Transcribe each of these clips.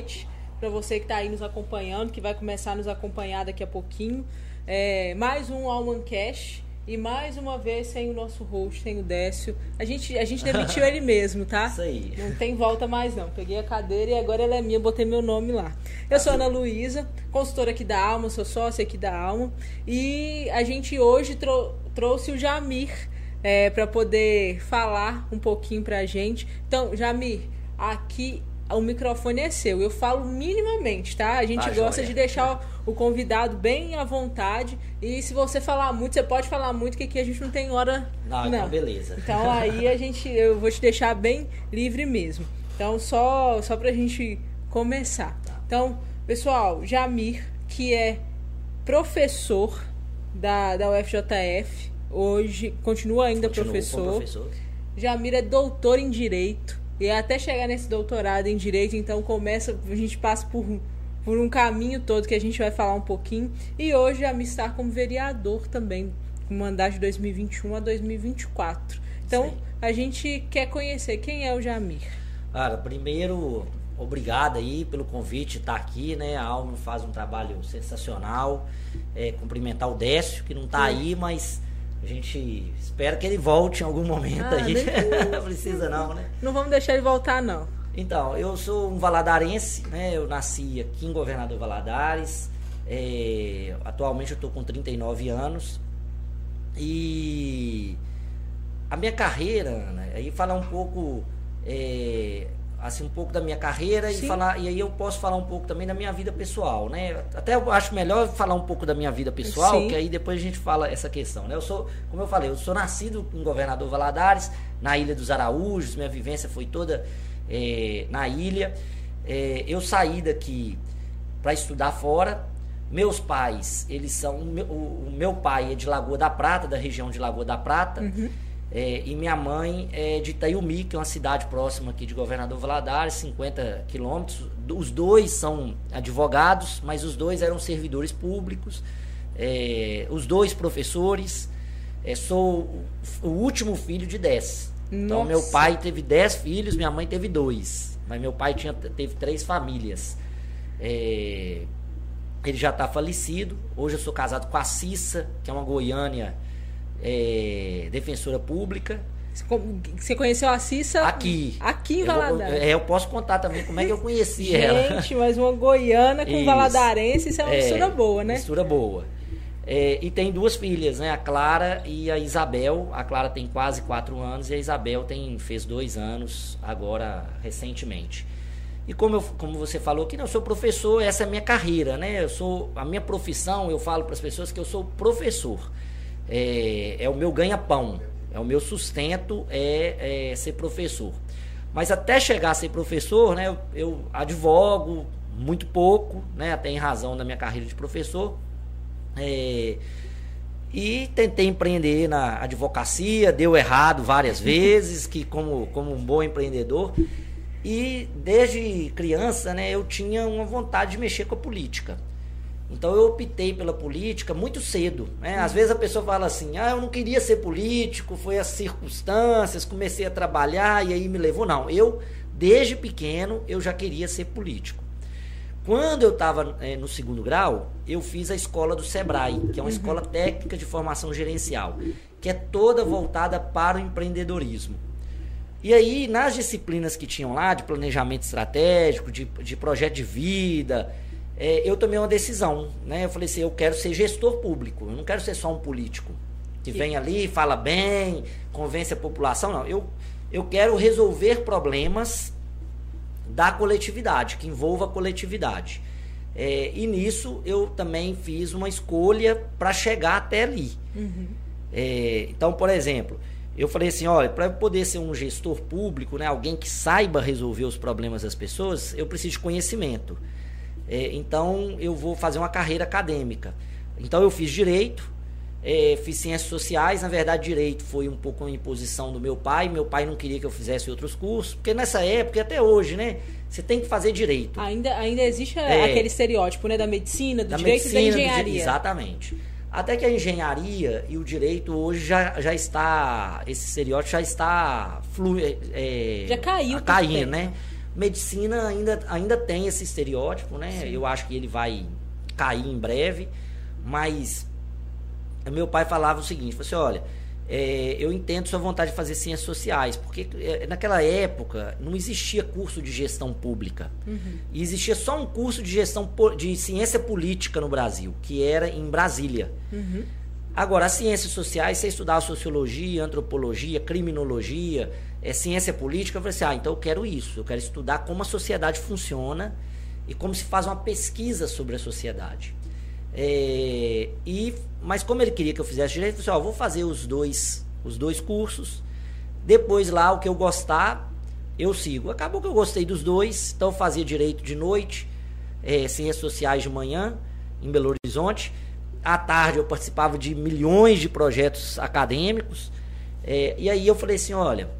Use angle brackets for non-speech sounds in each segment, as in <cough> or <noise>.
noite para você que está aí nos acompanhando, que vai começar a nos acompanhar daqui a pouquinho. É, mais um Alman Cash. E mais uma vez sem o nosso host, sem o Décio. A gente, a gente demitiu <laughs> ele mesmo, tá? Isso aí. Não tem volta mais não. Peguei a cadeira e agora ela é minha, botei meu nome lá. Eu sou Ana Luísa, consultora aqui da Alma, sou sócia aqui da Alma. E a gente hoje trou trouxe o Jamir é, para poder falar um pouquinho pra gente. Então, Jamir, aqui o microfone é seu. Eu falo minimamente, tá? A gente Tá, gosta joia. de deixar o, o convidado bem à vontade. E se você falar muito, você pode falar muito, que aqui a gente não tem hora. Não, então beleza. Então aí a gente, eu vou te deixar bem livre mesmo. Então só só pra gente começar. Então, pessoal, Jamir, que é professor da, da UFJF, hoje continua ainda Continuo como professor. professor. Jamir é doutor em direito. E até chegar nesse doutorado em direito, então começa, a gente passa por, por um caminho todo que a gente vai falar um pouquinho. E hoje Jamir está como vereador também, com mandato de 2021 a 2024. Então Sim. a gente quer conhecer quem é o Jamir. Cara, primeiro, obrigado aí pelo convite de estar aqui, né? A Alma faz um trabalho sensacional. É, cumprimentar o Décio, que não tá aí, mas a gente espera que ele volte em algum momento. Ah, a gente nem- não precisa não, né? Não vamos deixar ele voltar, não. Então, eu sou um valadarense, né? Eu nasci aqui em Governador Valadares. É, atualmente eu estou com 39 anos. E a minha carreira, né? aí falar um pouco, é, assim, um pouco da minha carreira Sim. e falar, e aí eu posso falar um pouco também da minha vida pessoal, né? Até eu acho melhor falar um pouco da minha vida pessoal, Sim. que aí depois a gente fala essa questão, né? Eu sou, como eu falei, eu sou nascido em Governador Valadares, na Ilha dos Araújos, minha vivência foi toda é, na ilha. É, eu saí daqui para estudar fora. Meus pais, eles são. O meu, o meu pai é de Lagoa da Prata, da região de Lagoa da Prata. É, e minha mãe é de Itaiumi, que é uma cidade próxima aqui de Governador Valadares, 50 quilômetros. Os dois são advogados, mas os dois eram servidores públicos. É, os dois professores. É, sou o- último filho de 10. Então, meu pai teve 10 filhos, minha mãe teve dois. Mas meu pai tinha, teve três famílias. É, ele já está falecido. Hoje eu sou casado com a Cissa, que é uma goiânia é, defensora pública. Você conheceu a Cissa? Aqui. Aqui em Eu Valadares. é, eu posso contar também como é que eu conheci <laughs> ela. Gente, mas uma goiana com Isso. valadarense, isso é uma É, mistura boa, né? Mistura boa. É, e tem duas filhas, né? A Clara e a Isabel. A Clara tem quase quatro anos e a Isabel tem, fez dois anos agora recentemente. E como, eu, como você falou que não, eu sou professor, essa é a minha carreira, né? Eu sou a minha profissão. Eu falo para as pessoas que eu sou professor. É, é o meu ganha-pão, é o meu sustento é, é ser professor. Mas até chegar a ser professor, né? Eu, eu advogo muito pouco, né? Até em razão da minha carreira de professor. É, e tentei empreender na advocacia, deu errado várias <laughs> vezes, que como, como um bom empreendedor. E desde criança, né, eu tinha uma vontade de mexer com a política. Então eu optei pela política muito cedo. Né? Às vezes a pessoa fala assim: ah, eu não queria ser político, foi as circunstâncias, comecei a trabalhar e aí me levou. Não, eu, desde pequeno, eu já queria ser político. Quando eu estava no segundo grau, eu fiz a escola do Sebrae, que é uma escola técnica de formação gerencial, que é toda voltada para o empreendedorismo. E aí, nas disciplinas que tinham lá, de planejamento estratégico, de, de projeto de vida, é, eu tomei uma decisão. Né? Eu falei assim: eu quero ser gestor público, eu não quero ser só um político que vem ali, fala bem, convence a população. Não, eu, eu quero resolver problemas da coletividade, que envolva a coletividade. É, e nisso eu também fiz uma escolha para chegar até ali. É, então, por exemplo, eu falei assim, olha, para poder ser um gestor público, né, alguém que saiba resolver os problemas das pessoas, eu preciso de conhecimento. É, então, eu vou fazer uma carreira acadêmica. Então, eu fiz direito, é, fiz ciências sociais. Na verdade, direito foi um pouco uma imposição do meu pai. Meu pai não queria que eu fizesse outros cursos, porque nessa época, e até hoje, né, você tem que fazer direito. Ainda, ainda existe É. aquele estereótipo, né? Da medicina, do da direito medicina, e do da engenharia. exatamente. Até que a engenharia e o direito hoje já, já está, esse estereótipo já está flu, é, Já caiu caindo, né? Medicina ainda, ainda tem esse estereótipo, né? Sim. Eu acho que ele vai cair em breve, mas meu pai falava o seguinte, falou assim, olha, é, eu entendo sua vontade de fazer ciências sociais, porque é, naquela época não existia curso de gestão pública. Uhum. E existia só um curso de gestão de ciência política no Brasil, que era em Brasília. Uhum. Agora, as ciências sociais, você estudar sociologia, antropologia, criminologia, é, ciência política, eu falei assim, ah, então eu quero isso, eu quero estudar como a sociedade funciona e como se faz uma pesquisa sobre a sociedade. É, e, mas como ele queria que eu fizesse direito, eu falei assim, ó, vou fazer os dois, os dois cursos, depois lá o que eu gostar, eu sigo. Acabou que eu gostei dos dois, então eu fazia direito de noite, é, ciências sociais de manhã, em Belo Horizonte. À tarde eu participava de milhões de projetos acadêmicos. É, e aí eu falei assim, olha,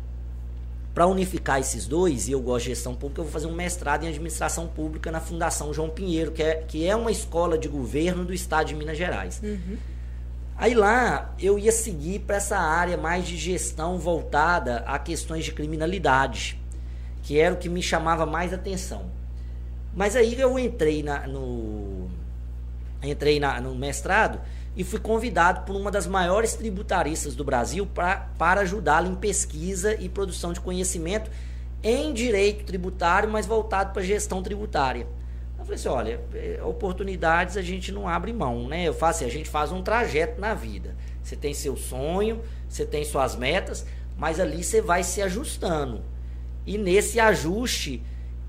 para unificar esses dois, e eu gosto de gestão pública, eu vou fazer um mestrado em administração pública na Fundação João Pinheiro, que é, que é uma escola de governo do estado de Minas Gerais. Uhum. Aí lá eu ia seguir para essa área mais de gestão voltada a questões de criminalidade, que era o que me chamava mais atenção. Mas aí eu entrei na, no entrei na, no mestrado e fui convidado por uma das maiores tributaristas do Brasil pra, para ajudá-la em pesquisa e produção de conhecimento em direito tributário, mas voltado para gestão tributária. Eu falei assim, olha, é, oportunidades a gente não abre mão, né? Eu faço assim, a gente faz um trajeto na vida. Você tem seu sonho, você tem suas metas, mas ali você vai se ajustando. E nesse ajuste,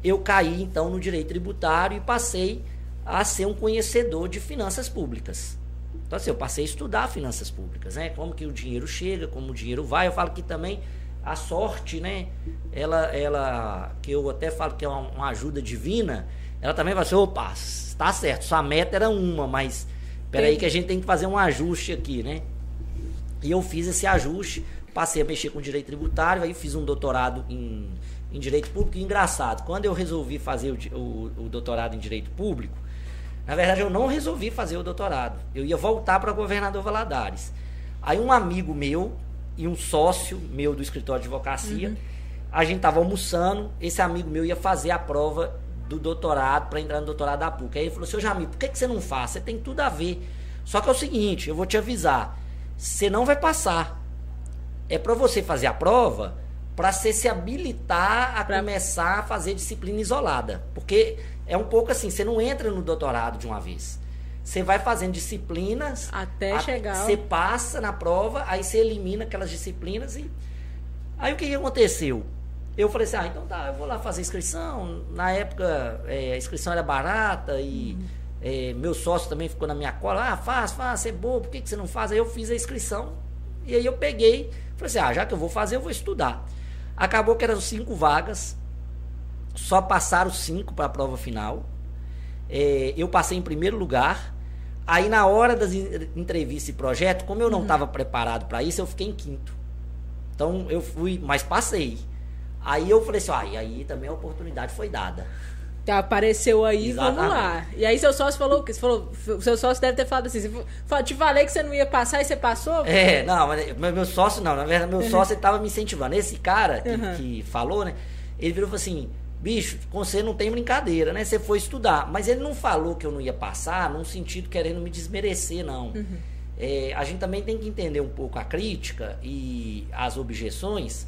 eu caí então no direito tributário e passei a ser um conhecedor de finanças públicas. Então, assim, eu passei a estudar finanças públicas, né? Como que o dinheiro chega, como o dinheiro vai. Eu falo que também a sorte, né? Ela, ela que eu até falo que é uma, uma ajuda divina, ela também vai ser, opa, está certo, sua meta era uma, mas peraí que a gente tem que fazer um ajuste aqui, né? E eu fiz esse ajuste, passei a mexer com direito tributário, aí fiz um doutorado em, em direito público. E engraçado, quando eu resolvi fazer o, o, o doutorado em direito público, na verdade, eu não resolvi fazer o doutorado. Eu ia voltar para governador Valadares. Aí um amigo meu e um sócio meu do escritório de advocacia, uhum. a gente tava almoçando, esse amigo meu ia fazer a prova do doutorado para entrar no doutorado da PUC. Aí ele falou: "Seu Jamil, por que, que você não faz? Você tem tudo a ver. Só que é o seguinte, eu vou te avisar, você não vai passar. É para você fazer a prova para você se habilitar a pra... começar a fazer disciplina isolada, porque é um pouco assim, você não entra no doutorado de uma vez. Você vai fazendo disciplinas. Até a, chegar. Você passa na prova, aí você elimina aquelas disciplinas e. Aí o que, que aconteceu? Eu falei assim, ah, então tá, eu vou lá fazer inscrição. Na época é, a inscrição era barata e uhum. é, meu sócio também ficou na minha cola. Ah, faz, faz, você é bobo, por que, que você não faz? Aí eu fiz a inscrição e aí eu peguei, falei assim, ah, já que eu vou fazer, eu vou estudar. Acabou que eram cinco vagas, só passaram cinco para a prova final. É, eu passei em primeiro lugar. Aí na hora das entrevistas e projeto, como eu não estava uhum. preparado para isso, eu fiquei em quinto. Então eu fui, mas passei. Aí eu falei assim, ah, e aí também a oportunidade foi dada. Tá, apareceu aí, Exatamente. vamos lá. E aí seu sócio falou que falou, seu sócio deve ter falado assim, você, te falei que você não ia passar e você passou? É, não, mas meu sócio não, na verdade meu <laughs> sócio estava me incentivando. Esse cara que, uhum. que falou, né? Ele virou e falou assim: bicho, com você não tem brincadeira, né? Você foi estudar. Mas ele não falou que eu não ia passar num sentido querendo me desmerecer, não. Uhum. É, a gente também tem que entender um pouco a crítica e as objeções,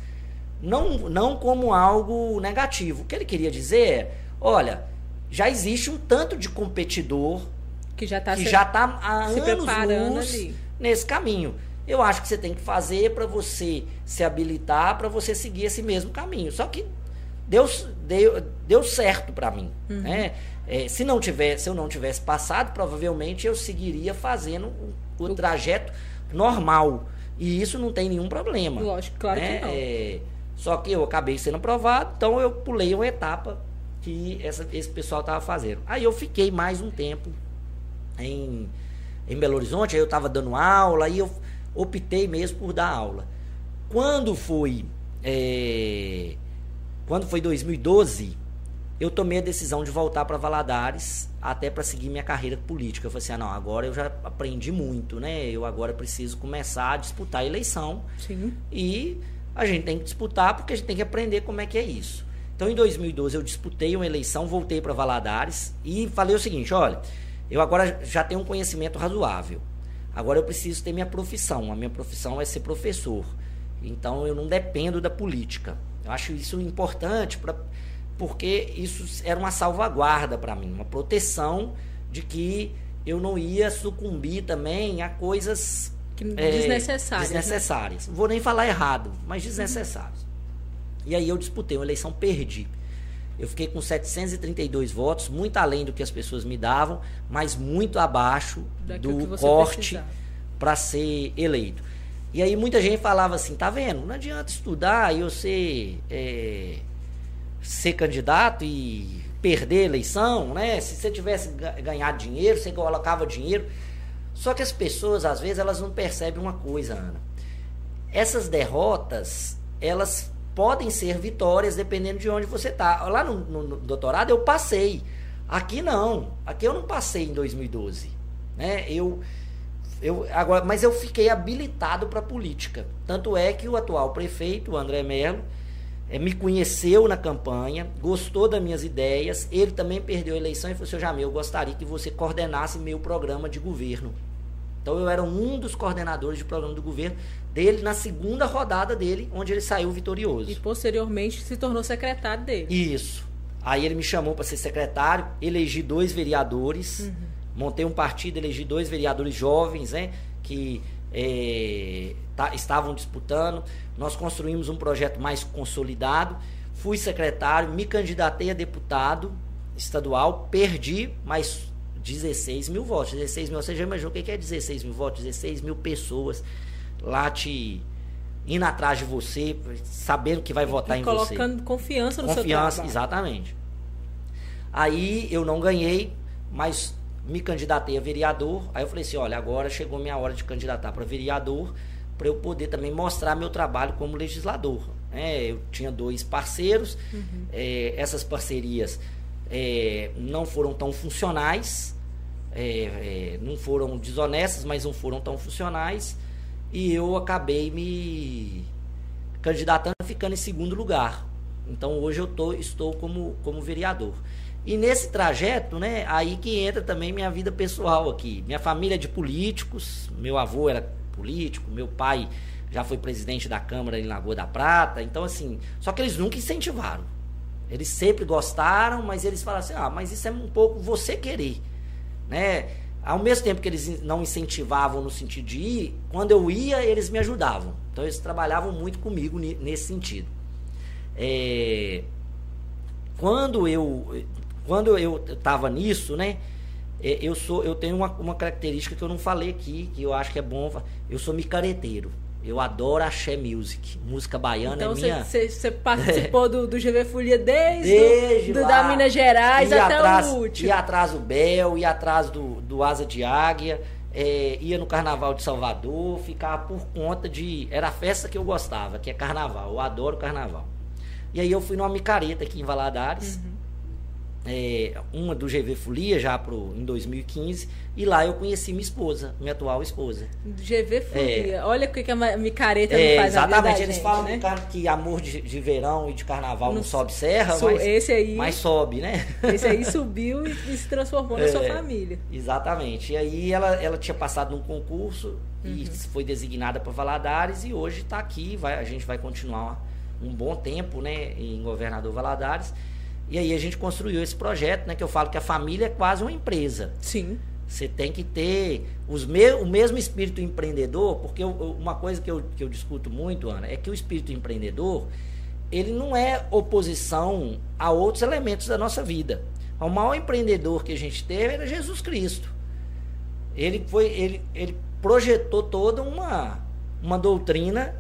não, não como algo negativo. O que ele queria dizer é, olha, já existe um tanto de competidor que já está tá há se preparando ali. nesse caminho. Eu acho que você tem que fazer para você se habilitar, para você seguir esse mesmo caminho. Só que deu, deu, deu certo para mim. Uhum. Né? É, se não tivesse, se eu não tivesse passado, provavelmente eu seguiria fazendo o, o trajeto normal. E isso não tem nenhum problema. Lógico, claro né? que não. É, só que eu acabei sendo aprovado, então eu pulei uma etapa que essa, esse pessoal estava fazendo. Aí eu fiquei mais um tempo em, em Belo Horizonte, aí eu estava dando aula, aí eu optei mesmo por dar aula. Quando foi é, quando foi 2012, eu tomei a decisão de voltar para Valadares, até para seguir minha carreira política. Eu falei assim: ah, não, agora eu já aprendi muito, né? Eu agora preciso começar a disputar a eleição. Sim. E a gente tem que disputar porque a gente tem que aprender como é que é isso. Então, em 2012, eu disputei uma eleição, voltei para Valadares e falei o seguinte: olha, eu agora já tenho um conhecimento razoável. Agora eu preciso ter minha profissão. A minha profissão é ser professor. Então, eu não dependo da política. Eu acho isso importante pra, porque isso era uma salvaguarda para mim, uma proteção de que eu não ia sucumbir também a coisas é, desnecessárias. Desnecessárias. Né? Vou nem falar errado, mas desnecessárias. Uhum. E aí eu disputei uma eleição, perdi. Eu fiquei com 732 votos, muito além do que as pessoas me davam, mas muito abaixo Daquilo do corte para ser eleito. E aí muita gente falava assim, tá vendo? Não adianta estudar e ser, é, ser candidato e perder a eleição, né? Se você tivesse ganhado dinheiro, você colocava dinheiro. Só que as pessoas, às vezes, elas não percebem uma coisa, Ana. Essas derrotas, elas podem ser vitórias dependendo de onde você está. Lá no, no, no, doutorado eu passei. Aqui não. Aqui eu não passei em 2012. Né? Eu, eu, agora, mas eu fiquei habilitado para política. Tanto é que o atual prefeito, o André Melo, é, me conheceu na campanha, gostou das minhas ideias. Ele também perdeu a eleição e falou: Seu Jamil, eu gostaria que você coordenasse meu programa de governo. Então eu era um dos coordenadores de programa do governo dele na segunda rodada dele, onde ele saiu vitorioso. E posteriormente se tornou secretário dele. Isso. Aí ele me chamou para ser secretário, elegi dois vereadores, uhum. Montei um partido, elegi dois vereadores jovens, né, que é, tá, estavam disputando. Nós construímos um projeto mais consolidado. Fui secretário, me candidatei a deputado estadual, perdi, mas 16 mil votos. 16 mil, você já imaginou o que é 16 mil votos? 16 mil pessoas lá te indo atrás de você, sabendo que vai votar e em colocando você. Colocando confiança no confiança, seu trabalho. exatamente. Aí eu não ganhei, mas me candidatei a vereador. Aí eu falei assim: olha, agora chegou minha hora de candidatar para vereador, para eu poder também mostrar meu trabalho como legislador. É, eu tinha dois parceiros, uhum. é, essas parcerias é, não foram tão funcionais, é, é, não foram desonestas, mas não foram tão funcionais, e eu acabei me candidatando ficando em segundo lugar. Então hoje eu tô, estou como, como vereador. E nesse trajeto, né, aí que entra também minha vida pessoal aqui. Minha família é de políticos, meu avô era político, meu pai já foi presidente da Câmara em Lagoa da Prata, então assim, só que eles nunca incentivaram. Eles sempre gostaram, mas eles falaram assim: "Ah, mas isso é um pouco você querer" né? Ao mesmo tempo que eles não incentivavam no sentido de ir, quando eu ia, eles me ajudavam. Então eles trabalhavam muito comigo nesse sentido. É, quando eu quando eu estava nisso, né? É, eu sou eu tenho uma, uma característica que eu não falei aqui, que eu acho que é bom. Eu sou micareteiro. Eu adoro axé music. Música baiana então, é minha. Você <laughs> participou do, do GV Folia desde, desde do, do da Minas Gerais até atrás, o último. Ia atrás do Bel, ia atrás do, do Asa de Águia, é, ia no Carnaval de Salvador, ficava por conta de. Era a festa que eu gostava, que é carnaval. Eu adoro carnaval. E aí eu fui numa micareta aqui em Valadares. Uhum é, uma do GV Folia já pro, em 2015 e lá eu conheci minha esposa, minha atual esposa. GV Folia, é, olha o que, que a micareta é, faz Exatamente, eles gente, falam né? que amor de, de, verão e de carnaval não, não sobe serra, so, mas, esse aí, mas sobe, né? Esse aí subiu e, e se transformou na sua é, família. Exatamente. E aí ela, ela tinha passado num concurso uhum. e foi designada para Valadares e hoje está aqui, vai, a gente vai continuar um bom tempo né, em Governador Valadares. E aí a gente construiu esse projeto, né? Que eu falo que a família é quase uma empresa. Sim. Você tem que ter os me o mesmo espírito empreendedor, porque eu, uma coisa que eu, que eu discuto muito, Ana, é que o espírito empreendedor, ele não é oposição a outros elementos da nossa vida. O maior empreendedor que a gente teve era Jesus Cristo. Ele foi, ele, ele projetou toda uma, uma doutrina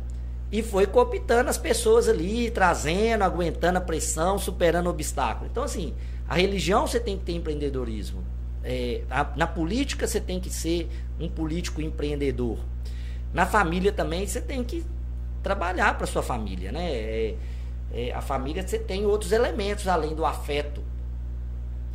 e foi cooptando as pessoas ali, trazendo, aguentando a pressão, superando obstáculos. Então, assim, a religião você tem que ter empreendedorismo. É, a, na política você tem que ser um político empreendedor. Na família também você tem que trabalhar para sua família, né? É, é, a família você tem outros elementos além do afeto,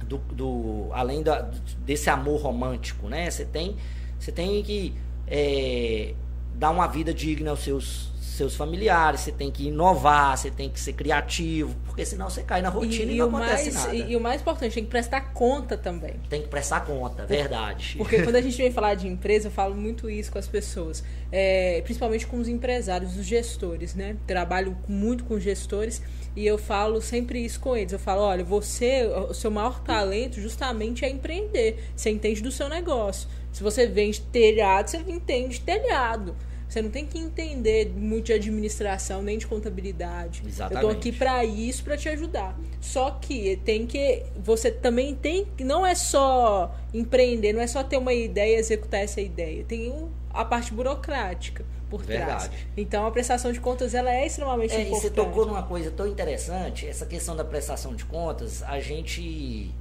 do, do além da, desse amor romântico, né? Você tem, você tem que é, dar uma vida digna aos seus seus familiares, você tem que inovar, você tem que ser criativo, porque senão você cai na rotina e, e não acontece mais, nada. E, e, o mais importante, tem que prestar conta também. Tem que prestar conta, verdade. Porque <laughs> quando a gente vem falar de empresa, eu falo muito isso com as pessoas, é, principalmente com os empresários, os gestores, né? Trabalho muito com gestores e eu falo sempre isso com eles. Eu falo, olha, você, o seu maior talento justamente é empreender. Você entende do seu negócio. Se você vende telhado, você entende telhado. Você não tem que entender muito de administração nem de contabilidade. Exatamente. Eu tô aqui para isso, para te ajudar. Só que tem que você também tem não é só empreender, não é só ter uma ideia e executar essa ideia. Tem a parte burocrática por Verdade. trás. Então a prestação de contas ela é extremamente é, importante. E você tocou numa coisa tão interessante, essa questão da prestação de contas, a gente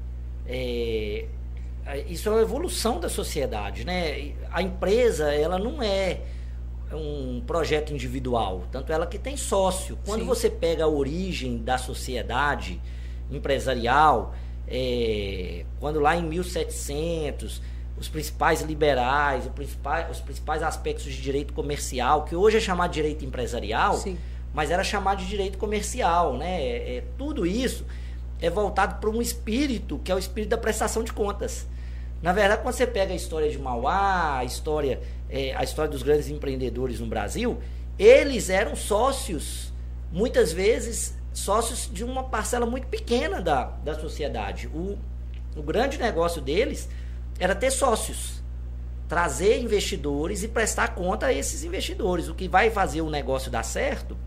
é, isso é uma evolução da sociedade, né? A empresa, ela não é um projeto individual, tanto ela que tem sócio. Quando Sim. você pega a origem da sociedade empresarial, é, quando lá em 1700 os principais liberais, os principais, os principais aspectos de direito comercial, que hoje é chamado de direito empresarial, Sim. mas era chamado de direito comercial, né? É, é tudo isso é voltado para um espírito que é o espírito da prestação de contas. Na verdade, quando você pega a história de Mauá, a história é, a história dos grandes empreendedores no Brasil, eles eram sócios, muitas vezes sócios de uma parcela muito pequena da, da sociedade. O, o grande negócio deles era ter sócios, trazer investidores e prestar conta a esses investidores. O que vai fazer o negócio dar certo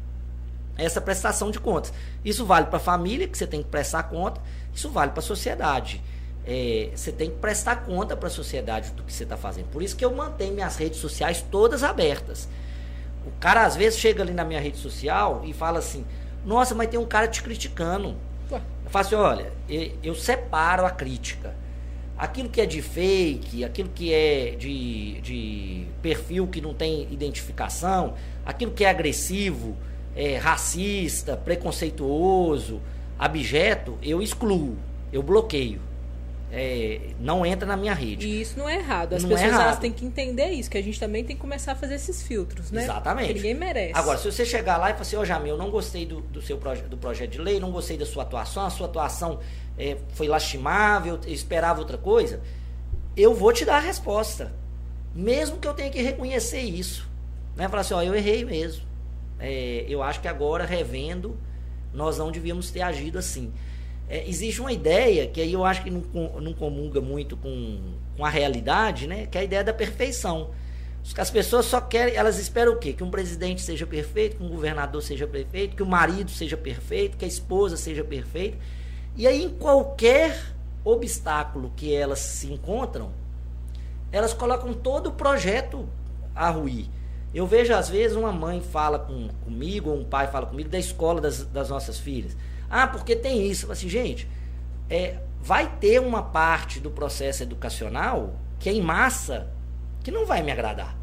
é essa prestação de contas. Isso vale para a família, que você tem que prestar conta, isso vale para a sociedade é, você tem que prestar conta para a sociedade do que você está fazendo. Por isso que eu mantenho minhas redes sociais todas abertas. O cara às vezes chega ali na minha rede social e fala assim: Nossa, mas tem um cara te criticando. Eu falo assim: Olha, eu, eu separo a crítica. Aquilo que é de fake, aquilo que é de, de perfil que não tem identificação, aquilo que é agressivo, é, racista, preconceituoso, abjeto, eu excluo, eu bloqueio é, não entra na minha rede. E isso não é errado. As não é pessoas é errado. têm que entender isso, que a gente também tem que começar a fazer esses filtros, né? Exatamente. Porque ninguém merece. Agora, se você chegar lá e falar assim, ô oh, Jamil, eu não gostei do, do seu proje do projeto de lei, não gostei da sua atuação, a sua atuação é, foi lastimável, eu esperava outra coisa, eu vou te dar a resposta. Mesmo que eu tenha que reconhecer isso. Né? Falar assim, ó, oh, eu errei mesmo. É, eu acho que agora, revendo, nós não devíamos ter agido assim é, existe uma ideia que aí eu acho que não, não comunga muito com, com a realidade, né? Que é a ideia da perfeição. As pessoas só querem, elas esperam o quê? Que um presidente seja perfeito, que um governador seja perfeito, que o marido seja perfeito, que a esposa seja perfeita. E aí, em qualquer obstáculo que elas se encontram, elas colocam todo o projeto a ruir. Eu vejo, às vezes, uma mãe fala com, comigo, ou um pai fala comigo da escola das, das nossas filhas. Ah, porque tem isso. Assim, gente, é, vai ter uma parte do processo educacional que é em massa que não vai me agradar.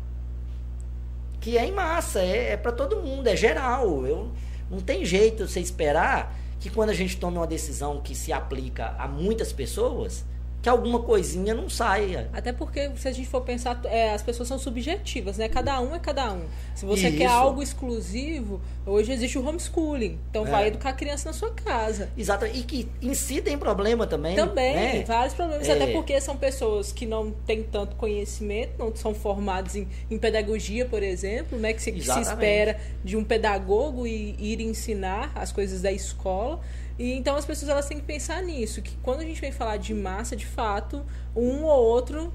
Que é em massa, é, é para todo mundo, é geral. Eu, não tem jeito você esperar que quando a gente tome uma decisão que se aplica a muitas pessoas, que alguma coisinha não saia. Até porque, se a gente for pensar, é, as pessoas são subjetivas, né? Cada um é cada um. Se você Isso. quer algo exclusivo, hoje existe o homeschooling. Então, é. vai educar a criança na sua casa. Exato. E que em si tem problema também. Também, né? vários problemas. É. Até porque são pessoas que não têm tanto conhecimento, não são formados em, em pedagogia, por exemplo, né? Que se, que se espera de um pedagogo e ir ensinar as coisas da escola. E então as pessoas elas têm que pensar nisso, que quando a gente vem falar de massa, de fato, um ou outro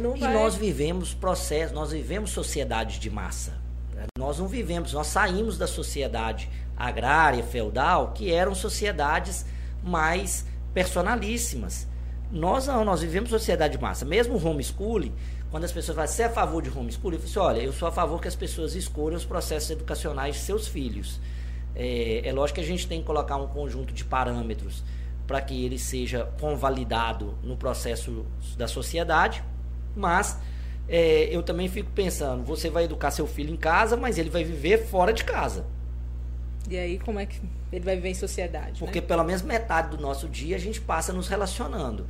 não vai... E nós vivemos processo, nós vivemos sociedade de massa. Nós não vivemos, nós saímos da sociedade agrária, feudal, que eram sociedades mais personalíssimas. Nós não, nós vivemos sociedade de massa. Mesmo o homeschooling, quando as pessoas falam, você é a favor de homeschooling? Eu falo assim, olha, eu sou a favor que as pessoas escolham os processos educacionais de seus filhos. É, é lógico que a gente tem que colocar um conjunto de parâmetros para que ele seja convalidado no processo da sociedade, mas é, eu também fico pensando, você vai educar seu filho em casa, mas ele vai viver fora de casa. E aí como é que ele vai viver em sociedade? Porque né? pelo menos metade do nosso dia a gente passa nos relacionando.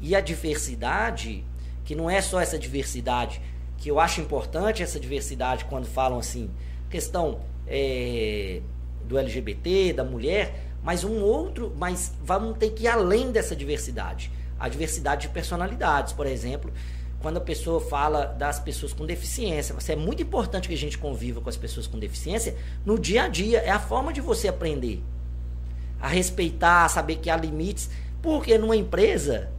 E a diversidade, que não é só essa diversidade que eu acho importante essa diversidade quando falam assim, questão é, do LGBT, da mulher, mas um outro, mas vamos ter que ir além dessa diversidade. A diversidade de personalidades, por exemplo, quando a pessoa fala das pessoas com deficiência, é muito importante que a gente conviva com as pessoas com deficiência no dia a dia, é a forma de você aprender a respeitar, a saber que há limites, porque numa empresa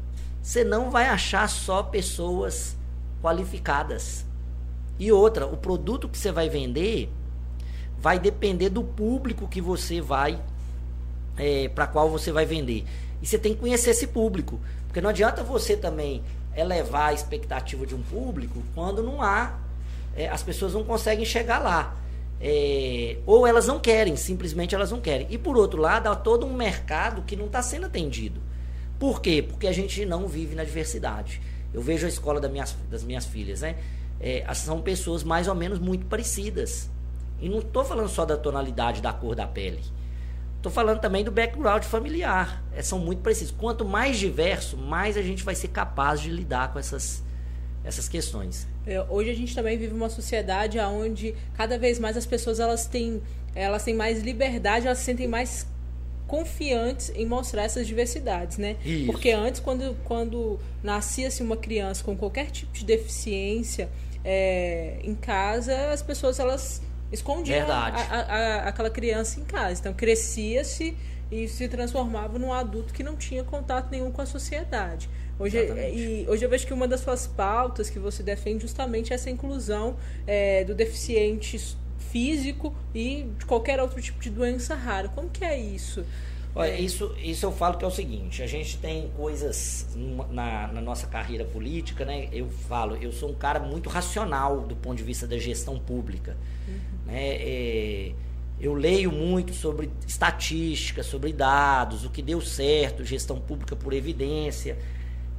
você não vai achar só pessoas qualificadas. E outra, o produto que você vai vender vai depender do público que você vai é, para qual você vai vender. E você tem que conhecer esse público, porque não adianta você também elevar a expectativa de um público quando não há, é, as pessoas não conseguem chegar lá. É, ou elas não querem, simplesmente elas não querem. E por outro lado, há todo um mercado que não está sendo atendido. Por quê? Porque a gente não vive na diversidade. Eu vejo a escola das minhas, das minhas filhas, né? É, são pessoas mais ou menos muito parecidas. E não estou falando só da tonalidade da cor da pele. Estou falando também do background familiar. É, são muito precisos. Quanto mais diverso, mais a gente vai ser capaz de lidar com essas, essas questões. É, hoje a gente também vive uma sociedade onde cada vez mais as pessoas elas têm, elas têm mais liberdade, elas se sentem mais confiantes em mostrar essas diversidades, né? Isso. Porque antes, quando, quando nascia-se uma criança com qualquer tipo de deficiência é, em casa, as pessoas elas escondia a, a, aquela criança em casa. Então crescia-se e se transformava num adulto que não tinha contato nenhum com a sociedade. Hoje, e, hoje eu vejo que uma das suas pautas que você defende justamente é essa inclusão é, do deficiente físico e de qualquer outro tipo de doença rara. Como que é isso? Olha, é. isso, isso eu falo que é o seguinte, a gente tem coisas na, na, nossa carreira política, né? Eu falo, eu sou um cara muito racional do ponto de vista da gestão pública. Uhum. Né? É, eu leio muito sobre estatística, sobre dados, o que deu certo, gestão pública por evidência,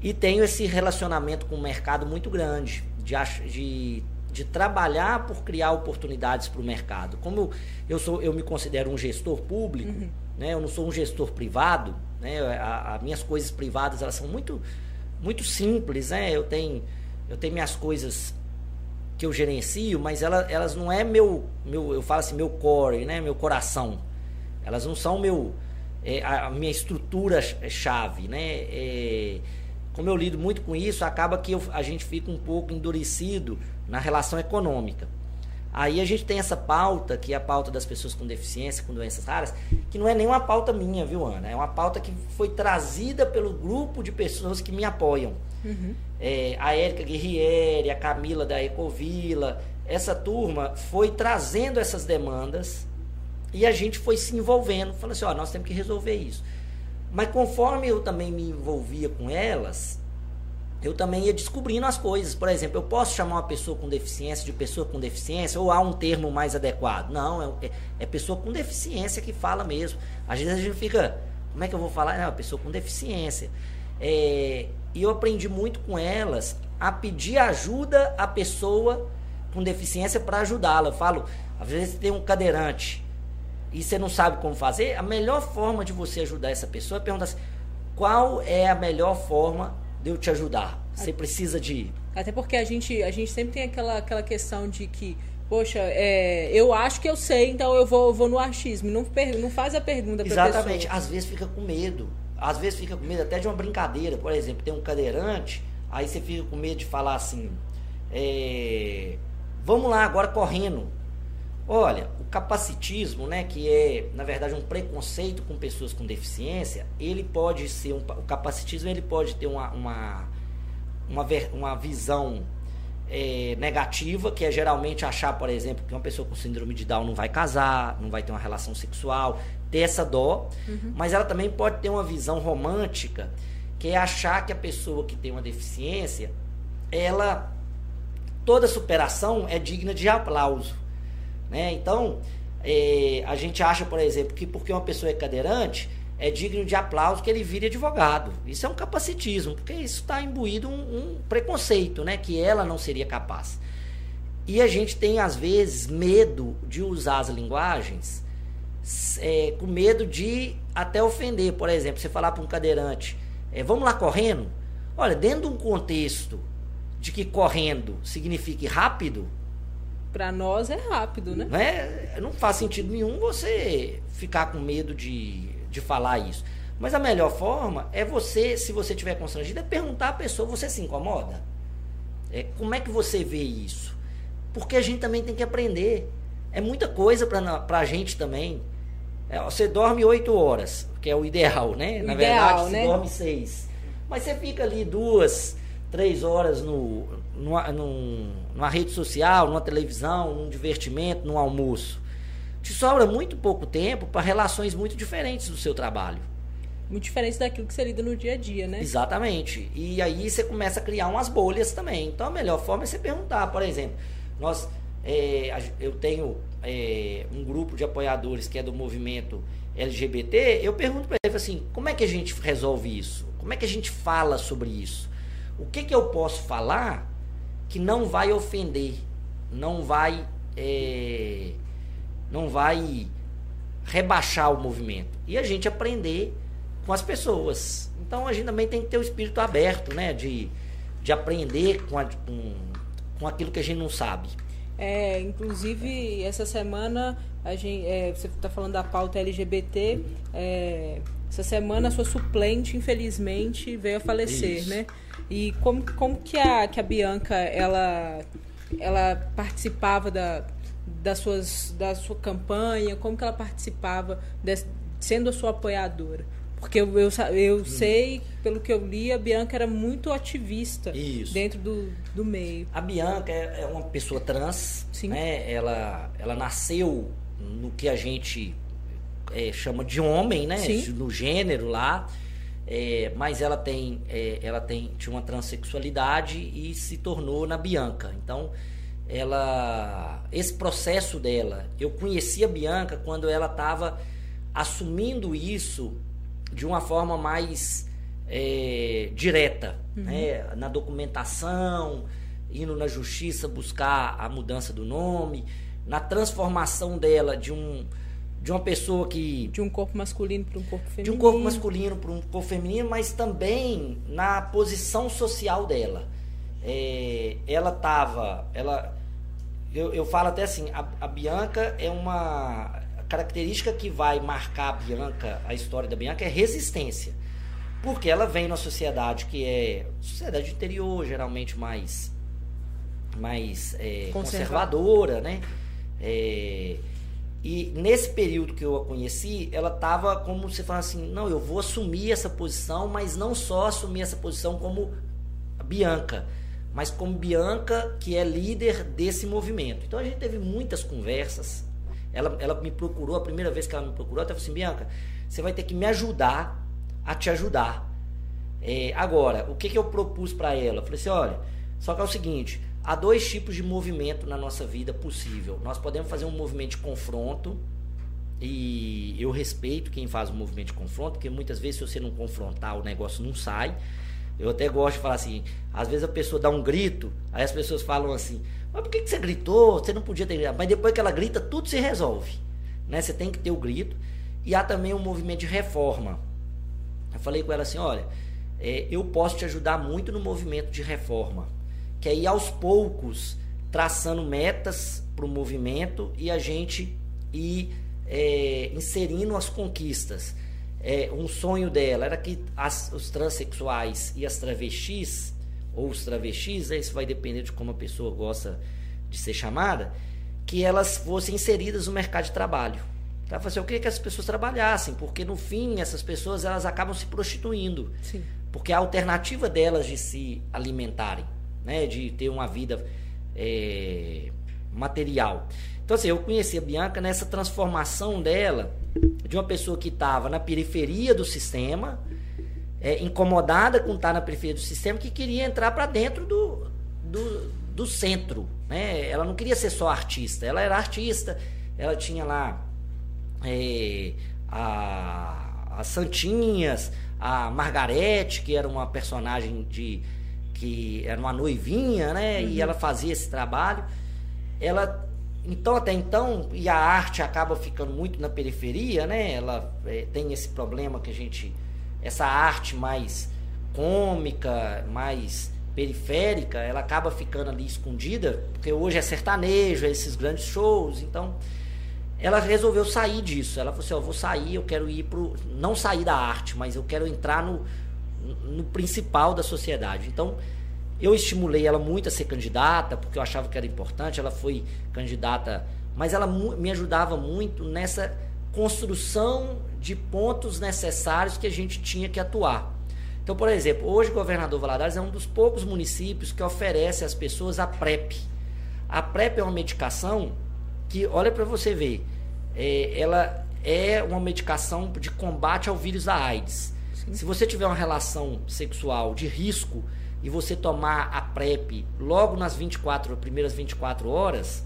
e tenho esse relacionamento com o mercado muito grande, de, de, de trabalhar por criar oportunidades para o mercado. Como eu, sou, eu me considero um gestor público, uhum. Né? eu não sou um gestor privado, né? as minhas coisas privadas elas são muito, muito simples, né? eu, tenho, eu tenho minhas coisas que eu gerencio, mas ela, elas não é meu, meu, eu falo assim, meu core, né, meu coração. Elas não são meu, é, a minha estrutura chave, né? É, como eu lido muito com isso, acaba que eu, a gente fica um pouco endurecido na relação econômica. Aí a gente tem essa pauta, que é a pauta das pessoas com deficiência, com doenças raras, que não é nenhuma pauta minha, viu, Ana? É uma pauta que foi trazida pelo grupo de pessoas que me apoiam. Uhum. É, a Érica Guerrieri, a Camila da Ecovila, essa turma foi trazendo essas demandas e a gente foi se envolvendo, falando assim, ó, nós temos que resolver isso. Mas conforme eu também me envolvia com elas, eu também ia descobrindo as coisas. Por exemplo, eu posso chamar uma pessoa com deficiência de pessoa com deficiência ou há um termo mais adequado? Não, é, é pessoa com deficiência que fala mesmo. Às vezes a gente fica, como é que eu vou falar? Não, é pessoa com deficiência. É, e eu aprendi muito com elas a pedir ajuda à pessoa com deficiência para ajudá-la. Eu falo, às vezes tem um cadeirante e você não sabe como fazer, a melhor forma de você ajudar essa pessoa é perguntar assim, qual é a melhor forma de eu te ajudar? Você precisa de... Até porque a gente, a gente sempre tem aquela, aquela questão de que poxa, é, eu acho que eu sei, então eu vou, vou no achismo. Não, não faz a pergunta para Exatamente. Às vezes fica com medo às vezes fica com medo até de uma brincadeira. Por exemplo, tem um cadeirante, aí você fica com medo de falar assim: é, vamos lá agora correndo. Olha, o capacitismo, né, que é na verdade um preconceito com pessoas com deficiência, ele pode ser um, o capacitismo ele pode ter uma uma, uma, uma visão é, negativa, que é geralmente achar, por exemplo, que uma pessoa com síndrome de Down não vai casar, não vai ter uma relação sexual, ter essa dó, uhum. mas ela também pode ter uma visão romântica, que é achar que a pessoa que tem uma deficiência, ela toda superação é digna de aplauso, né? Então, é, a gente acha, por exemplo, que porque uma pessoa é cadeirante, é digno de aplauso que ele vire advogado. Isso é um capacitismo, porque isso está imbuído um, um preconceito, né? Que ela não seria capaz. E a gente tem, às vezes, medo de usar as linguagens é, com medo de até ofender. Por exemplo, você falar para um cadeirante, é, vamos lá correndo. Olha, dentro de um contexto de que correndo signifique rápido, para nós é rápido, né? Não, é, não faz sentido nenhum você ficar com medo de, de falar isso. Mas a melhor forma é você, se você tiver constrangido, é perguntar à pessoa: você se incomoda? É, como é que você vê isso? Porque a gente também tem que aprender. É muita coisa para a gente também. É, você dorme oito horas, que é o ideal, né? O Na ideal, verdade, né? você dorme seis. Mas você fica ali duas, três horas no, numa, numa rede social, numa televisão, num divertimento, num almoço. Te sobra muito pouco tempo para relações muito diferentes do seu trabalho. Muito diferente daquilo que você lida no dia a dia, né? Exatamente. E aí você começa a criar umas bolhas também. Então a melhor forma é você perguntar, por exemplo, nós, é, eu tenho é, um grupo de apoiadores que é do movimento LGBT, eu pergunto para ele assim, como é que a gente resolve isso? Como é que a gente fala sobre isso? O que, que eu posso falar que não vai ofender, não vai, é, não vai rebaixar o movimento? E a gente aprender com as pessoas. Então a gente também tem que ter o espírito aberto, né? De, de aprender com, a, com, com aquilo que a gente não sabe. É, inclusive, essa semana, a gente, é, você está falando da pauta LGBT. É, essa semana, a sua suplente, infelizmente, veio a falecer, Isso. né? E como, como que, a, que a Bianca ela, ela participava da, das suas, da sua campanha? Como que ela participava, des- sendo a sua apoiadora? Porque eu, eu, eu sei, pelo que eu li, a Bianca era muito ativista Isso. dentro do, do meio. A Bianca é é uma pessoa trans, Sim. né? Ela, ela nasceu no que a gente é, chama de homem, né? Sim. No gênero lá. É, mas ela tem, é, ela tem tinha uma transexualidade e se tornou na Bianca. Então, ela, esse processo dela, eu conheci a Bianca quando ela estava assumindo isso de uma forma mais é, direta, né? na documentação, indo na justiça buscar a mudança do nome, na transformação dela de um de uma pessoa que De um corpo masculino para um corpo feminino. de um corpo masculino para um corpo feminino, mas também na posição social dela. É, ela estava, ela, eu, eu falo até assim, a, a Bianca é uma característica que vai marcar a Bianca, a história da Bianca é resistência, porque ela vem numa sociedade que é sociedade interior, geralmente mais mais é, Conservadora. conservadora, né? É, e nesse período que eu a conheci, ela estava como você fala assim, não, eu vou assumir essa posição, mas não só assumir essa posição como Bianca, mas como Bianca que é líder desse movimento. Então a gente teve muitas conversas. Ela, ela me procurou, a primeira vez que ela me procurou, ela falou assim, Bianca, você vai ter que me ajudar a te ajudar. É, agora, o que, que eu propus para ela? Eu falei assim, olha, só que é o seguinte, há dois tipos de movimento na nossa vida possível. Nós podemos fazer um movimento de confronto, e eu respeito quem faz o movimento de confronto, porque muitas vezes se você não confrontar, o negócio não sai. Eu até gosto de falar assim, às vezes a pessoa dá um grito, aí as pessoas falam assim, mas por que, que você gritou? Você não podia ter gritado. Mas depois que ela grita, tudo se resolve. Né? Você tem que ter o grito. E há também um movimento de reforma. Eu falei com ela assim, olha, é, eu posso te ajudar muito no movimento de reforma. Que é ir aos poucos traçando metas para o movimento e a gente ir é, inserindo as conquistas. É, um sonho dela era que as, os transexuais e as travestis, ou os travestis, isso vai depender de como a pessoa gosta de ser chamada, que elas fossem inseridas no mercado de trabalho. Assim, eu queria que as pessoas trabalhassem, porque no fim essas pessoas elas acabam se prostituindo. Sim. Porque a alternativa delas de se alimentarem, né, de ter uma vida é, material. Então, assim, eu conheci a Bianca nessa transformação dela de uma pessoa que estava na periferia do sistema, é, incomodada com estar na periferia do sistema, que queria entrar para dentro do, do, do centro. Né? Ela não queria ser só artista, ela era artista, ela tinha lá é, a, as Santinhas, a Margarete, que era uma personagem de que era uma noivinha, né? E ela fazia esse trabalho. Ela então até então e a arte acaba ficando muito na periferia, né? Ela é, tem esse problema que a gente essa arte mais cômica, mais periférica, ela acaba ficando ali escondida, porque hoje é sertanejo, é esses grandes shows, então ela resolveu sair disso. Ela falou assim: eu vou sair, eu quero ir pro. Não sair da arte, mas eu quero entrar no, no principal da sociedade. Então, eu estimulei ela muito a ser candidata, porque eu achava que era importante. Ela foi candidata, mas ela me ajudava muito nessa construção de pontos necessários que a gente tinha que atuar. Então, por exemplo, hoje o governador Valadares é um dos poucos municípios que oferece às pessoas a PrEP. A PrEP é uma medicação que, olha para você ver, é, ela é uma medicação de combate ao vírus da AIDS. Sim. Se você tiver uma relação sexual de risco e você tomar a PrEP logo nas 24, primeiras 24 horas,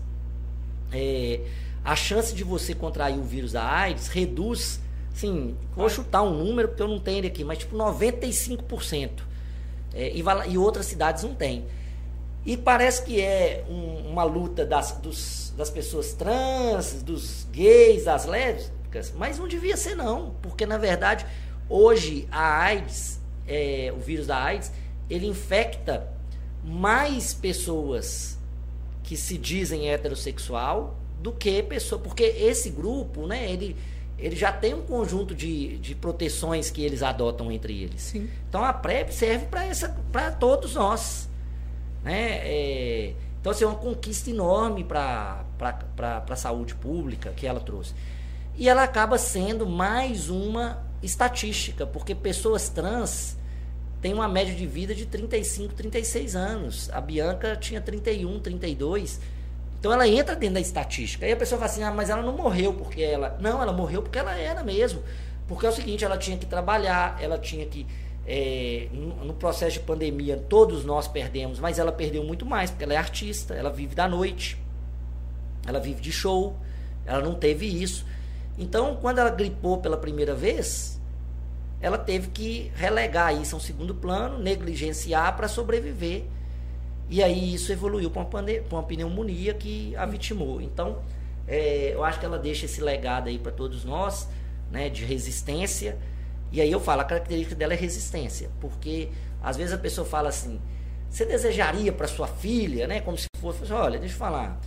é, a chance de você contrair o vírus da AIDS reduz, sim, vou chutar um número porque eu não tenho ele aqui, mas tipo 95%. É, e, e outras cidades não têm. E parece que é um, uma luta das, dos, das pessoas trans, dos gays, das lésbicas, mas não devia ser não, porque na verdade hoje a AIDS, é, o vírus da AIDS, ele infecta mais pessoas que se dizem heterossexual do que pessoa, porque esse grupo, né, ele, ele já tem um conjunto de, de proteções que eles adotam entre eles. Sim. Então a PrEP serve para todos nós. Né? É, então, assim, é uma conquista enorme para a saúde pública que ela trouxe. E ela acaba sendo mais uma estatística, porque pessoas trans têm uma média de vida de 35, 36 anos. A Bianca tinha 31, 32. Então ela entra dentro da estatística. Aí a pessoa fala assim: ah, mas ela não morreu porque ela. Não, ela morreu porque ela era mesmo. Porque é o seguinte: ela tinha que trabalhar, ela tinha que é, no processo de pandemia, todos nós perdemos, mas ela perdeu muito mais, porque ela é artista, ela vive da noite, ela vive de show, ela não teve isso. Então, quando ela gripou pela primeira vez, ela teve que relegar isso a um segundo plano, negligenciar para sobreviver. E aí isso evoluiu para uma, uma pneumonia que a vitimou. Então, é, eu acho que ela deixa esse legado aí para todos nós, né, de resistência e aí eu falo, a característica dela é resistência, porque às vezes a pessoa fala assim, você desejaria para sua filha, né, como se fosse, olha, deixa eu falar,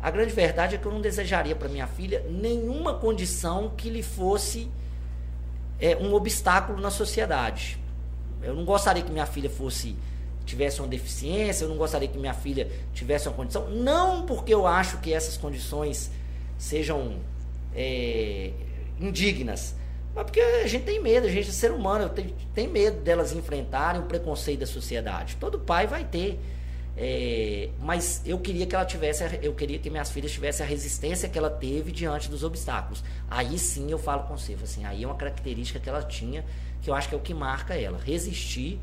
a grande verdade é que eu não desejaria para minha filha nenhuma condição que lhe fosse é, um obstáculo na sociedade. Eu não gostaria que minha filha fosse tivesse uma deficiência, eu não gostaria que minha filha tivesse uma condição, não porque eu acho que essas condições sejam é, indignas, mas porque a gente tem medo, a gente é ser humano, tem, tem medo delas enfrentarem o preconceito da sociedade. Todo pai vai ter. É, mas eu queria que ela tivesse, eu queria que minhas filhas tivessem a resistência que ela teve diante dos obstáculos. Aí sim eu falo com você, assim, aí é uma característica que ela tinha, que eu acho que é o que marca ela, resistir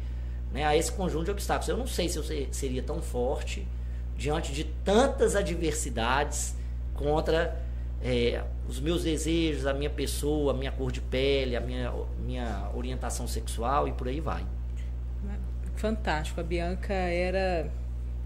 né, a esse conjunto de obstáculos. Eu não sei se eu seria tão forte diante de tantas adversidades contra é, os meus desejos, a minha pessoa, a minha cor de pele, a minha, minha orientação sexual e por aí vai. Fantástico. A Bianca era.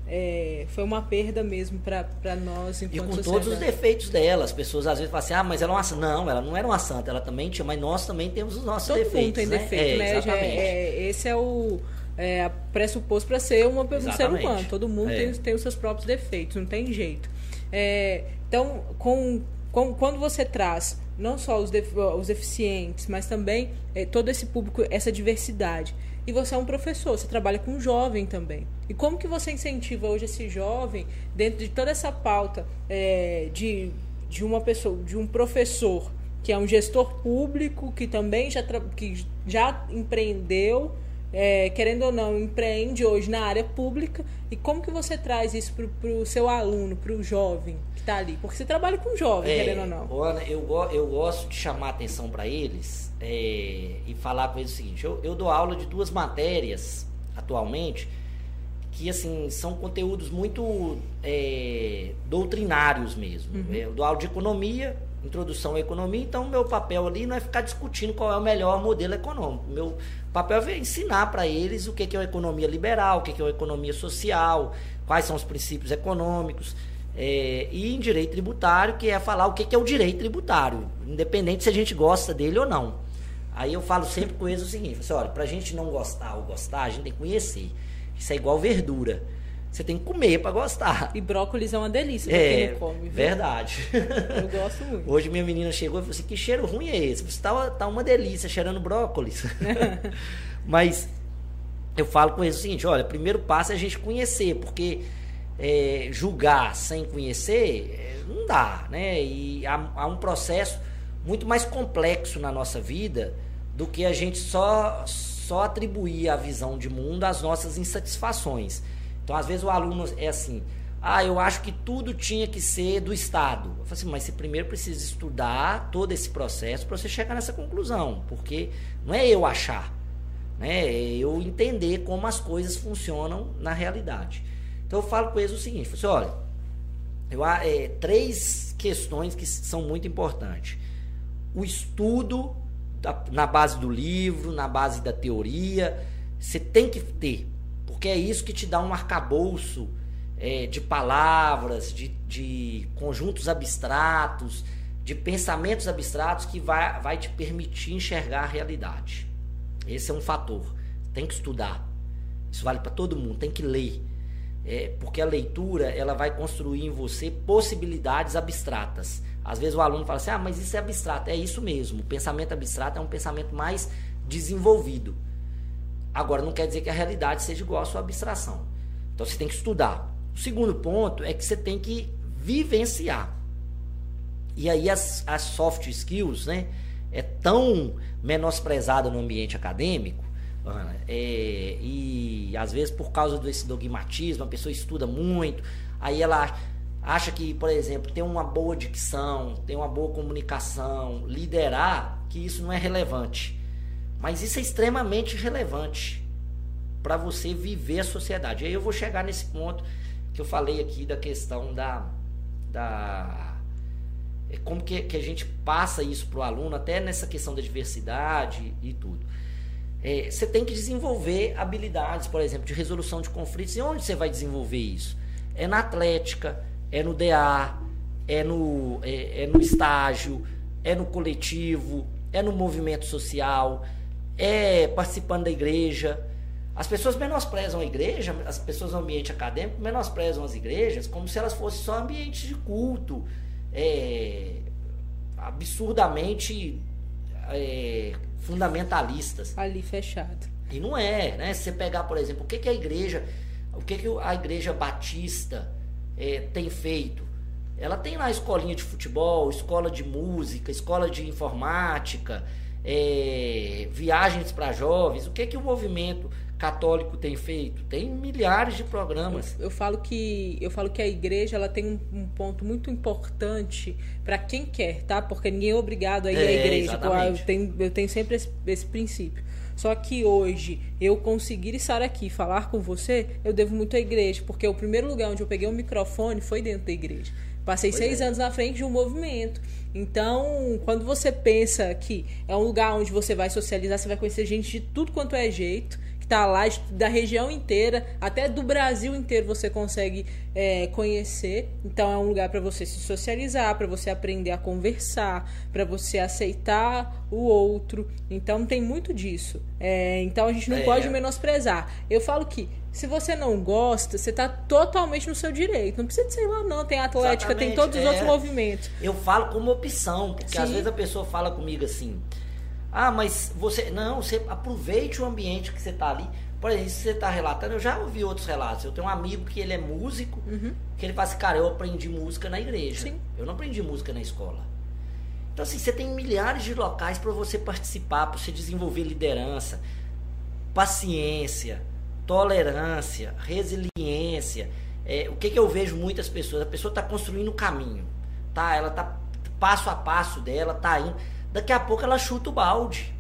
É, foi uma perda mesmo para nós. E com sociedade. todos os defeitos dela. As pessoas às vezes falam assim: ah, mas ela é uma santa. Não, ela não era uma santa, ela também tinha, mas nós também temos os nossos Todo defeitos. Mundo tem né? defeito, né? Exatamente. É, esse é o é, pressuposto para ser uma, um ser humano. Todo mundo é. tem, tem os seus próprios defeitos, não tem jeito. É, então, com quando você traz não só os, os deficientes, mas também é, todo esse público, essa diversidade. E você é um professor, você trabalha com um jovem também. E como que você incentiva hoje esse jovem dentro de toda essa pauta é, de, de uma pessoa, de um professor que é um gestor público que também já, que já empreendeu é, querendo ou não, empreende hoje na área pública e como que você traz isso para o seu aluno, para o jovem que está ali? Porque você trabalha com jovem, é, querendo ou não. Ana, eu, eu gosto de chamar atenção para eles é, e falar com eles o seguinte, eu, eu dou aula de duas matérias atualmente que assim são conteúdos muito é, doutrinários mesmo. Uhum. Eu dou aula de economia, introdução à economia, então meu papel ali não é ficar discutindo qual é o melhor modelo econômico. Meu papel é ensinar para eles o que é uma economia liberal, o que é uma economia social, quais são os princípios econômicos. É, e em direito tributário, que é falar o que é o direito tributário, independente se a gente gosta dele ou não. Aí eu falo sempre com eles o seguinte: assim, olha, para a gente não gostar ou gostar, a gente tem que conhecer. Isso é igual verdura. Você tem que comer para gostar. E brócolis é uma delícia pra É, quem não come. viu? verdade. <laughs> Eu gosto muito. Hoje minha menina chegou e falou assim, que cheiro ruim é esse? Você tá, tá uma delícia, cheirando brócolis. <laughs> Mas eu falo com eles o seguinte, olha, primeiro passo é a gente conhecer, porque é, julgar sem conhecer é, não dá, né? E há, há um processo muito mais complexo na nossa vida do que a gente só, só atribuir a visão de mundo às nossas insatisfações. Então, às vezes o aluno é assim, ah, eu acho que tudo tinha que ser do Estado. Eu falo assim, mas você primeiro precisa estudar todo esse processo para você chegar nessa conclusão, porque não é eu achar, né? É eu entender como as coisas funcionam na realidade. Então eu falo com eles o seguinte, assim, olha, eu, é, três questões que são muito importantes. O estudo da- na base do livro, na base da teoria, você tem que ter, porque é isso que te dá um arcabouço é, de palavras, de, de conjuntos abstratos, de pensamentos abstratos que vai, vai te permitir enxergar a realidade. Esse é um fator. Tem que estudar. Isso vale para todo mundo. Tem que ler. É, porque a leitura ela vai construir em você possibilidades abstratas. Às vezes o aluno fala assim: ah, mas isso é abstrato. É isso mesmo. O pensamento abstrato é um pensamento mais desenvolvido. Agora, não quer dizer que a realidade seja igual à sua abstração. Então você tem que estudar. O segundo ponto é que você tem que vivenciar. E aí as, as soft skills, né, é tão menosprezada no ambiente acadêmico, Ana, é, e às vezes por causa desse dogmatismo, a pessoa estuda muito, aí ela acha que, por exemplo, ter uma boa dicção, ter uma boa comunicação, liderar, que isso não é relevante. Mas isso é extremamente relevante para você viver a sociedade. E aí eu vou chegar nesse ponto que eu falei aqui da questão da, da é como que, que a gente passa isso para o aluno, até nessa questão da diversidade e tudo. É, você tem que desenvolver habilidades, por exemplo, de resolução de conflitos. E onde você vai desenvolver isso? É na atlética, é no DA, é no, é, é no estágio, é no coletivo, é no movimento social, é participando da igreja. As pessoas menosprezam a igreja, as pessoas no ambiente acadêmico menosprezam as igrejas como se elas fossem só ambientes de culto, é, absurdamente é, fundamentalistas. Ali fechado. E não é, né? Se você pegar, por exemplo, o que, que a igreja, o que, que a igreja batista é, tem feito? Ela tem lá escolinha de futebol, escola de música, escola de informática, é, viagens para jovens. O que que o movimento católico tem feito? Tem milhares de programas. Eu falo que eu falo que a igreja ela tem um, um ponto muito importante para quem quer, tá? Porque ninguém é obrigado a ir à É, igreja. exatamente. Eu tenho, eu tenho sempre esse, esse princípio. Só que hoje eu conseguir estar aqui falar com você, eu devo muito à igreja, porque o primeiro lugar onde eu peguei um microfone foi dentro da igreja. Passei Pois seis é. anos na frente de um movimento. Então, quando você pensa que é um lugar onde você vai socializar, você vai conhecer gente de tudo quanto é jeito, tá lá da região inteira, até do Brasil inteiro você consegue é, conhecer. Então, é um lugar para você se socializar, para você aprender a conversar, para você aceitar o outro. Então, tem muito disso. É, então, a gente não É. pode menosprezar. Eu falo que se você não gosta, você tá totalmente no seu direito. Não precisa de sei lá, não. Tem atlética, tem Exatamente, todos os é. outros movimentos. Eu falo como opção, porque às Sim. vezes a pessoa fala comigo assim: "Ah, mas você não, você aproveite o ambiente que você está ali". Por exemplo, se você está relatando, eu já ouvi outros relatos. Eu tenho um amigo que ele é músico, que ele fala assim: "Cara, eu aprendi música na igreja. Sim. Eu não aprendi música na escola". Então assim, você tem milhares de locais para você participar, para você desenvolver liderança, paciência, tolerância, resiliência. É, o que, que eu vejo muitas pessoas? A pessoa está construindo o caminho, tá? Ela tá passo a passo dela, tá indo. Daqui a pouco ela chuta o balde.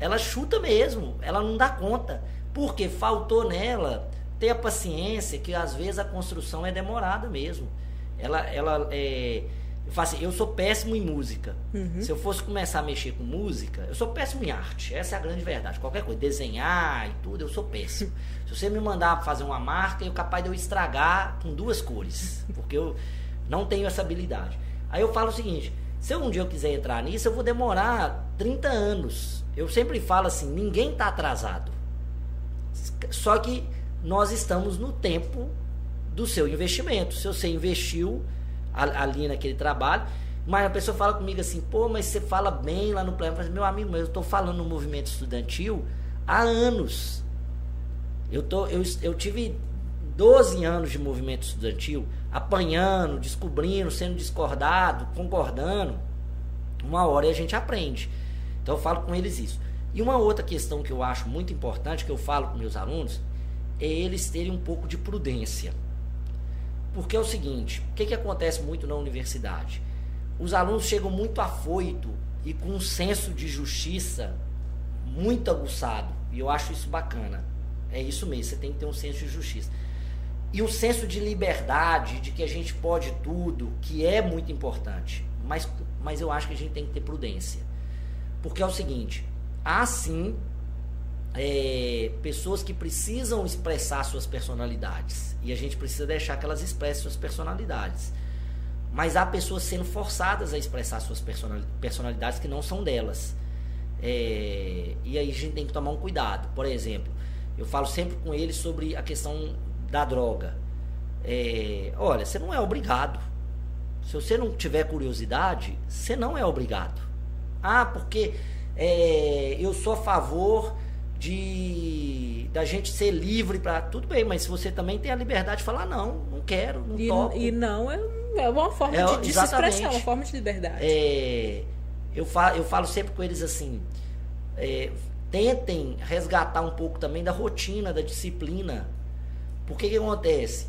Ela chuta mesmo, ela não dá conta. Porque faltou nela ter a paciência, que às vezes a construção é demorada mesmo. Ela, ela é, eu, falo assim, eu sou péssimo em música. Se eu fosse começar a mexer com música, eu sou péssimo em arte. Essa é a grande verdade. Qualquer coisa, desenhar e tudo, eu sou péssimo. <laughs> Se você me mandar fazer uma marca, eu capaz de eu estragar com duas cores, porque eu não tenho essa habilidade. Aí eu falo o seguinte: se um dia eu quiser entrar nisso, eu vou demorar 30 anos. Eu sempre falo assim: ninguém está atrasado. Só que nós estamos no tempo do seu investimento. Se você investiu ali naquele trabalho, mas a pessoa fala comigo assim, pô, mas você fala bem lá no plano. Eu falo, meu amigo, mas eu estou falando no movimento estudantil há anos. Eu, tô, eu, eu tive 12 anos de movimento estudantil, apanhando, descobrindo, sendo discordado, concordando. Uma hora a gente aprende. Então eu falo com eles isso. E uma outra questão que eu acho muito importante, que eu falo com meus alunos, é eles terem um pouco de prudência. Porque é o seguinte, o que, que acontece muito na universidade? Os alunos chegam muito afoito e com um senso de justiça muito aguçado. E eu acho isso bacana. É isso mesmo, você tem que ter um senso de justiça. E o senso de liberdade, de que a gente pode tudo, que é muito importante. Mas, mas eu acho que a gente tem que ter prudência. Porque é o seguinte, há sim é, pessoas que precisam expressar suas personalidades. E a gente precisa deixar que elas expressem suas personalidades. Mas há pessoas sendo forçadas a expressar suas personalidades que não são delas. É, e aí a gente tem que tomar um cuidado. Por exemplo, eu falo sempre com eles sobre a questão da droga. É, olha, você não é obrigado. Se você não tiver curiosidade, você não é obrigado. Ah, porque é, eu sou a favor de da gente ser livre para tudo bem, mas se você também tem a liberdade de falar não, não quero, não e, toco. E não é, é uma forma é, de, de se expressar, uma forma de liberdade. É, eu falo, eu falo sempre com eles assim, é, tentem resgatar um pouco também da rotina, da disciplina. Porque que acontece?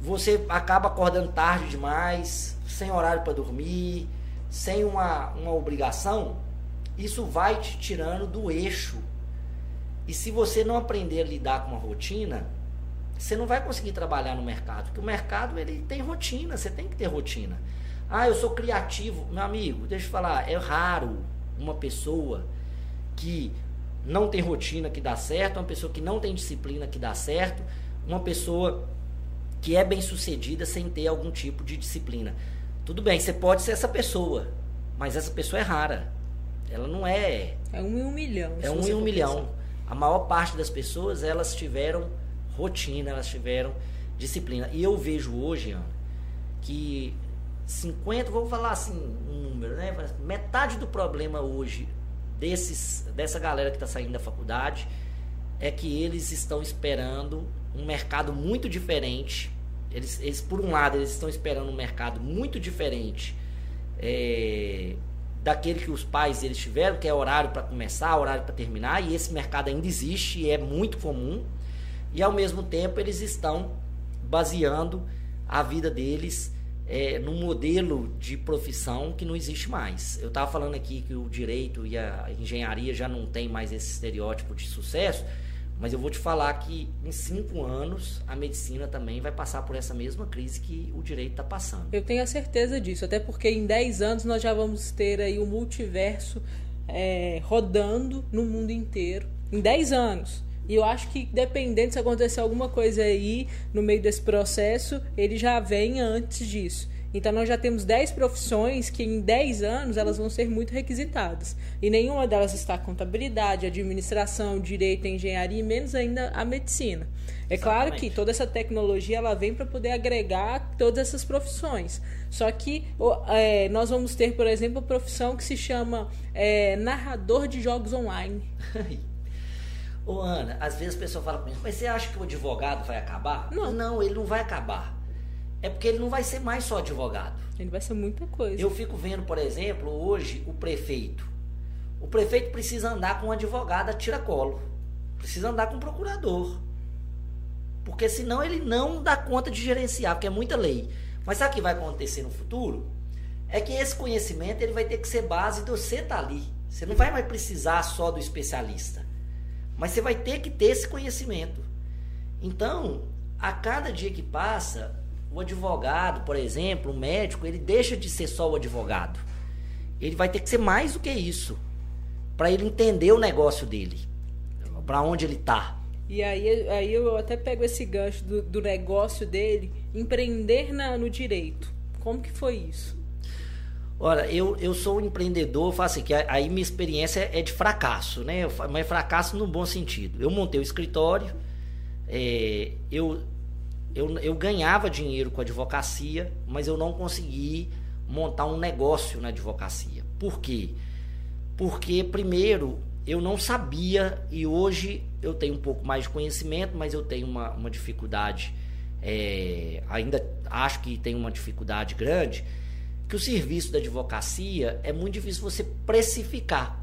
Você acaba acordando tarde demais, sem horário para dormir, sem uma, uma obrigação, isso vai te tirando do eixo. E se você não aprender a lidar com uma rotina, você não vai conseguir trabalhar no mercado, porque o mercado ele tem rotina, você tem que ter rotina. Ah, eu sou criativo, meu amigo, deixa eu falar, é raro uma pessoa que não tem rotina que dá certo, uma pessoa que não tem disciplina que dá certo, uma pessoa que é bem sucedida sem ter algum tipo de disciplina. Tudo bem, você pode ser essa pessoa, mas essa pessoa é rara. Ela não é. É um em um milhão. É um em um milhão. Pensar. A maior parte das pessoas, elas tiveram rotina, elas tiveram disciplina. E eu vejo hoje, Ana, que 50, vou falar assim, um número, né? Metade do problema hoje desses, dessa galera que está saindo da faculdade é que eles estão esperando um mercado muito diferente eles, eles, por um lado, eles estão esperando um mercado muito diferente é, daquele que os pais eles tiveram, que é horário para começar, horário para terminar, e esse mercado ainda existe e é muito comum. E ao mesmo tempo eles estão baseando a vida deles é, modelo de profissão que não existe mais. Eu estava falando aqui que o direito e a engenharia já não tem mais esse estereótipo de sucesso. Mas eu vou te falar que em cinco anos a medicina também vai passar por essa mesma crise que o direito está passando. Eu tenho a certeza disso, até porque em 10 anos nós já vamos ter aí o multiverso é, rodando no mundo inteiro. Em 10 anos. E eu acho que, dependendo se acontecer alguma coisa aí no meio desse processo, ele já vem antes disso. Então nós já temos 10 profissões que em 10 anos elas vão ser muito requisitadas. E nenhuma delas está contabilidade, administração, direito, engenharia e menos ainda a medicina. É Exatamente. claro que toda essa tecnologia ela vem para poder agregar todas essas profissões. Só que é, nós vamos ter, por exemplo, a profissão que se chama é, narrador de jogos online. <laughs> Ô Ana, às vezes a pessoa fala comigo, mas você acha que o advogado vai acabar? Não, não ele não vai acabar é porque ele não vai ser mais só advogado. Ele vai ser muita coisa. Eu fico vendo, por exemplo, hoje o prefeito. O prefeito precisa andar com um advogado a tiracolo. Precisa andar com um procurador. Porque senão ele não dá conta de gerenciar, porque é muita lei. Mas sabe o que vai acontecer no futuro? É que esse conhecimento ele vai ter que ser base de você estar tá ali. Você não vai mais precisar só do especialista. Mas você vai ter que ter esse conhecimento. Então, a cada dia que passa, o advogado, por exemplo, o médico, ele deixa de ser só o advogado. Ele vai ter que ser mais do que isso para ele entender o negócio dele, para onde ele está. E aí, aí eu até pego esse gancho do, do negócio dele, empreender na, no direito. Como que foi isso? Olha, eu, eu sou um empreendedor, faço assim, que aí minha experiência é de fracasso, né? Mas fracasso no bom sentido. Eu montei o escritório, é, eu, eu, eu ganhava dinheiro com advocacia, mas eu não consegui montar um negócio na advocacia. Por quê? Porque, primeiro, eu não sabia e hoje eu tenho um pouco mais de conhecimento, mas eu tenho uma, uma dificuldade, é, ainda acho que tem uma dificuldade grande, que o serviço da advocacia é muito difícil você precificar.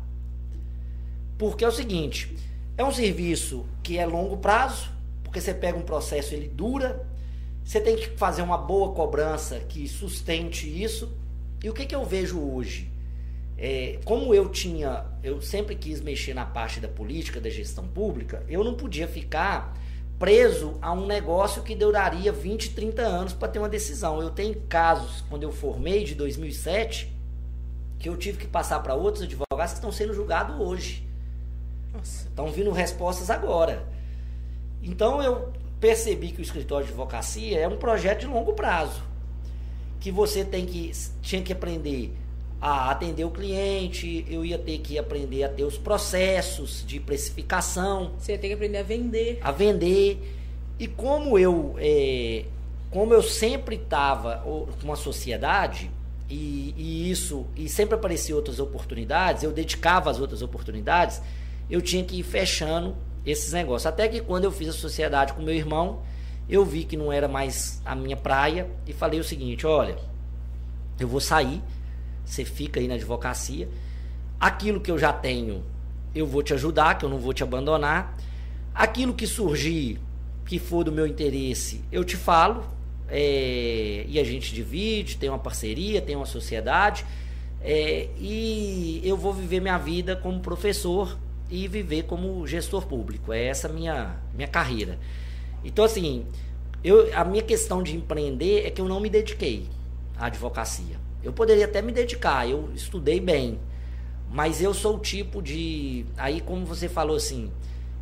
Porque é o seguinte, é um serviço que é longo prazo, porque você pega um processo, ele dura, você tem que fazer uma boa cobrança que sustente isso. E o que, que eu vejo hoje? É, como eu tinha, eu sempre quis mexer na parte da política, da gestão pública, eu não podia ficar preso a um negócio que duraria 20, 30 anos para ter uma decisão. Eu tenho casos, quando eu formei, de 2007, que eu tive que passar para outros advogados que estão sendo julgados hoje. Nossa. Estão vindo respostas agora. Então eu percebi que o escritório de advocacia é um projeto de longo prazo. Que você tem que, tinha que aprender a atender o cliente, eu ia ter que aprender a ter os processos de precificação. Você ia ter que aprender a vender. A vender. E como eu, é, como eu sempre estava com uma sociedade, e, e, isso, e sempre apareciam outras oportunidades, eu dedicava as outras oportunidades, eu tinha que ir fechando esses negócios. Até que quando eu fiz a sociedade com meu irmão, eu vi que não era mais a minha praia e falei o seguinte: olha, eu vou sair você fica aí na advocacia. Aquilo que eu já tenho, eu vou te ajudar, que eu não vou te abandonar. Aquilo que surgir, que for do meu interesse, eu te falo. É, e a gente divide, tem uma parceria, tem uma sociedade. É, e eu vou viver minha vida como professor e viver como gestor público. É essa minha minha carreira. Então assim, eu, a minha questão de empreender é que eu não me dediquei à advocacia. Eu poderia até me dedicar, eu estudei bem, mas eu sou o tipo de. Aí, como você falou assim,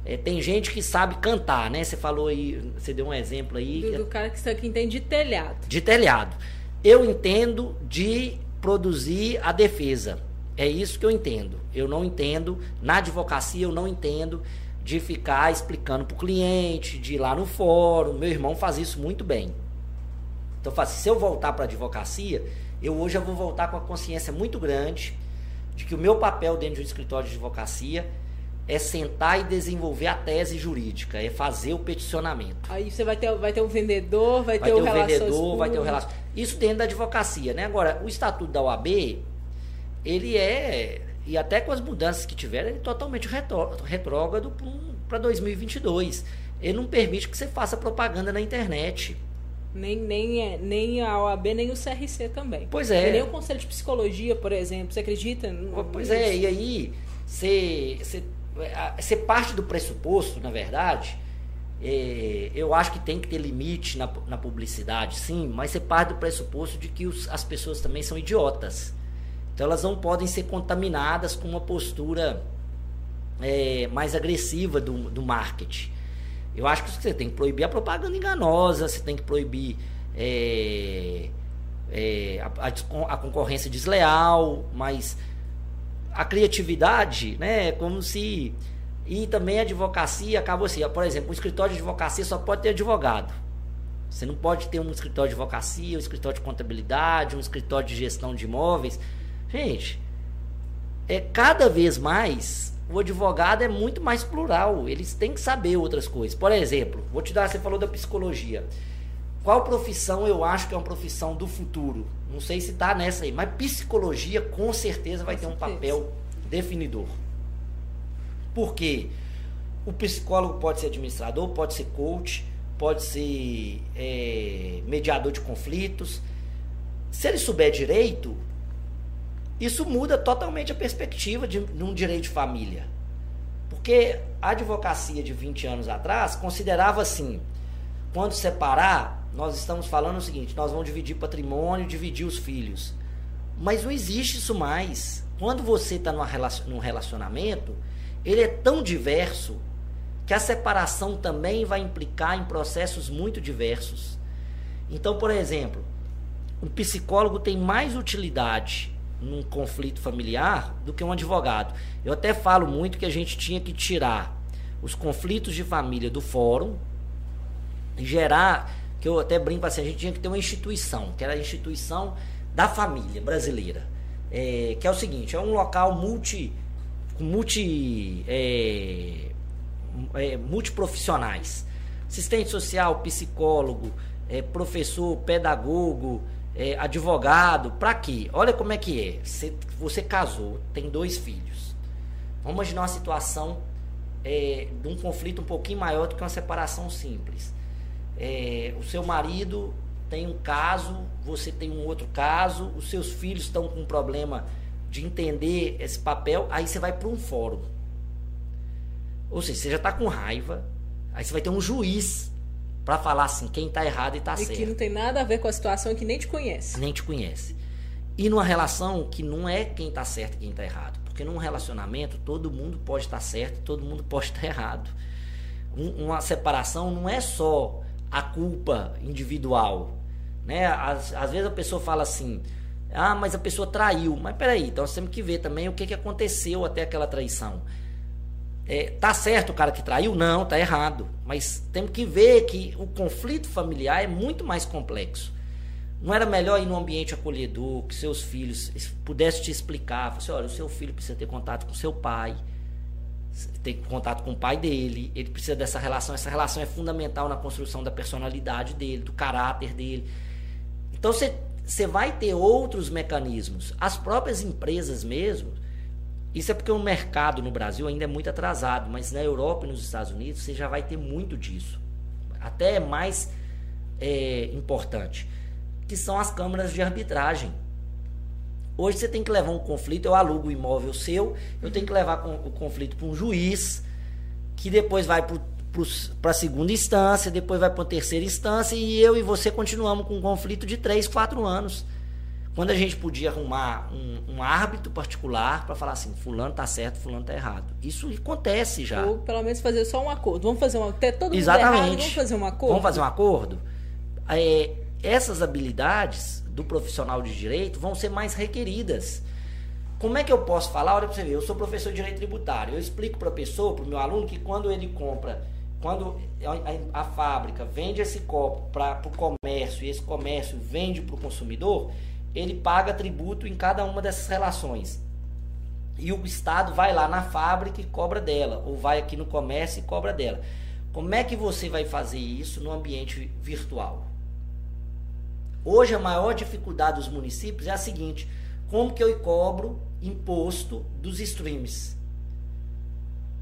é, tem gente que sabe cantar, né? Você falou aí, você deu um exemplo aí. Do, do cara que, que entende de telhado. De telhado. Eu entendo de produzir a defesa. É isso que eu entendo. Eu não entendo, na advocacia, eu não entendo de ficar explicando para o cliente, de ir lá no fórum. Meu irmão faz isso muito bem. Então, se eu voltar para a advocacia, eu hoje eu vou voltar com a consciência muito grande de que o meu papel dentro de um escritório de advocacia é sentar e desenvolver a tese jurídica, é fazer o peticionamento. Aí você vai ter, vai ter um vendedor, vai, vai ter, ter o vendedor, vai ter o relação. Isso dentro da advocacia, né? Agora, o estatuto da OAB, ele é e até com as mudanças que tiveram, ele é totalmente retrógrado para 2022. Ele não permite que você faça propaganda na internet. Nem, nem, é, nem a OAB, nem o CRC também. Pois é. E nem o Conselho de Psicologia, por exemplo. Você acredita? Pois é, e aí você, você, você parte do pressuposto, na verdade, é, eu acho que tem que ter limite na, na publicidade, sim, mas você parte do pressuposto de que os, as pessoas também são idiotas. Então elas não podem ser contaminadas com uma postura é, mais agressiva do, do marketing. Eu acho que você tem que proibir a propaganda enganosa, você tem que proibir é, é, a, a, a, concorrência desleal, mas a criatividade, né, é como se. E também a advocacia acabou assim. Por exemplo, um escritório de advocacia só pode ter advogado. Você não pode ter um escritório de advocacia, um escritório de contabilidade, um escritório de gestão de imóveis. Gente, é cada vez mais o advogado é muito mais plural. Eles têm que saber outras coisas. Por exemplo, vou te dar, você falou da psicologia. Qual profissão eu acho que é uma profissão do futuro? Não sei se está nessa aí, mas psicologia com certeza vai com ter certeza. um papel definidor. Por quê? O psicólogo pode ser administrador, pode ser coach, pode ser é, mediador de conflitos. Se ele souber direito, isso muda totalmente a perspectiva de, de um direito de família. Porque a advocacia de 20 anos atrás considerava assim: quando separar, nós estamos falando o seguinte, nós vamos dividir patrimônio, dividir os filhos. Mas não existe isso mais. Quando você está num relacionamento, ele é tão diverso que a separação também vai implicar em processos muito diversos. Então, por exemplo, um psicólogo tem mais utilidade num conflito familiar do que um advogado. Eu até falo muito que a gente tinha que tirar os conflitos de família do fórum gerar, que eu até brinco assim, a gente tinha que ter uma instituição, que era a instituição da família brasileira. É, que é o seguinte, é um local multi, multi, é, é, multiprofissionais. Assistente social, psicólogo, é, professor, pedagogo, é, advogado, para quê? Olha como é que é. Você, você casou, tem dois filhos. Vamos imaginar uma situação é, de um conflito um pouquinho maior do que uma separação simples. É, o seu marido tem um caso, você tem um outro caso, os seus filhos estão com um problema de entender esse papel, aí você vai para um fórum. Ou seja, você já está com raiva, aí você vai ter um juiz para falar assim, quem está errado e está certo. E que não tem nada a ver com a situação que nem te conhece. Nem te conhece. E numa relação que não é quem está certo e quem está errado. Porque num relacionamento todo mundo pode estar tá certo, todo mundo pode estar tá <laughs> errado. Um, uma separação não é só a culpa individual. Né? Às, às vezes a pessoa fala assim, ah, mas a pessoa traiu. Mas peraí, então nós temos que ver também o que, que aconteceu até aquela traição. É, tá certo o cara que traiu? Não, tá errado. Mas temos que ver que o conflito familiar é muito mais complexo. Não era melhor ir num ambiente acolhedor, que seus filhos pudessem te explicar, assim, olha, o seu filho precisa ter contato com seu pai, ter contato com o pai dele, ele precisa dessa relação, essa relação é fundamental na construção da personalidade dele, do caráter dele. Então você, vai ter outros mecanismos. As próprias empresas mesmo, isso é porque o mercado no Brasil ainda é muito atrasado, mas na Europa e nos Estados Unidos você já vai ter muito disso. Até é mais é, importante. Que são as câmaras de arbitragem. Hoje você tem que levar um conflito, eu alugo o imóvel seu, eu tenho que levar o conflito para um juiz, que depois vai para a segunda instância, depois vai para a terceira instância, e eu e você continuamos com um conflito de 3, 4 anos. Quando a gente podia arrumar um, um árbitro particular para falar assim, fulano tá certo, fulano tá errado. Isso acontece já. Ou pelo menos fazer só um acordo. Vamos fazer um até todo Exatamente. errado, vamos fazer um acordo. Vamos fazer um acordo. É, essas habilidades do profissional de direito vão ser mais requeridas. Como é que eu posso falar? Olha para você ver, eu sou professor de direito tributário. Eu explico para a pessoa, para o meu aluno, que quando ele compra, quando a, a fábrica vende esse copo para o comércio e esse comércio vende para o consumidor, ele paga tributo em cada uma dessas relações. E o Estado vai lá na fábrica e cobra dela, ou vai aqui no comércio e cobra dela. Como é que você vai fazer isso no ambiente virtual? Hoje a maior dificuldade dos municípios é a seguinte: como que eu cobro imposto dos streams?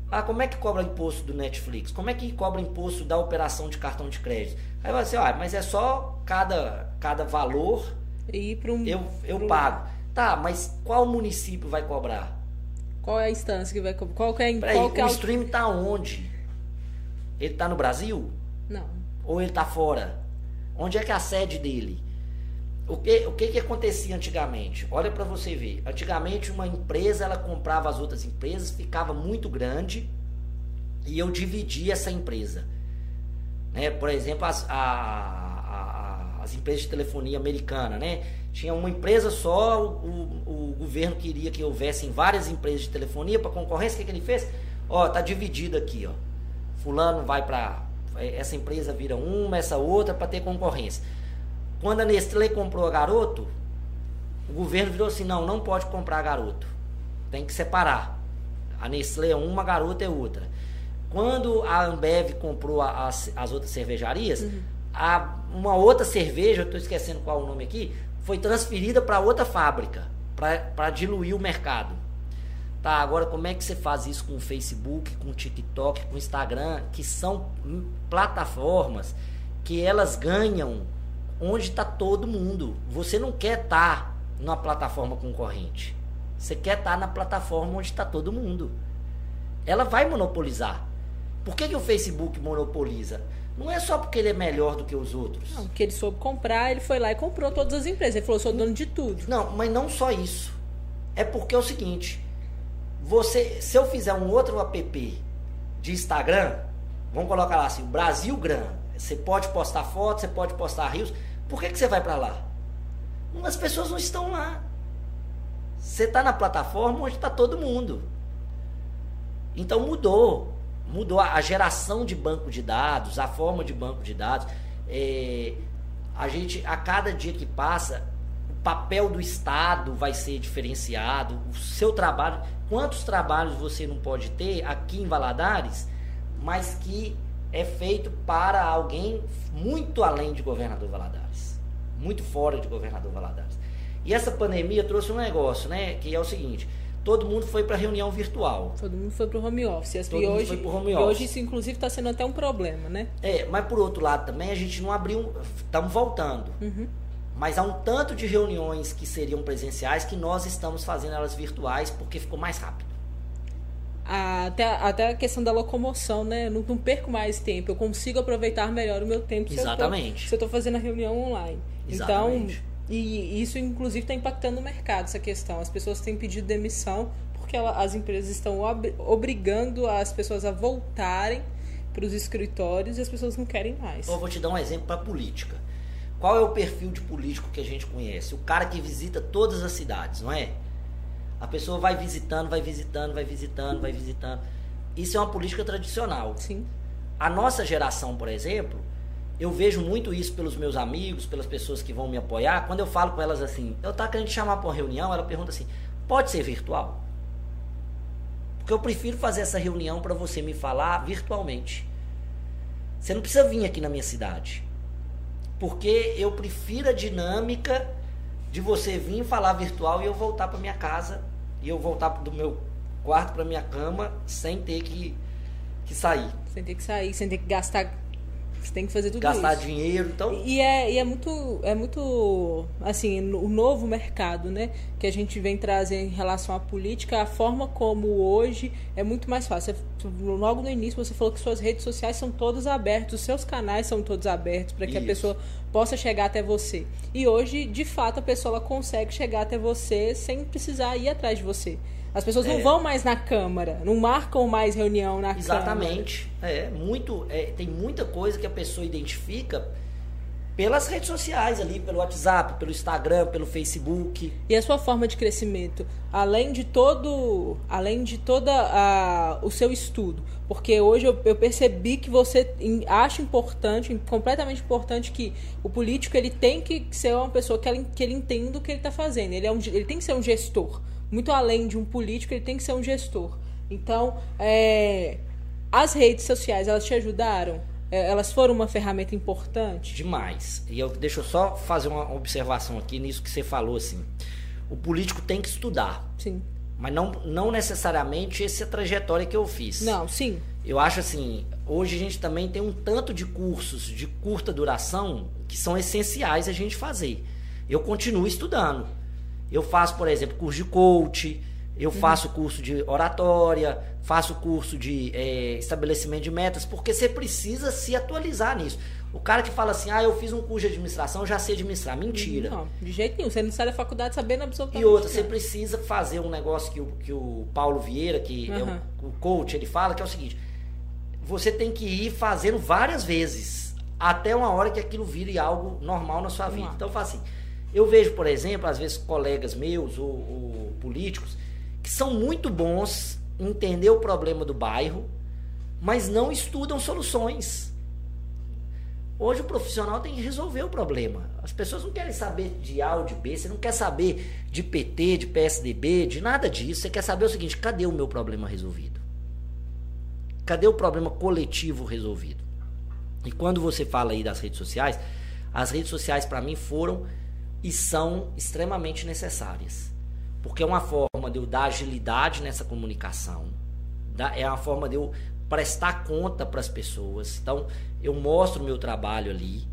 Ah, como é que cobra imposto do Netflix? Como é que cobra imposto da operação de cartão de crédito? Aí ser, ah, mas é só cada, cada valor e para um. Eu, eu um... pago. Tá, mas qual município vai cobrar? Qual é a instância que vai cobrar? Qual que é, Peraí, qual que é o stream está onde? Ele está no Brasil? Não. Ou ele está fora? Onde é que é a sede dele? O que, o que, que acontecia antigamente? Olha para você ver. Antigamente uma empresa ela comprava as outras empresas, ficava muito grande e eu dividia essa empresa. Né? Por exemplo, as, a, as empresas de telefonia americana, né? Tinha uma empresa só, o, o, governo queria que houvessem várias empresas de telefonia para concorrência, o que, que ele fez? Ó, tá dividido aqui, ó. Fulano vai para essa empresa vira uma, essa outra para ter concorrência. Quando a Nestlé comprou a Garoto, o governo virou assim: não, não pode comprar a Garoto. Tem que separar. A Nestlé é uma, a Garoto é outra. Quando a Ambev comprou as, as outras cervejarias, uhum a, uma outra cerveja, eu estou esquecendo qual é o nome aqui, foi transferida para outra fábrica, para diluir o mercado. Tá, agora como é que você faz isso com o Facebook, com o TikTok, com o Instagram, que são plataformas que elas ganham onde está todo mundo. Você não quer estar tá numa plataforma concorrente. Você quer estar tá na plataforma onde está todo mundo. Ela vai monopolizar. Por que, que o Facebook monopoliza? Não é só porque ele é melhor do que os outros. Não, porque ele soube comprar, ele foi lá e comprou todas as empresas. Ele falou, sou dono de tudo. Não, mas não só isso. É porque é o seguinte, você, se eu fizer um outro app de Instagram, vamos colocar lá assim, Brasil Gran, você pode postar fotos, você pode postar rios, por que, que você vai para lá? As pessoas não estão lá. Você está na plataforma onde está todo mundo. Então mudou. Mudou a geração de banco de dados, a forma de banco de dados. É, a gente, a cada dia que passa, o papel do Estado vai ser diferenciado, o seu trabalho, quantos trabalhos você não pode ter aqui em Valadares, mas que é feito para alguém muito além de governador Valadares, muito fora de governador Valadares. E essa pandemia trouxe um negócio, né, que é o seguinte, todo mundo foi para reunião virtual. Todo mundo foi para o home office. Todo e mundo hoje, foi pro home e office. hoje isso inclusive está sendo até um problema, né? É, mas por outro lado também a gente não abriu, estamos voltando. Uhum. Mas há um tanto de reuniões que seriam presenciais que nós estamos fazendo elas virtuais porque ficou mais rápido. Até, até a questão da locomoção, né? Eu não, não perco mais tempo, eu consigo aproveitar melhor o meu tempo Exatamente. se eu tô fazendo a reunião online. Exatamente. Então, e isso inclusive está impactando o mercado, essa questão. As pessoas têm pedido demissão porque ela- as empresas estão ob- obrigando as pessoas a voltarem para os escritórios e as pessoas não querem mais. Então, eu vou te dar um exemplo para política. Qual é o perfil de político que a gente conhece? O cara que visita todas as cidades, não é? A pessoa vai visitando, vai visitando, vai visitando, vai visitando. Isso é uma política tradicional. Sim. A nossa geração, por exemplo, eu vejo muito isso pelos meus amigos, pelas pessoas que vão me apoiar. Quando eu falo com elas assim, eu tá querendo te chamar para uma reunião, ela pergunta assim: pode ser virtual? Porque eu prefiro fazer essa reunião para você me falar virtualmente. Você não precisa vir aqui na minha cidade. Porque eu prefiro a dinâmica de você vir falar virtual e eu voltar para minha casa e eu voltar do meu quarto para minha cama sem ter que, que sair, Sem ter que sair, sem ter que gastar. Você tem que fazer tudo gastar isso. dinheiro. Então, E é, e é muito, é muito, assim, o novo mercado, né, que a gente vem trazer em relação à política, a forma como hoje é muito mais fácil. Você- Logo no início você falou que suas redes sociais são todas abertas, os seus canais são todos abertos para que a Isso. pessoa possa chegar até você. E hoje, de fato, a pessoa consegue chegar até você sem precisar ir atrás de você. As pessoas não É. vão mais na câmara, não marcam mais reunião na câmara. exatamente. É, muito, é, tem muita coisa que a pessoa identifica pelas redes sociais ali, pelo WhatsApp, pelo Instagram, pelo Facebook. E a sua forma de crescimento, além de todo, além de toda a, o seu estudo, porque hoje eu, eu percebi que você acha importante, completamente importante que o político ele tem que ser uma pessoa que, ela, que ele entenda o que ele está fazendo. Ele é um, ele tem que ser um gestor, muito além de um político, ele tem que ser um gestor. Então, é, as redes sociais elas te ajudaram, É, elas foram uma ferramenta importante. Demais. E eu deixa eu só fazer uma observação aqui nisso que você falou assim. O político tem que estudar, Sim. mas não, não necessariamente essa é trajetória que eu fiz. Não, sim. Eu acho assim, hoje a gente também tem um tanto de cursos de curta duração que são essenciais a gente fazer. Eu continuo estudando. Eu faço, por exemplo, curso de coach, eu faço curso de oratória, faço curso de eh, estabelecimento de metas, porque você precisa se atualizar nisso. O cara que fala assim, ah, eu fiz um curso de administração, eu já sei administrar. Mentira. Não, de jeito nenhum. Você não sai da faculdade sabendo absolutamente E outra, você precisa fazer um negócio que o, que o Paulo Vieira, que é Aham. o, o coach, ele fala, que é o seguinte: você tem que ir fazendo várias vezes, até uma hora que aquilo vire algo normal na sua vida. Então, eu falo assim, eu vejo, por exemplo, às vezes colegas meus ou, ou políticos que são muito bons em entender o problema do bairro, mas não estudam soluções. Hoje o profissional tem que resolver o problema. As pessoas não querem saber de A ou de B, você não quer saber de PT, de PSDB, de nada disso. Você quer saber o seguinte: cadê o meu problema resolvido? Cadê o problema coletivo resolvido? E quando você fala aí das redes sociais, as redes sociais para mim foram e são extremamente necessárias. Porque é uma forma de eu dar agilidade nessa comunicação, é uma forma de eu prestar conta para as pessoas. Então, eu mostro o meu trabalho ali,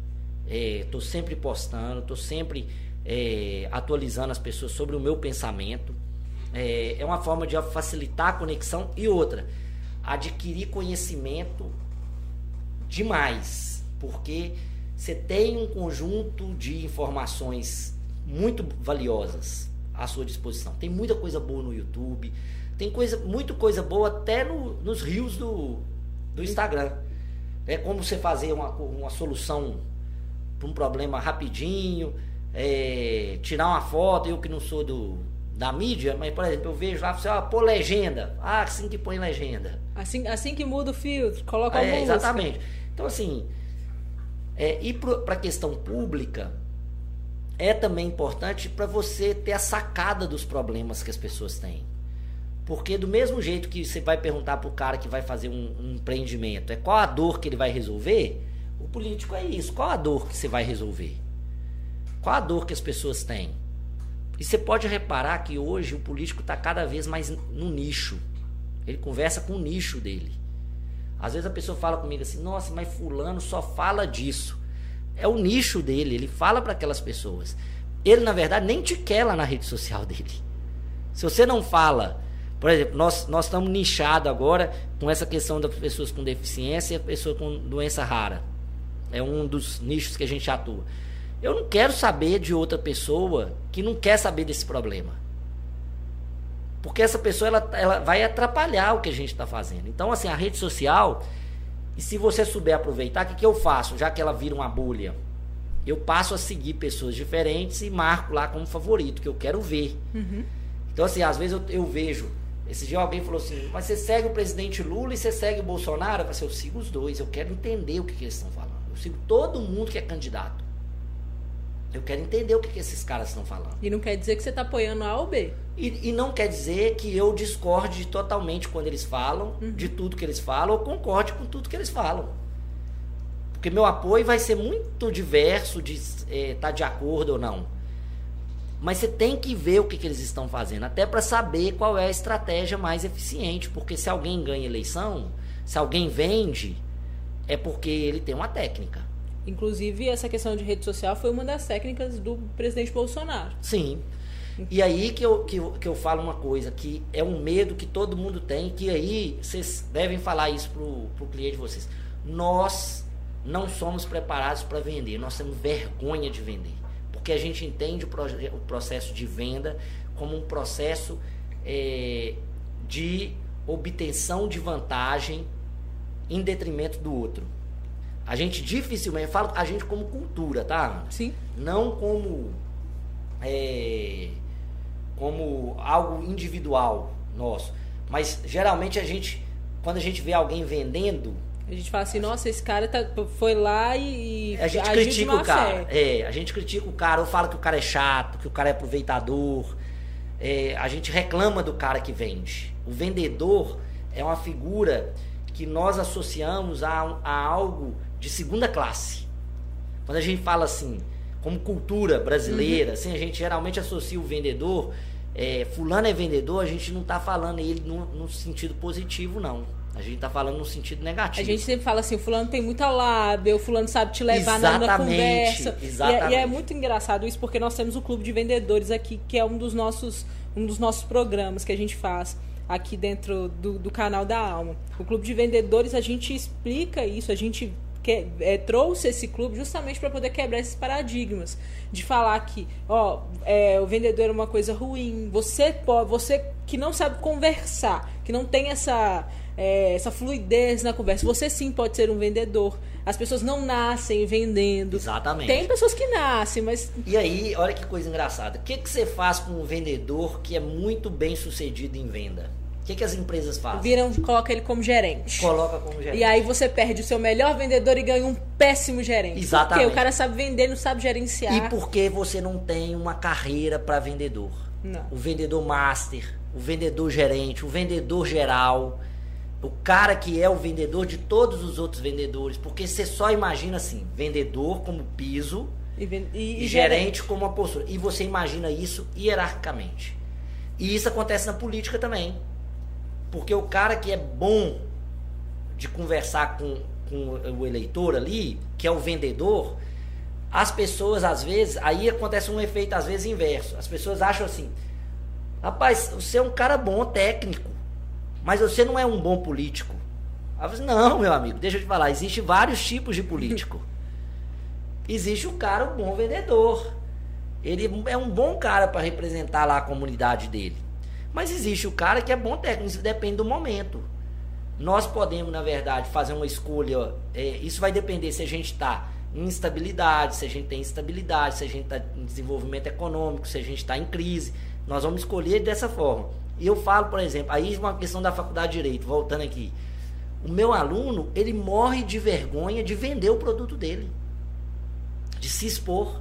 estou sempre postando, estou sempre é, atualizando as pessoas sobre o meu pensamento. É, é uma forma de facilitar a conexão e outra, adquirir conhecimento demais, porque você tem um conjunto de informações muito valiosas à sua disposição. Tem muita coisa boa no YouTube, tem coisa, muita coisa boa até no- nos rios do, do Instagram. É como você fazer uma, uma solução para um problema rapidinho, é, tirar uma foto, eu que não sou do, da mídia, mas, por exemplo, eu vejo lá, você, ó, pô, legenda. Ah, assim que põe legenda. Assim, assim que muda o filtro, coloca a É, música. exatamente. Então, assim, é, e para a questão pública, é também importante para você ter a sacada dos problemas que as pessoas têm. Porque do mesmo jeito que você vai perguntar para o cara que vai fazer um, um empreendimento, é qual a dor que ele vai resolver, o político é isso. Qual a dor que você vai resolver? Qual a dor que as pessoas têm? E você pode reparar que hoje o político está cada vez mais no nicho. Ele conversa com o nicho dele. Às vezes a pessoa fala comigo assim: nossa, mas Fulano só fala disso. É o nicho dele, ele fala para aquelas pessoas. Ele, na verdade, nem te quer lá na rede social <laughs> dele. Se você não fala, por exemplo, nós, nós estamos nichados agora com essa questão das pessoas com deficiência e a pessoa com doença rara. É um dos nichos que a gente atua. Eu não quero saber de outra pessoa que não quer saber desse problema. Porque essa pessoa ela, ela vai atrapalhar o que a gente está fazendo. Então, assim, a rede social, e se você souber aproveitar, o que, que eu faço? Já que ela vira uma bolha, eu passo a seguir pessoas diferentes e marco lá como favorito, que eu quero ver. Uhum. Então, assim, às vezes eu, eu vejo. Esse dia alguém falou assim, mas você segue o presidente Lula e você segue o Bolsonaro? Eu falei assim, eu sigo os dois, eu quero entender o que, que eles estão falando. Eu sigo todo mundo que é candidato. Eu quero entender o que, que esses caras estão falando. E não quer dizer que você está apoiando A ou B. E, e não quer dizer que eu discorde totalmente quando eles falam, de tudo que eles falam, ou concorde com tudo que eles falam. Porque meu apoio vai ser muito diverso de estar tá de acordo ou não. Mas você tem que ver o que, que eles estão fazendo, até para saber qual é a estratégia mais eficiente. Porque se alguém ganha eleição, se alguém vende, é porque ele tem uma técnica. Inclusive, essa questão de rede social foi uma das técnicas do presidente Bolsonaro. Sim. E aí que eu, que, eu, que eu falo uma coisa, que é um medo que todo mundo tem, que aí vocês devem falar isso pro, pro cliente de vocês. Nós não somos preparados para vender, nós temos vergonha de vender. Porque a gente entende o, o processo de venda como um processo é, de obtenção de vantagem em detrimento do outro. A gente dificilmente, eu falo a gente como cultura, tá? Ana? Sim. não como é, como algo individual nosso, mas geralmente a gente quando a gente vê alguém vendendo, A gente fala assim, nossa, esse cara tá- foi lá e, a gente critica o cara. fé. É, a gente critica o cara, ou fala que o cara é chato, que o cara é aproveitador. É, a gente reclama do cara que vende. O vendedor é uma figura que nós associamos a, a algo de segunda classe. Quando a gente fala assim, como cultura brasileira, assim, a gente geralmente associa o vendedor, é, fulano é vendedor, a gente não está falando ele no, no sentido positivo, não. A gente está falando no sentido negativo. A gente sempre fala assim, o fulano tem muita lábia, o fulano sabe te levar na, na Exatamente, conversa. E é- E, é, muito engraçado isso, porque nós temos o Clube de Vendedores aqui, que é um dos nossos, um dos nossos programas que a gente faz aqui dentro do, do canal da Alma. O Clube de Vendedores, a gente explica isso, a gente que- é, trouxe esse clube justamente para poder quebrar esses paradigmas. De falar que, ó, é, o vendedor é uma coisa ruim, você pode, você que não sabe conversar, que não tem essa é, essa fluidez na conversa. Você sim pode ser um vendedor. As pessoas não nascem vendendo. Exatamente. Tem pessoas que nascem, mas E aí, olha que coisa engraçada. O que, que você faz com um vendedor que é muito bem sucedido em venda? O que, que as empresas fazem? viram, coloca ele como gerente. Coloca como gerente. E aí você perde o seu melhor vendedor e ganha um péssimo gerente. Exatamente. Porque o cara sabe vender, não sabe gerenciar. E por que você não tem uma carreira para vendedor? Não. O vendedor master, o vendedor gerente, o vendedor geral, o cara que é o vendedor de todos os outros vendedores. Porque você só imagina assim, vendedor como piso E, e- e e gerente como uma postura. E você imagina isso hierarquicamente. E isso acontece na política também. Porque o cara que é bom de conversar com, com o eleitor ali, que é o vendedor, as pessoas às vezes, aí acontece um efeito às vezes inverso. As pessoas acham assim: rapaz, você é um cara bom técnico, mas você não é um bom político. Aí você, não, meu amigo, deixa eu te falar, existe vários tipos de político. <laughs> Existe o cara, o bom vendedor. Ele é um bom cara para representar lá a comunidade dele. Mas existe o cara que é bom técnico, isso depende do momento. Nós podemos, na verdade, fazer uma escolha. é, isso vai depender se a gente está em instabilidade, se a gente tem instabilidade, se a gente está em desenvolvimento econômico, se a gente está em crise. Nós vamos escolher dessa forma. E eu falo, por exemplo, aí uma questão da faculdade de direito, voltando aqui. O meu aluno, ele morre de vergonha de vender o produto dele, de se expor,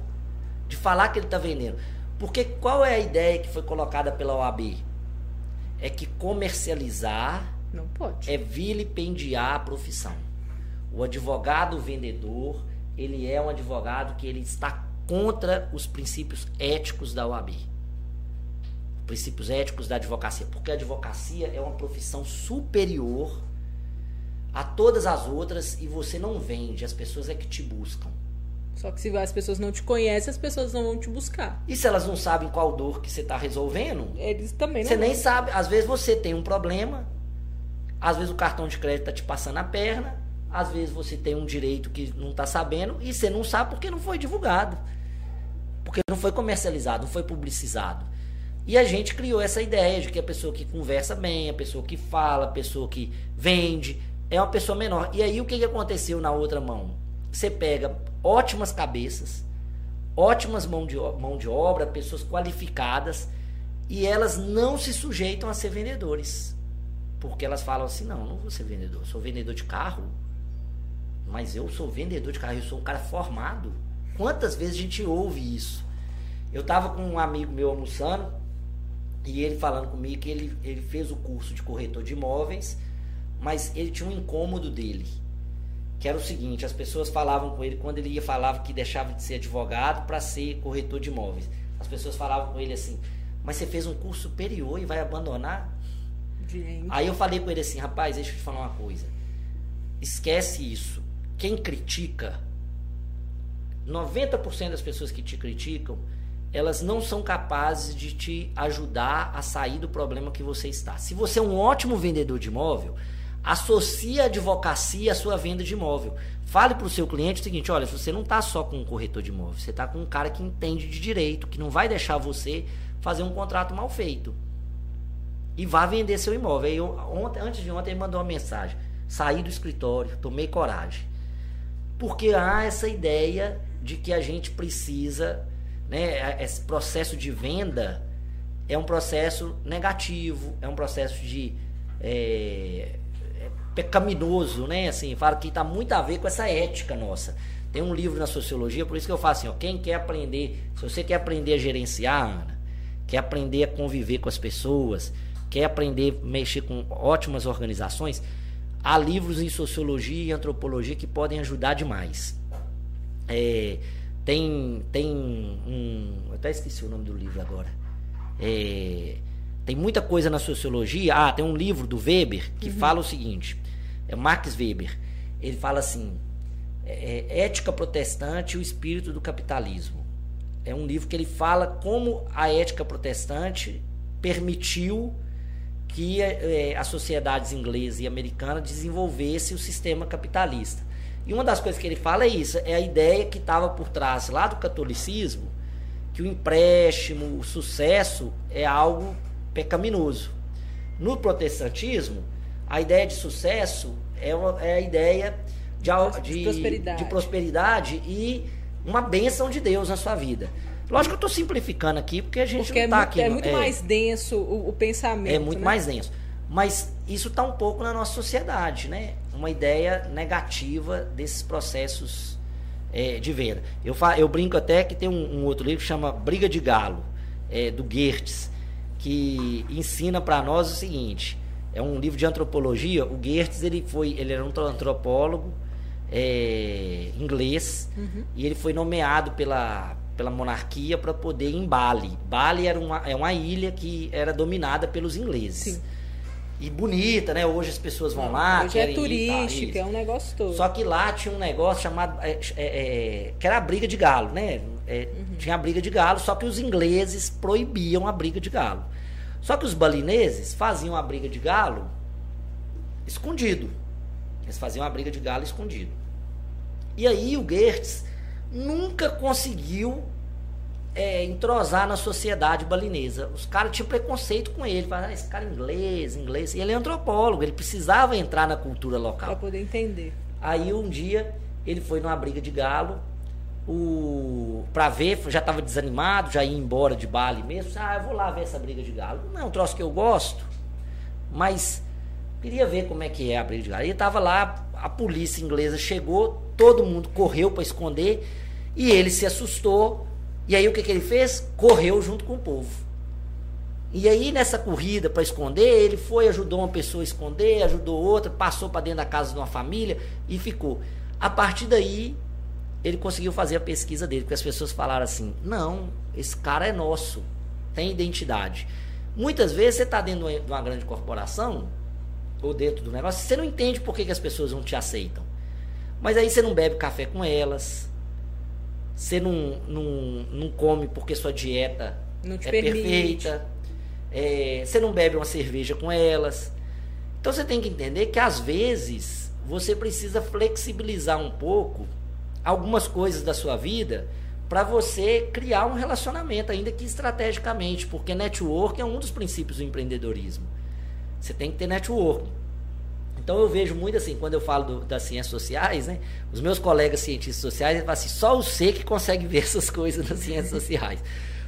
de falar que ele está vendendo. Porque qual é a ideia que foi colocada pela OAB? É que comercializar não pode. é vilipendiar a profissão. O advogado vendedor, ele é um advogado que ele está contra os princípios éticos da OAB. Princípios éticos da advocacia, porque a advocacia é uma profissão superior a todas as outras e você não vende, as pessoas é que te buscam. Só que se as pessoas não te conhecem, as pessoas não vão te buscar. E se elas não sabem qual dor que você está resolvendo, Eles também não você nem sabe. Às vezes você tem um problema, às vezes o cartão de crédito está te passando a perna, às vezes você tem um direito que não está sabendo e você não sabe porque não foi divulgado. Porque não foi comercializado, não foi publicizado. E a gente criou essa ideia de que a pessoa que conversa bem, a pessoa que fala, a pessoa que vende, é uma pessoa menor. E aí o que, que aconteceu na outra mão? Você pega ótimas cabeças, ótimas mão de, mão de obra, pessoas qualificadas, e elas não se sujeitam a ser vendedores. Porque elas falam assim: não, não vou ser vendedor, sou vendedor de carro, mas eu sou vendedor de carro, eu sou um cara formado. Quantas vezes a gente ouve isso? Eu estava com um amigo meu almoçando e ele falando comigo que ele, ele fez o curso de corretor de imóveis, mas ele tinha um incômodo dele. Que era o seguinte, as pessoas falavam com ele quando ele ia falava que deixava de ser advogado para ser corretor de imóveis. As pessoas falavam com ele assim: "Mas você fez um curso superior e vai abandonar?" Gente, Aí eu falei com ele assim, rapaz, deixa eu te falar uma coisa. Esquece isso. Quem critica, 90% das pessoas que te criticam, elas não são capazes de te ajudar a sair do problema que você está. Se você é um ótimo vendedor de imóvel, associe a advocacia à sua venda de imóvel. Fale para o seu cliente o seguinte: olha, você não está só com um corretor de imóvel, você está com um cara que entende de direito, que não vai deixar você fazer um contrato mal feito e vá vender seu imóvel. Aí eu, ontem, antes de ontem ele mandou uma mensagem. Saí do escritório, tomei coragem. Porque há essa ideia de que a gente precisa, né, esse processo de venda é um processo negativo, é um processo de é, pecaminoso, né? Assim, fala que está muito a ver com essa ética nossa. Tem um livro na sociologia, por isso que eu falo assim, ó, quem quer aprender, se você quer aprender a gerenciar, Ana, quer aprender a conviver com as pessoas, quer aprender a mexer com ótimas organizações, há livros em sociologia e antropologia que podem ajudar demais. É, tem tem um. Eu até esqueci o nome do livro agora. É, tem muita coisa na sociologia. Ah, tem um livro do Weber que fala o seguinte: é Max Weber. Ele fala assim: é, é, Ética Protestante e o Espírito do Capitalismo. É um livro que ele fala como a ética protestante permitiu que é, as sociedades inglesa e americana desenvolvesse o sistema capitalista. E uma das coisas que ele fala é isso, é a ideia que estava por trás lá do catolicismo, que o empréstimo, o sucesso é algo pecaminoso. No protestantismo, a ideia de sucesso é, uma, é a ideia de, De de, prosperidade. de prosperidade e uma bênção de Deus na sua vida. Lógico que eu estou simplificando aqui, porque a gente porque é não está muito, aqui. é muito mais denso o, o pensamento. é muito né? mais denso. Mas isso está um pouco na nossa sociedade, né? Uma ideia negativa desses processos é, de venda. Eu, fa eu brinco até que tem um, um outro livro que chama Briga de Galo, é, do Goethes, que ensina para nós o seguinte: é um livro de antropologia. O Goethes ele foi, ele era um antropólogo é, inglês e ele foi nomeado pela pela monarquia para poder ir em Bali. Bali era uma, é uma ilha que era dominada pelos ingleses. Sim. E bonita, né? Hoje as pessoas vão lá, Hoje é tá, turística, é um negócio todo. Só que lá tinha um negócio chamado. é, é, é, que era a briga de galo, né? É, Tinha a briga de galo, só que os ingleses proibiam a briga de galo. Só que os balineses faziam a briga de galo escondido. Eles faziam a briga de galo escondido. E aí o Goethes nunca conseguiu é, entrosar na sociedade balinesa. Os caras tinham preconceito com ele. Falaram, ah, esse cara é inglês, inglês. E ele é antropólogo, ele precisava entrar na cultura local. Pra poder entender. Aí um dia ele foi numa briga de galo o para ver, já estava desanimado, já ia embora de Bali mesmo. Ah, eu vou lá ver essa briga de galo. Não é um troço que eu gosto, mas queria ver como é que é a briga de galo. E estava lá, a polícia inglesa chegou, todo mundo correu para esconder e ele se assustou. E aí o que, que ele fez? Correu junto com o povo. E aí nessa corrida para esconder, ele foi, ajudou uma pessoa a esconder, ajudou outra, passou para dentro da casa de uma família e ficou. A partir daí, ele conseguiu fazer a pesquisa dele, porque as pessoas falaram assim: não, esse cara é nosso, tem identidade. Muitas vezes você está dentro de uma grande corporação, ou dentro do negócio, você não entende por que, que as pessoas não te aceitam. Mas aí você não bebe café com elas, você não, não, não come porque sua dieta é permite. perfeita, é, você não bebe uma cerveja com elas. Então você tem que entender que às vezes você precisa flexibilizar um pouco algumas coisas da sua vida para você criar um relacionamento, ainda que estrategicamente, porque network é um dos princípios do empreendedorismo. Você tem que ter network. Então eu vejo muito assim, quando eu falo do, das ciências sociais, né? Os meus colegas cientistas sociais falam assim, só você que consegue ver <laughs> essas coisas nas ciências sociais.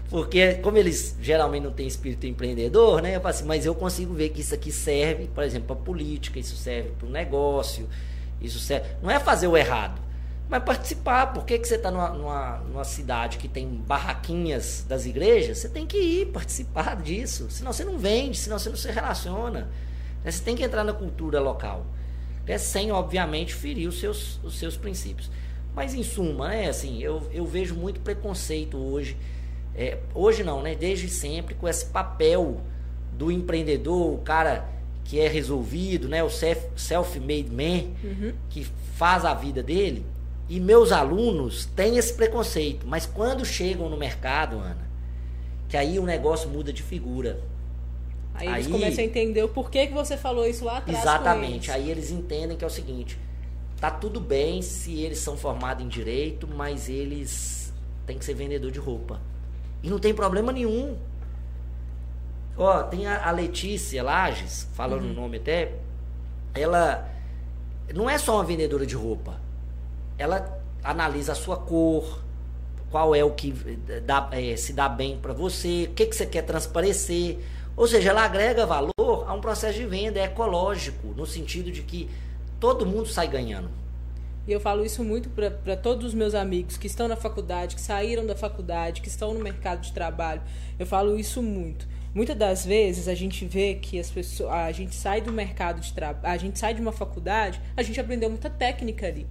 Porque como eles geralmente não têm espírito empreendedor, né? Eu falo assim, mas eu consigo ver que isso aqui serve, por exemplo, para política, isso serve para o negócio, isso serve. Não é fazer o errado mas participar. Por que, que você está numa, numa, numa, cidade que tem barraquinhas das igrejas? Você tem que ir participar disso. Senão você não vende, senão você não se relaciona. Né? Você tem que entrar na cultura local. Né? Sem, obviamente, ferir os seus, os seus princípios. Mas, em suma, né? assim, eu, eu vejo muito preconceito hoje. É, hoje não, né? Desde sempre, com esse papel do empreendedor, o cara que é resolvido, né? O self-made man, uhum. que faz a vida dele e meus alunos têm esse preconceito, mas quando chegam no mercado, Ana, que aí o negócio muda de figura. Aí, aí eles começam a entender o porquê que você falou isso lá atrás. Exatamente. Eles. Aí eles entendem que é o seguinte: tá tudo bem se eles são formados em direito, mas eles têm que ser vendedor de roupa. E não tem problema nenhum. Ó, tem a, a Letícia Lages, falando uhum. o nome até, ela não é só uma vendedora de roupa ela analisa a sua cor, qual é o que dá, é, se dá bem para você, o que, que você quer transparecer. Ou seja, ela agrega valor a um processo de venda, ecológico, no sentido de que todo mundo sai ganhando. E eu falo isso muito para todos os meus amigos que estão na faculdade, que saíram da faculdade, que estão no mercado de trabalho. Eu falo isso muito. Muitas das vezes a gente vê que as pessoas, a gente sai do mercado de trabalho, a gente sai de uma faculdade, a gente aprendeu muita técnica ali.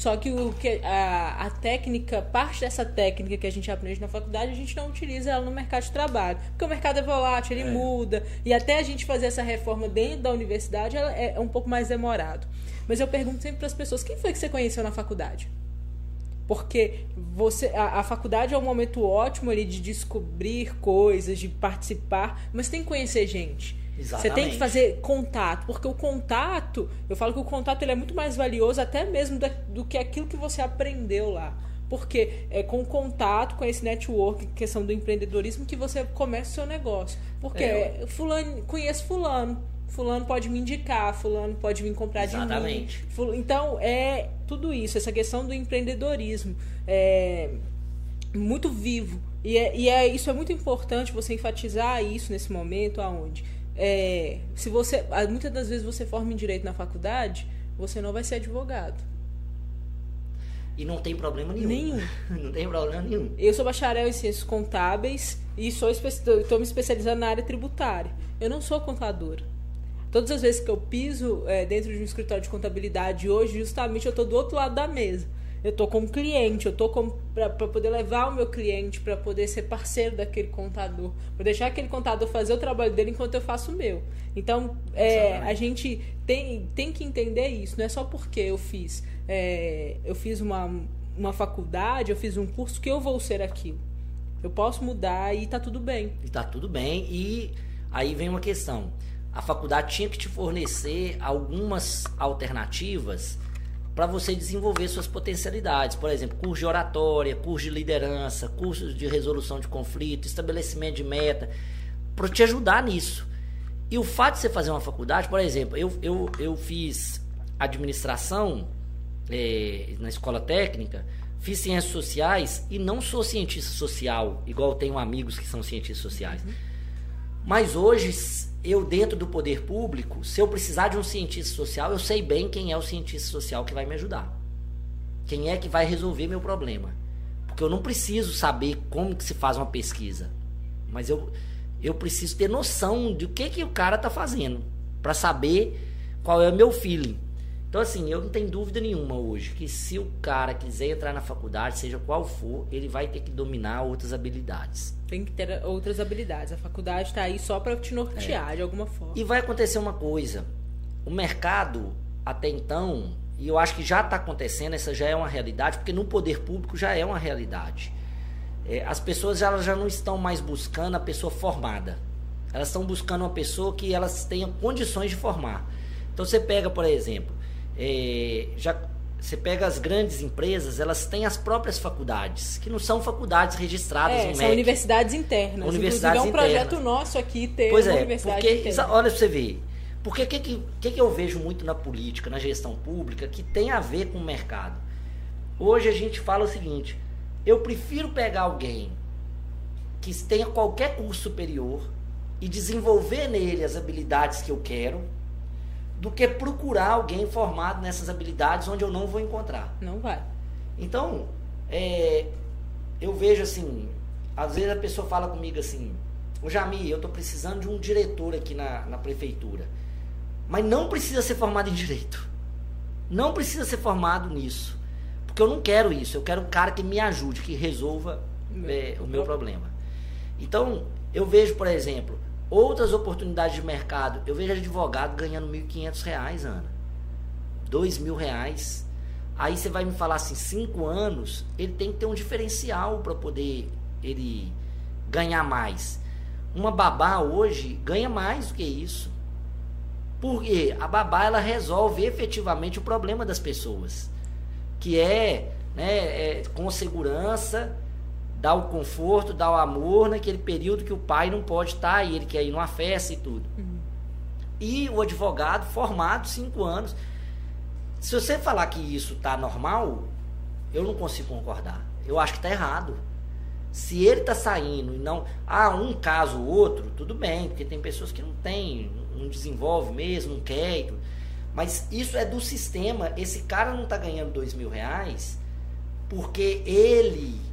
Só que, o, que a, a técnica, parte dessa técnica que a gente aprende na faculdade, a gente não utiliza ela no mercado de trabalho. Porque o mercado é volátil, ele é. muda. E até a gente fazer essa reforma dentro da universidade é, é um pouco mais demorado. Mas eu pergunto sempre para as pessoas: quem foi que você conheceu na faculdade? Porque você, a, a, faculdade é um momento ótimo ali de descobrir coisas, de participar, mas tem que conhecer gente. Exatamente. Você tem que fazer contato, porque o contato, eu falo que o contato ele é muito mais valioso até mesmo do, do que aquilo que você aprendeu lá. Porque é com o contato, com esse network, questão do empreendedorismo, que você começa o seu negócio. Porque é. fulano, conheço fulano, fulano pode me indicar, fulano pode vir comprar Exatamente. de mim. Então, é tudo isso, essa questão do empreendedorismo. É muito vivo. E, é, e é, isso é muito importante você enfatizar isso nesse momento, aonde é, se você muitas das vezes você forma em direito na faculdade, você não vai ser advogado. E não tem problema nenhum. Nenhum. <laughs> não tem problema nenhum. Eu sou bacharel em ciências contábeis e estou me especializando na área tributária. Eu não sou contadora. Todas as vezes que eu piso é, dentro de um escritório de contabilidade hoje, justamente eu estou do outro lado da mesa eu tô como cliente, eu tô para poder levar o meu cliente, para poder ser parceiro daquele contador, para deixar aquele contador fazer o trabalho dele enquanto eu faço o meu. Então, é, a gente tem, tem que entender isso, não é só porque eu fiz, é, eu fiz uma, uma faculdade, eu fiz um curso que eu vou ser aquilo. Eu posso mudar e tá tudo bem. E tá tudo bem. E aí vem uma questão. A faculdade tinha que te fornecer algumas alternativas para você desenvolver suas potencialidades. Por exemplo, curso de oratória, curso de liderança, cursos de resolução de conflito, estabelecimento de meta, para te ajudar nisso. E o fato de você fazer uma faculdade, por exemplo, eu, eu, eu fiz administração é, na escola técnica, fiz ciências sociais e não sou cientista social, igual tenho amigos que são cientistas sociais. Uhum. Mas hoje, eu dentro do poder público, se eu precisar de um cientista social, eu sei bem quem é o cientista social que vai me ajudar. Quem é que vai resolver meu problema. Porque eu não preciso saber como que se faz uma pesquisa. Mas eu, eu preciso ter noção do que, que o cara está fazendo. para saber qual é o meu feeling. Então, assim, eu não tenho dúvida nenhuma hoje que se o cara quiser entrar na faculdade, seja qual for, ele vai ter que dominar outras habilidades. Tem que ter outras habilidades. A faculdade está aí só para te nortear é. de alguma forma. E vai acontecer uma coisa: o mercado, até então, e eu acho que já está acontecendo, essa já é uma realidade, porque no poder público já é uma realidade. É, as pessoas já, já não estão mais buscando a pessoa formada. Elas estão buscando uma pessoa que elas tenham condições de formar. Então você pega, por exemplo, é, já você pega as grandes empresas, elas têm as próprias faculdades, que não são faculdades registradas é, no são MEC. universidades internas. Universidades Inclusive, é um projeto nosso aqui ter pois é, universidade porque, interna. Olha pra você ver. Porque o que, que, que eu vejo muito na política, na gestão pública, que tem a ver com o mercado? Hoje a gente fala o seguinte: eu prefiro pegar alguém que tenha qualquer curso superior e desenvolver nele as habilidades que eu quero do que procurar alguém formado nessas habilidades onde eu não vou encontrar. Não vai. Então, é, eu vejo assim, às vezes a pessoa fala comigo assim, ô Jami, eu estou precisando de um diretor aqui na, na prefeitura. Mas não precisa ser formado em direito. Não precisa ser formado nisso. Porque eu não quero isso. Eu quero um cara que me ajude, que resolva é, o meu problema. Então, eu vejo, por exemplo, Outras oportunidades de mercado. Eu vejo advogado ganhando R$ 1.500, Ana. R$ reais. Aí você vai me falar assim, cinco anos, ele tem que ter um diferencial para poder ele ganhar mais. Uma babá hoje ganha mais do que isso. Porque a babá ela resolve efetivamente o problema das pessoas, que é, né, é com segurança, dá o conforto, dá o amor naquele período que o pai não pode estar e ele quer ir numa festa e tudo. Uhum. E o advogado formado cinco anos. Se você falar que isso está normal, eu não consigo concordar. Eu acho que está errado. Se ele está saindo e não. Ah, um caso ou outro, tudo bem, porque tem pessoas que não tem, não desenvolve mesmo, não quer. Mas isso é do sistema. Esse cara não está ganhando dois mil reais porque ele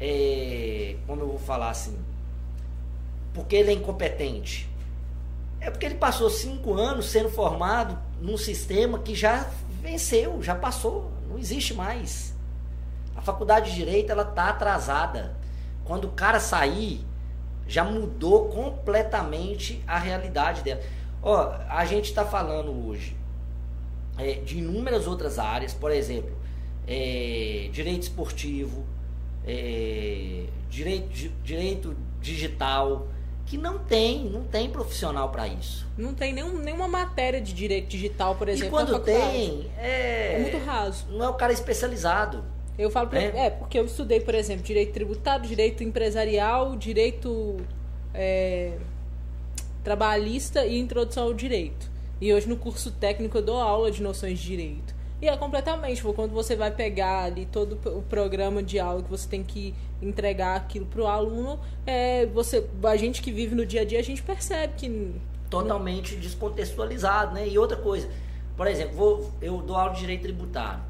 é, como eu vou falar assim, porque ele é incompetente. É porque ele passou cinco anos sendo formado num sistema que já venceu, já passou, não existe mais. A faculdade de direito ela tá atrasada. Quando o cara sair, já mudou completamente a realidade dela. Ó, a gente está falando hoje é, de inúmeras outras áreas, por exemplo, é, direito esportivo, é, direito, direito digital, que não tem, não tem profissional para isso. Não tem nenhum, nenhuma matéria de direito digital, por exemplo. E quando tem, é, é muito raso. Não é o cara especializado. Eu falo, pra, é. é, porque eu estudei, por exemplo, direito tributário, direito empresarial, direito é, trabalhista e introdução ao direito. E hoje no curso técnico eu dou aula de noções de direito. E é completamente, tipo, quando você vai pegar ali todo o programa de aula que você tem que entregar aquilo para o aluno, é, você, a gente que vive no dia a dia, a gente percebe que... Totalmente não... descontextualizado, né? E outra coisa, por exemplo, vou, eu dou aula de direito tributário.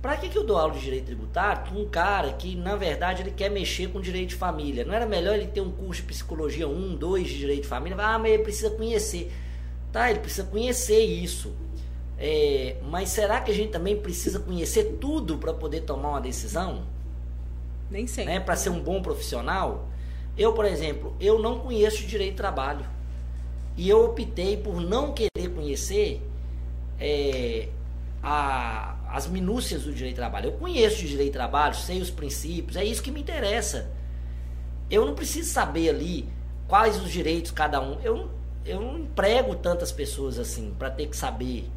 Para que, que eu dou aula de direito tributário um cara que, na verdade, ele quer mexer com direito de família? Não era melhor ele ter um curso de psicologia 1, 2 de direito de família? Ah, mas ele precisa conhecer. Tá, ele precisa conhecer isso. É, mas será que a gente também precisa conhecer tudo para poder tomar uma decisão? Nem sempre. Né? Para ser um bom profissional? Eu, por exemplo, eu não conheço direito de trabalho. E eu optei por não querer conhecer é, a, as minúcias do direito de trabalho. Eu conheço de direito de trabalho, sei os princípios, é isso que me interessa. Eu não preciso saber ali quais os direitos cada um. Eu, eu não emprego tantas pessoas assim para ter que saber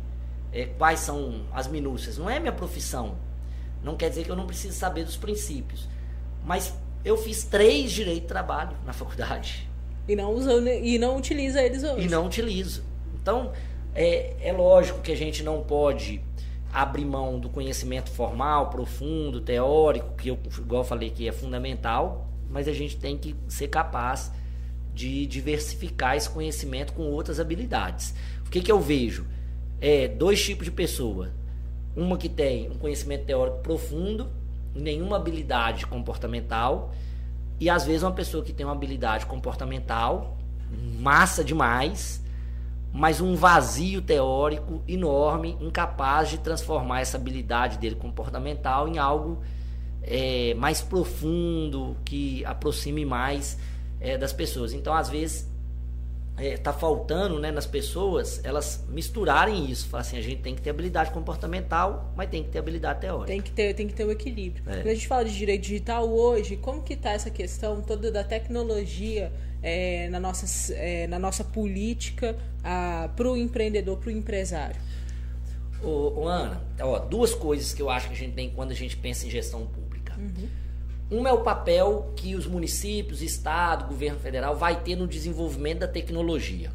é, quais são as minúcias. Não é minha profissão. Não quer dizer que eu não preciso saber dos princípios. Mas eu fiz três direito de trabalho na faculdade. E não, usa, e não utiliza eles hoje. E não utilizo. Então, é, é lógico que a gente não pode abrir mão do conhecimento formal, profundo, teórico, que eu, igual eu falei que é fundamental, mas a gente tem que ser capaz de diversificar esse conhecimento com outras habilidades. O que, que eu vejo? É dois tipos de pessoa. Uma que tem um conhecimento teórico profundo, nenhuma habilidade comportamental, e às vezes uma pessoa que tem uma habilidade comportamental massa demais, mas um vazio teórico enorme, incapaz de transformar essa habilidade dele comportamental em algo é, mais profundo, que aproxime mais é, das pessoas. Então, às vezes, está é, faltando né, nas pessoas elas misturarem isso. Falar assim, a gente tem que ter habilidade comportamental, mas tem que ter habilidade teórica. Tem que ter, tem que ter o um equilíbrio. É. Quando a gente fala de direito digital hoje, como que está essa questão toda da tecnologia é, na, nossa, é, na nossa política para o empreendedor, para o empresário? Ô, ô, Ana, ó, duas coisas que eu acho que a gente tem quando a gente pensa em gestão pública. Uhum. Um é o papel que os municípios, Estado, governo federal vai ter no desenvolvimento da tecnologia.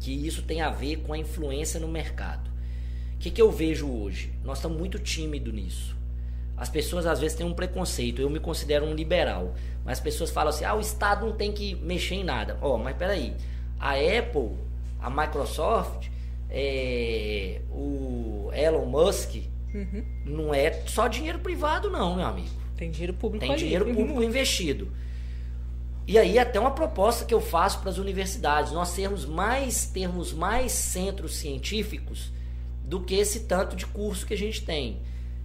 Que isso tem a ver com a influência no mercado. O que, que eu vejo hoje? Nós estamos muito tímidos nisso. As pessoas às vezes têm um preconceito. Eu me considero um liberal. Mas as pessoas falam assim: ah, o Estado não tem que mexer em nada. Ó, oh, mas peraí. A Apple, a Microsoft, é, o Elon Musk, uhum. não é só dinheiro privado, não, meu amigo. Tem dinheiro público Tem dinheiro público uhum. investido. E aí até uma proposta que eu faço para as universidades, nós termos mais, termos mais centros científicos do que esse tanto de curso que a gente tem.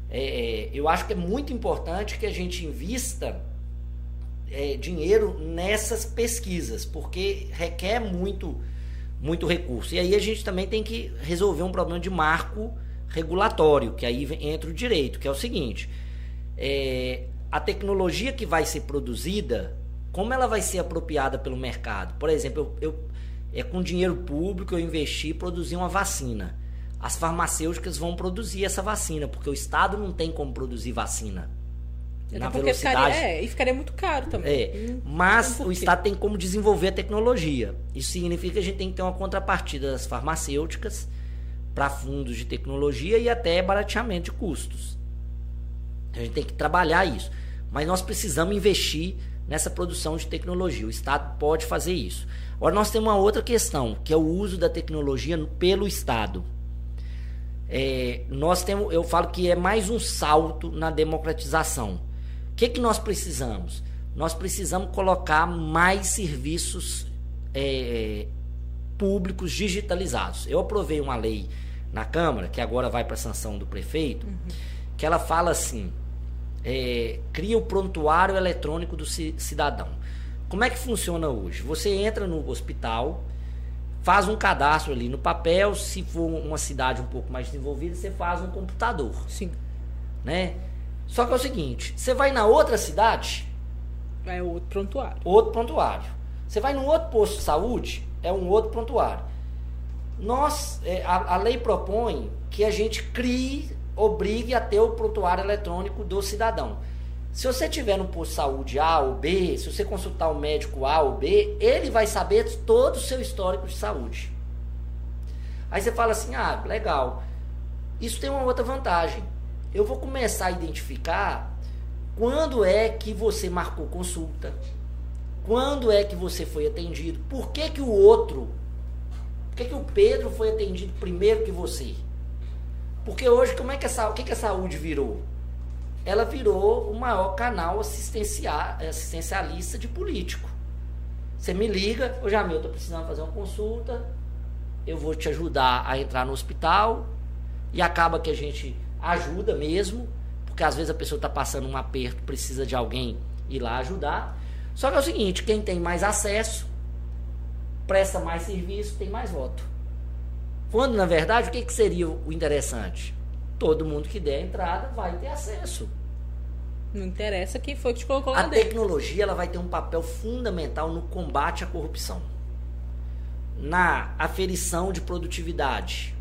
É eu acho que é muito importante que a gente invista é, dinheiro nessas pesquisas, porque requer muito, muito recurso. E aí a gente também tem que resolver um problema de marco regulatório, que aí entra o direito, que é o seguinte: é, a tecnologia que vai ser produzida, como ela vai ser apropriada pelo mercado? Por exemplo, eu, eu é com dinheiro público eu investi e produzir uma vacina. As farmacêuticas vão produzir essa vacina, porque o Estado não tem como produzir vacina na velocidade. Ficaria, é, e ficaria muito caro também. É, hum, mas o Estado tem como desenvolver a tecnologia. Isso significa que a gente tem que ter uma contrapartida das farmacêuticas para fundos de tecnologia e até barateamento de custos. A gente tem que trabalhar isso. Mas nós precisamos investir nessa produção de tecnologia. O Estado pode fazer isso. Agora nós temos uma outra questão, que é o uso da tecnologia pelo Estado. É, nós temos, eu falo que é mais um salto na democratização que, que nós precisamos? Nós precisamos colocar mais serviços é, públicos digitalizados. Eu aprovei uma lei na Câmara, que agora vai para a sanção do prefeito, uhum. que ela fala assim: é, cria o prontuário eletrônico do cidadão. Como é que funciona hoje? Você entra no hospital, faz um cadastro ali no papel, se for uma cidade um pouco mais desenvolvida, você faz um computador. Sim. Né? Só que é o seguinte, você vai na outra cidade. É outro prontuário. Outro prontuário. Você vai num outro posto de saúde, é um outro prontuário. Nós, é, a, a lei propõe que a gente crie, obrigue a ter o prontuário eletrônico do cidadão. Se você tiver no posto de saúde A ou B, se você consultar o médico A ou B, ele vai saber todo o seu histórico de saúde. Aí você fala assim: ah, legal. Isso tem uma outra vantagem eu vou começar a identificar quando é que você marcou consulta, quando é que você foi atendido, por que, que o outro, por que, que o Pedro foi atendido primeiro que você? Porque hoje, como é que a, o que, que a saúde virou? Ela virou o maior canal assistencialista de político. Você me liga, ô Jamil, eu estou precisando fazer uma consulta, eu vou te ajudar a entrar no hospital, e acaba que a gente ajuda mesmo, porque às vezes a pessoa está passando um aperto, precisa de alguém ir lá ajudar. Só que é o seguinte, quem tem mais acesso, presta mais serviço, tem mais voto. Quando, na verdade, o que, que seria o interessante? Todo mundo que der entrada vai ter acesso. Não interessa quem foi que te colocou lá A dentro. tecnologia ela vai ter um papel fundamental no combate à corrupção. Na aferição de produtividade.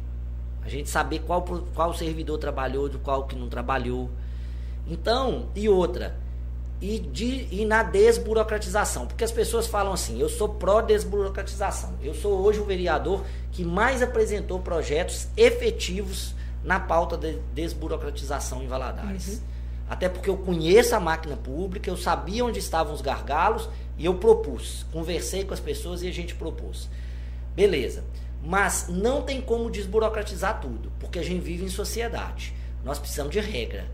A gente saber qual, qual servidor trabalhou, do qual que não trabalhou. Então, e outra, e, de, e na desburocratização. Porque as pessoas falam assim, eu sou pró-desburocratização. Eu sou hoje o vereador que mais apresentou projetos efetivos na pauta de desburocratização em Valadares. Uhum. Até porque eu conheço a máquina pública, eu sabia onde estavam os gargalos e eu propus. Conversei com as pessoas e a gente propôs. Beleza. Mas não tem como desburocratizar tudo, porque a gente vive em sociedade. Nós precisamos de regra.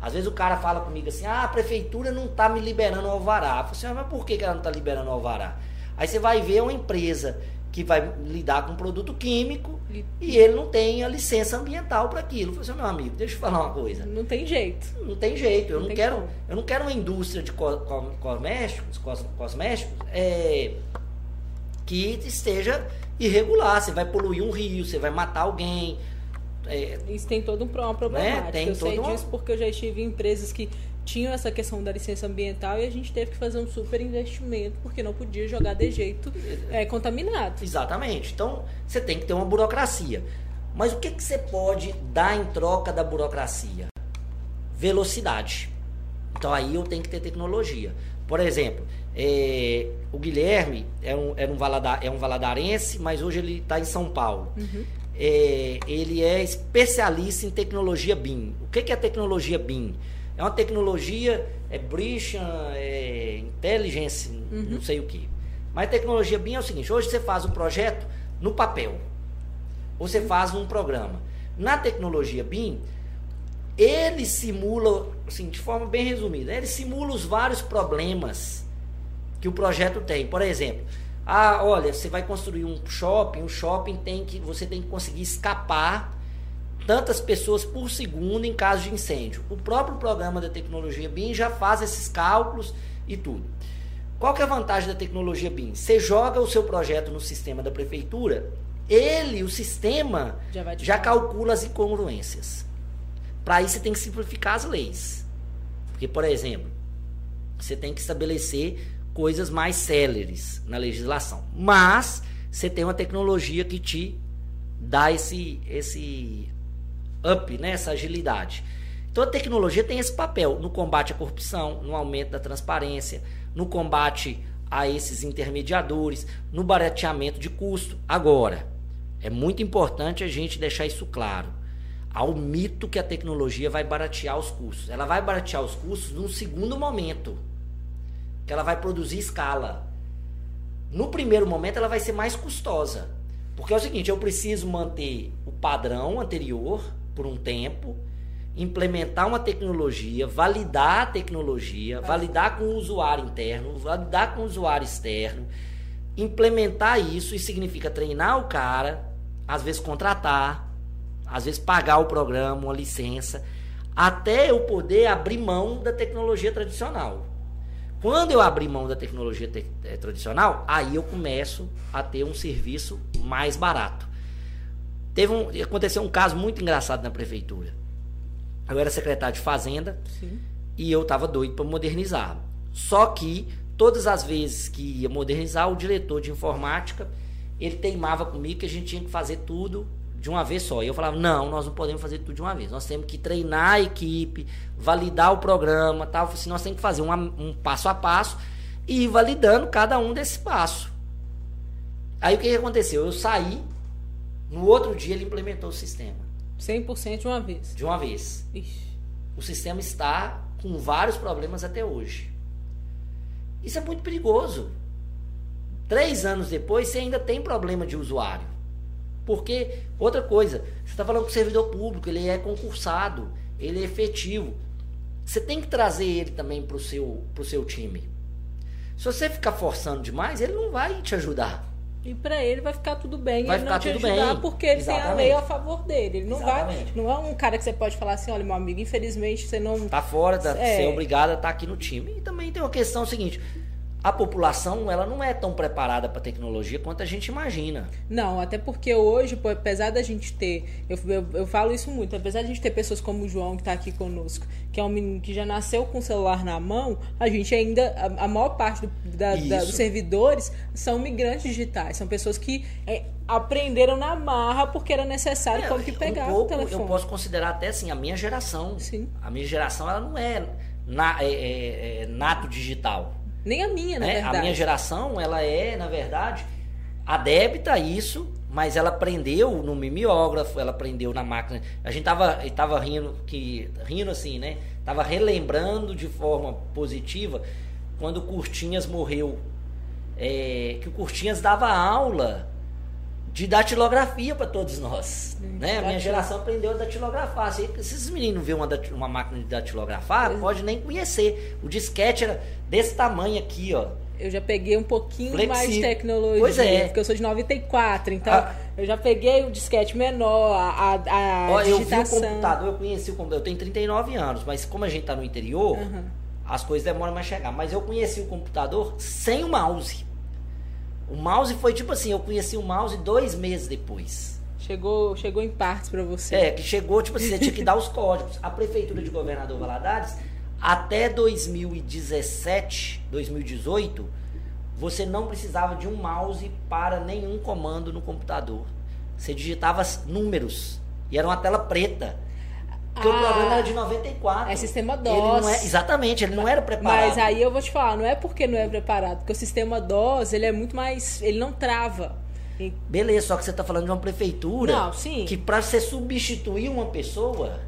Às vezes o cara fala comigo assim: ah, a prefeitura não está me liberando o alvará. Eu falo assim, ah, mas por que ela não está liberando o alvará? Aí você vai ver uma empresa que vai lidar com produto químico e, ele não tem a licença ambiental para aquilo. Eu falei assim, meu amigo, deixa eu falar uma coisa. Não tem jeito. Não tem jeito. Eu não, não quero, eu não quero uma indústria de co co cosméticos, cos cosméticos é, que esteja irregular. Você vai poluir um rio, você vai matar alguém. É, Isso tem todo um uma problemática. Né? Tem eu sei uma... disso porque eu já estive em empresas que tinham essa questão da licença ambiental e a gente teve que fazer um super investimento porque não podia jogar de jeito é, contaminado. Exatamente. Então você tem que ter uma burocracia. Mas o que, que você pode dar em troca da burocracia? Velocidade. Então aí eu tenho que ter tecnologia. Por exemplo, é, o Guilherme é um, é, um Valadar, é um valadarense, mas hoje ele está em São Paulo. Uhum. É, ele é especialista em tecnologia BIM. O que, que é tecnologia BIM? É uma tecnologia, é Brishan, é Intelligence, uhum. não sei o que. Mas tecnologia BIM é o seguinte: hoje você faz um projeto no papel, ou você faz um programa. Na tecnologia BIM, ele simula, assim, de forma bem resumida, ele simula os vários problemas que o projeto tem. Por exemplo, ah, olha, você vai construir um shopping, o shopping tem que você tem que conseguir escapar tantas pessoas por segundo em caso de incêndio. O próprio programa da tecnologia BIM já faz esses cálculos e tudo. Qual que é a vantagem da tecnologia BIM? Você joga o seu projeto no sistema da prefeitura, ele, o sistema, já, já calcula as incongruências. Para isso você tem que simplificar as leis. Porque, por exemplo, você tem que estabelecer coisas mais céleres na legislação. Mas você tem uma tecnologia que te dá esse, esse up, né, essa agilidade. Então a tecnologia tem esse papel no combate à corrupção, no aumento da transparência, no combate a esses intermediadores, no barateamento de custo. Agora, é muito importante a gente deixar isso claro. Há o mito que a tecnologia vai baratear os custos. Ela vai baratear os custos num segundo momento, que ela vai produzir escala. No primeiro momento, ela vai ser mais custosa. Porque é o seguinte, eu preciso manter o padrão anterior, por um tempo, implementar uma tecnologia, validar a tecnologia, validar com o usuário interno, validar com o usuário externo, implementar isso e significa treinar o cara, às vezes contratar, às vezes pagar o programa, uma licença, até eu poder abrir mão da tecnologia tradicional. Quando eu abrir mão da tecnologia te eh, tradicional, aí eu começo a ter um serviço mais barato. Teve um, aconteceu um caso muito engraçado na prefeitura. Eu era secretário de Fazenda Sim. e eu estava doido para modernizar. Só que todas as vezes que ia modernizar, o diretor de informática ele teimava comigo que a gente tinha que fazer tudo de uma vez só. E eu falava: não, nós não podemos fazer tudo de uma vez. Nós temos que treinar a equipe, validar o programa, tal. Assim, nós temos que fazer uma, um passo a passo e ir validando cada um desse passo. Aí o que, que aconteceu? Eu saí no outro dia ele implementou o sistema. 100% de uma vez. De uma vez. Ixi. O sistema está com vários problemas até hoje. Isso é muito perigoso. Três anos depois, você ainda tem problema de usuário. Porque, outra coisa, você está falando com o servidor público, ele é concursado, ele é efetivo. Você tem que trazer ele também para o seu, seu time. Se você ficar forçando demais, ele não vai te ajudar. E para ele vai ficar tudo bem, vai ele não te ajudar bem. porque ele Exatamente. tem a lei a favor dele. Ele não Exatamente. vai, não é um cara que você pode falar assim, olha, meu amigo, infelizmente você não tá fora, da, é. ser obrigado a estar tá aqui no time. E também tem uma questão seguinte, a população ela não é tão preparada para tecnologia quanto a gente imagina. Não, até porque hoje, apesar da gente ter, eu, eu, eu falo isso muito, apesar da gente ter pessoas como o João que está aqui conosco, que é um menino que já nasceu com o celular na mão, a gente ainda, a, a maior parte do, da, da, dos servidores são migrantes digitais, são pessoas que é, aprenderam na marra porque era necessário é, como que pegar um pouco, o telefone. Eu posso considerar até assim a minha geração. Sim. A minha geração ela não é, na, é, é, é nato digital nem a minha, na né? verdade. A minha geração, ela é, na verdade, adepta a isso, mas ela aprendeu no mimeógrafo, ela aprendeu na máquina. A gente tava, tava rindo, que, rindo assim, né? Tava relembrando de forma positiva quando o Curtinhas morreu. É, que o Curtinhas dava aula de datilografia para todos nós. Hum, né? A minha geração aprendeu a datilografar. Se esses meninos vêem uma, uma máquina de datilografar, pois pode nem conhecer. O disquete era desse tamanho aqui, ó. Eu já peguei um pouquinho Flexível. mais de tecnologia, pois é. porque eu sou de 94, então ah. eu já peguei o disquete menor, a, a, Ó, digitação. Eu vi o computador, eu conheci o computador, eu tenho 39 anos, mas como a gente está no interior, uhum. as coisas demoram mais a chegar. Mas eu conheci o computador sem o mouse. O mouse foi tipo assim, eu conheci o mouse dois meses depois. Chegou, chegou em partes para você. É, que chegou, tipo assim, você tinha que dar os códigos. A prefeitura de Governador Valadares, até 2017, 2018, você não precisava de um mouse para nenhum comando no computador. Você digitava números e era uma tela preta. Porque ah, o programa era de 94. É sistema DOS. É, exatamente, ele não era preparado. Mas aí eu vou te falar, não é porque não é preparado, porque o sistema DOS, ele é muito mais, ele não trava. Beleza, só que você está falando de uma prefeitura não, sim. que para você substituir uma pessoa,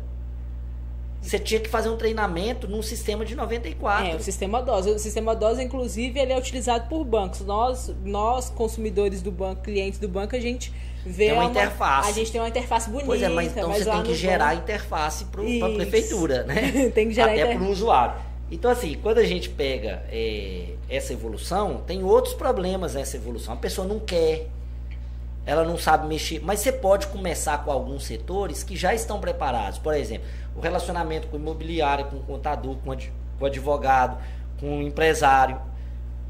você tinha que fazer um treinamento num sistema de 94. É, o sistema DOS. O sistema DOS, inclusive, ele é utilizado por bancos. Nós, nós consumidores do banco, clientes do banco, a gente vê tem uma, interface. A gente tem uma interface bonita. Pois é, mas então mas você <laughs> tem que gerar banco... interface para a prefeitura, né? tem que gerar Até para o usuário. Então, assim, quando a gente pega é, essa evolução, tem outros problemas nessa evolução. A pessoa não quer, ela não sabe mexer. Mas você pode começar com alguns setores que já estão preparados. Por exemplo, o relacionamento com o imobiliário, com o contador, com o advogado, com o empresário.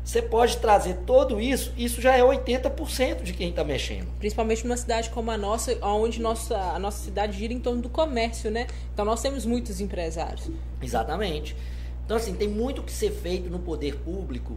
Você pode trazer tudo isso, isso já é 80% de quem está mexendo. Principalmente numa cidade como a nossa, onde nossa, a nossa cidade gira em torno do comércio, né? Então nós temos muitos empresários. Exatamente. Então, assim, tem muito que ser feito no poder público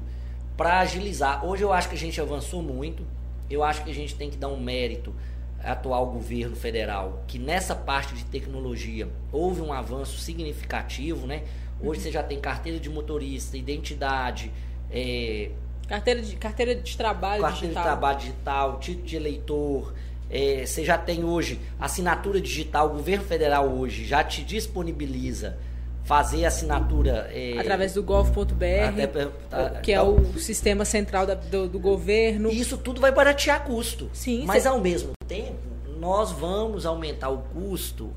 para agilizar. Hoje eu acho que a gente avançou muito. Eu acho que a gente tem que dar um mérito ao atual governo federal, que nessa parte de tecnologia houve um avanço significativo, né? Hoje uhum. você já tem carteira de motorista, identidade, é, carteira, de, carteira de trabalho carteira digital. de trabalho digital, título de eleitor. É, você já tem hoje assinatura digital, o governo federal hoje já te disponibiliza fazer assinatura é, através do gov.br, que é então o sistema central da, do, do, governo. Isso tudo vai baratear custo. Sim, mas ao mesmo tempo, nós vamos aumentar o custo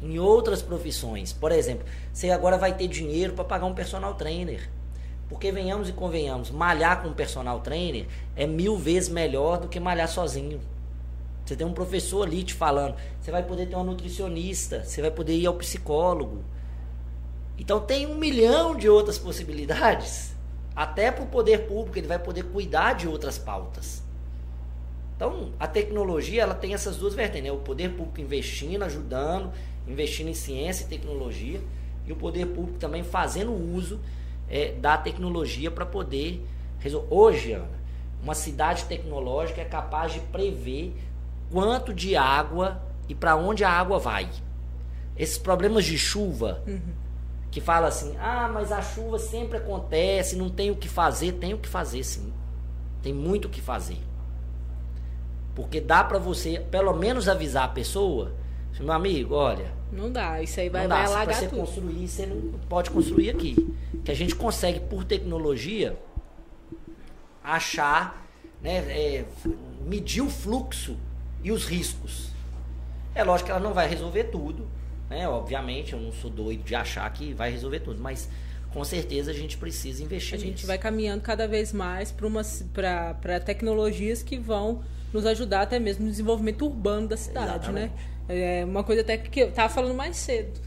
em outras profissões. Por exemplo, você agora vai ter dinheiro para pagar um personal trainer. Porque venhamos e convenhamos, malhar com um personal trainer é mil vezes melhor do que malhar sozinho. Você tem um professor ali te falando, você vai poder ter uma nutricionista, você vai poder ir ao psicólogo. Então tem um milhão de outras possibilidades. Até para o poder público ele vai poder cuidar de outras pautas. Então a tecnologia ela tem essas duas vertentes, né? o poder público investindo, ajudando, investindo em ciência e tecnologia, e o poder público também fazendo uso é, da tecnologia para poder resolver. Hoje, Ana, uma cidade tecnológica é capaz de prever quanto de água e para onde a água vai. Esses problemas de chuva, uhum. que fala assim, ah, mas a chuva sempre acontece, não tem o que fazer, tem o que fazer sim. Tem muito o que fazer. Porque dá para você, pelo menos, avisar a pessoa, meu amigo, olha. Não dá, isso aí vai, vai alagar você tudo. construir, você não pode construir aqui que a gente consegue, por tecnologia, achar, né, é, medir o fluxo e os riscos. É lógico que ela não vai resolver tudo, né? Obviamente, eu não sou doido de achar que vai resolver tudo, mas com certeza a gente precisa investir. A gente nisso. vai caminhando cada vez mais para tecnologias que vão nos ajudar até mesmo no desenvolvimento urbano da cidade, né? Exatamente. né? É uma coisa até que eu estava falando mais cedo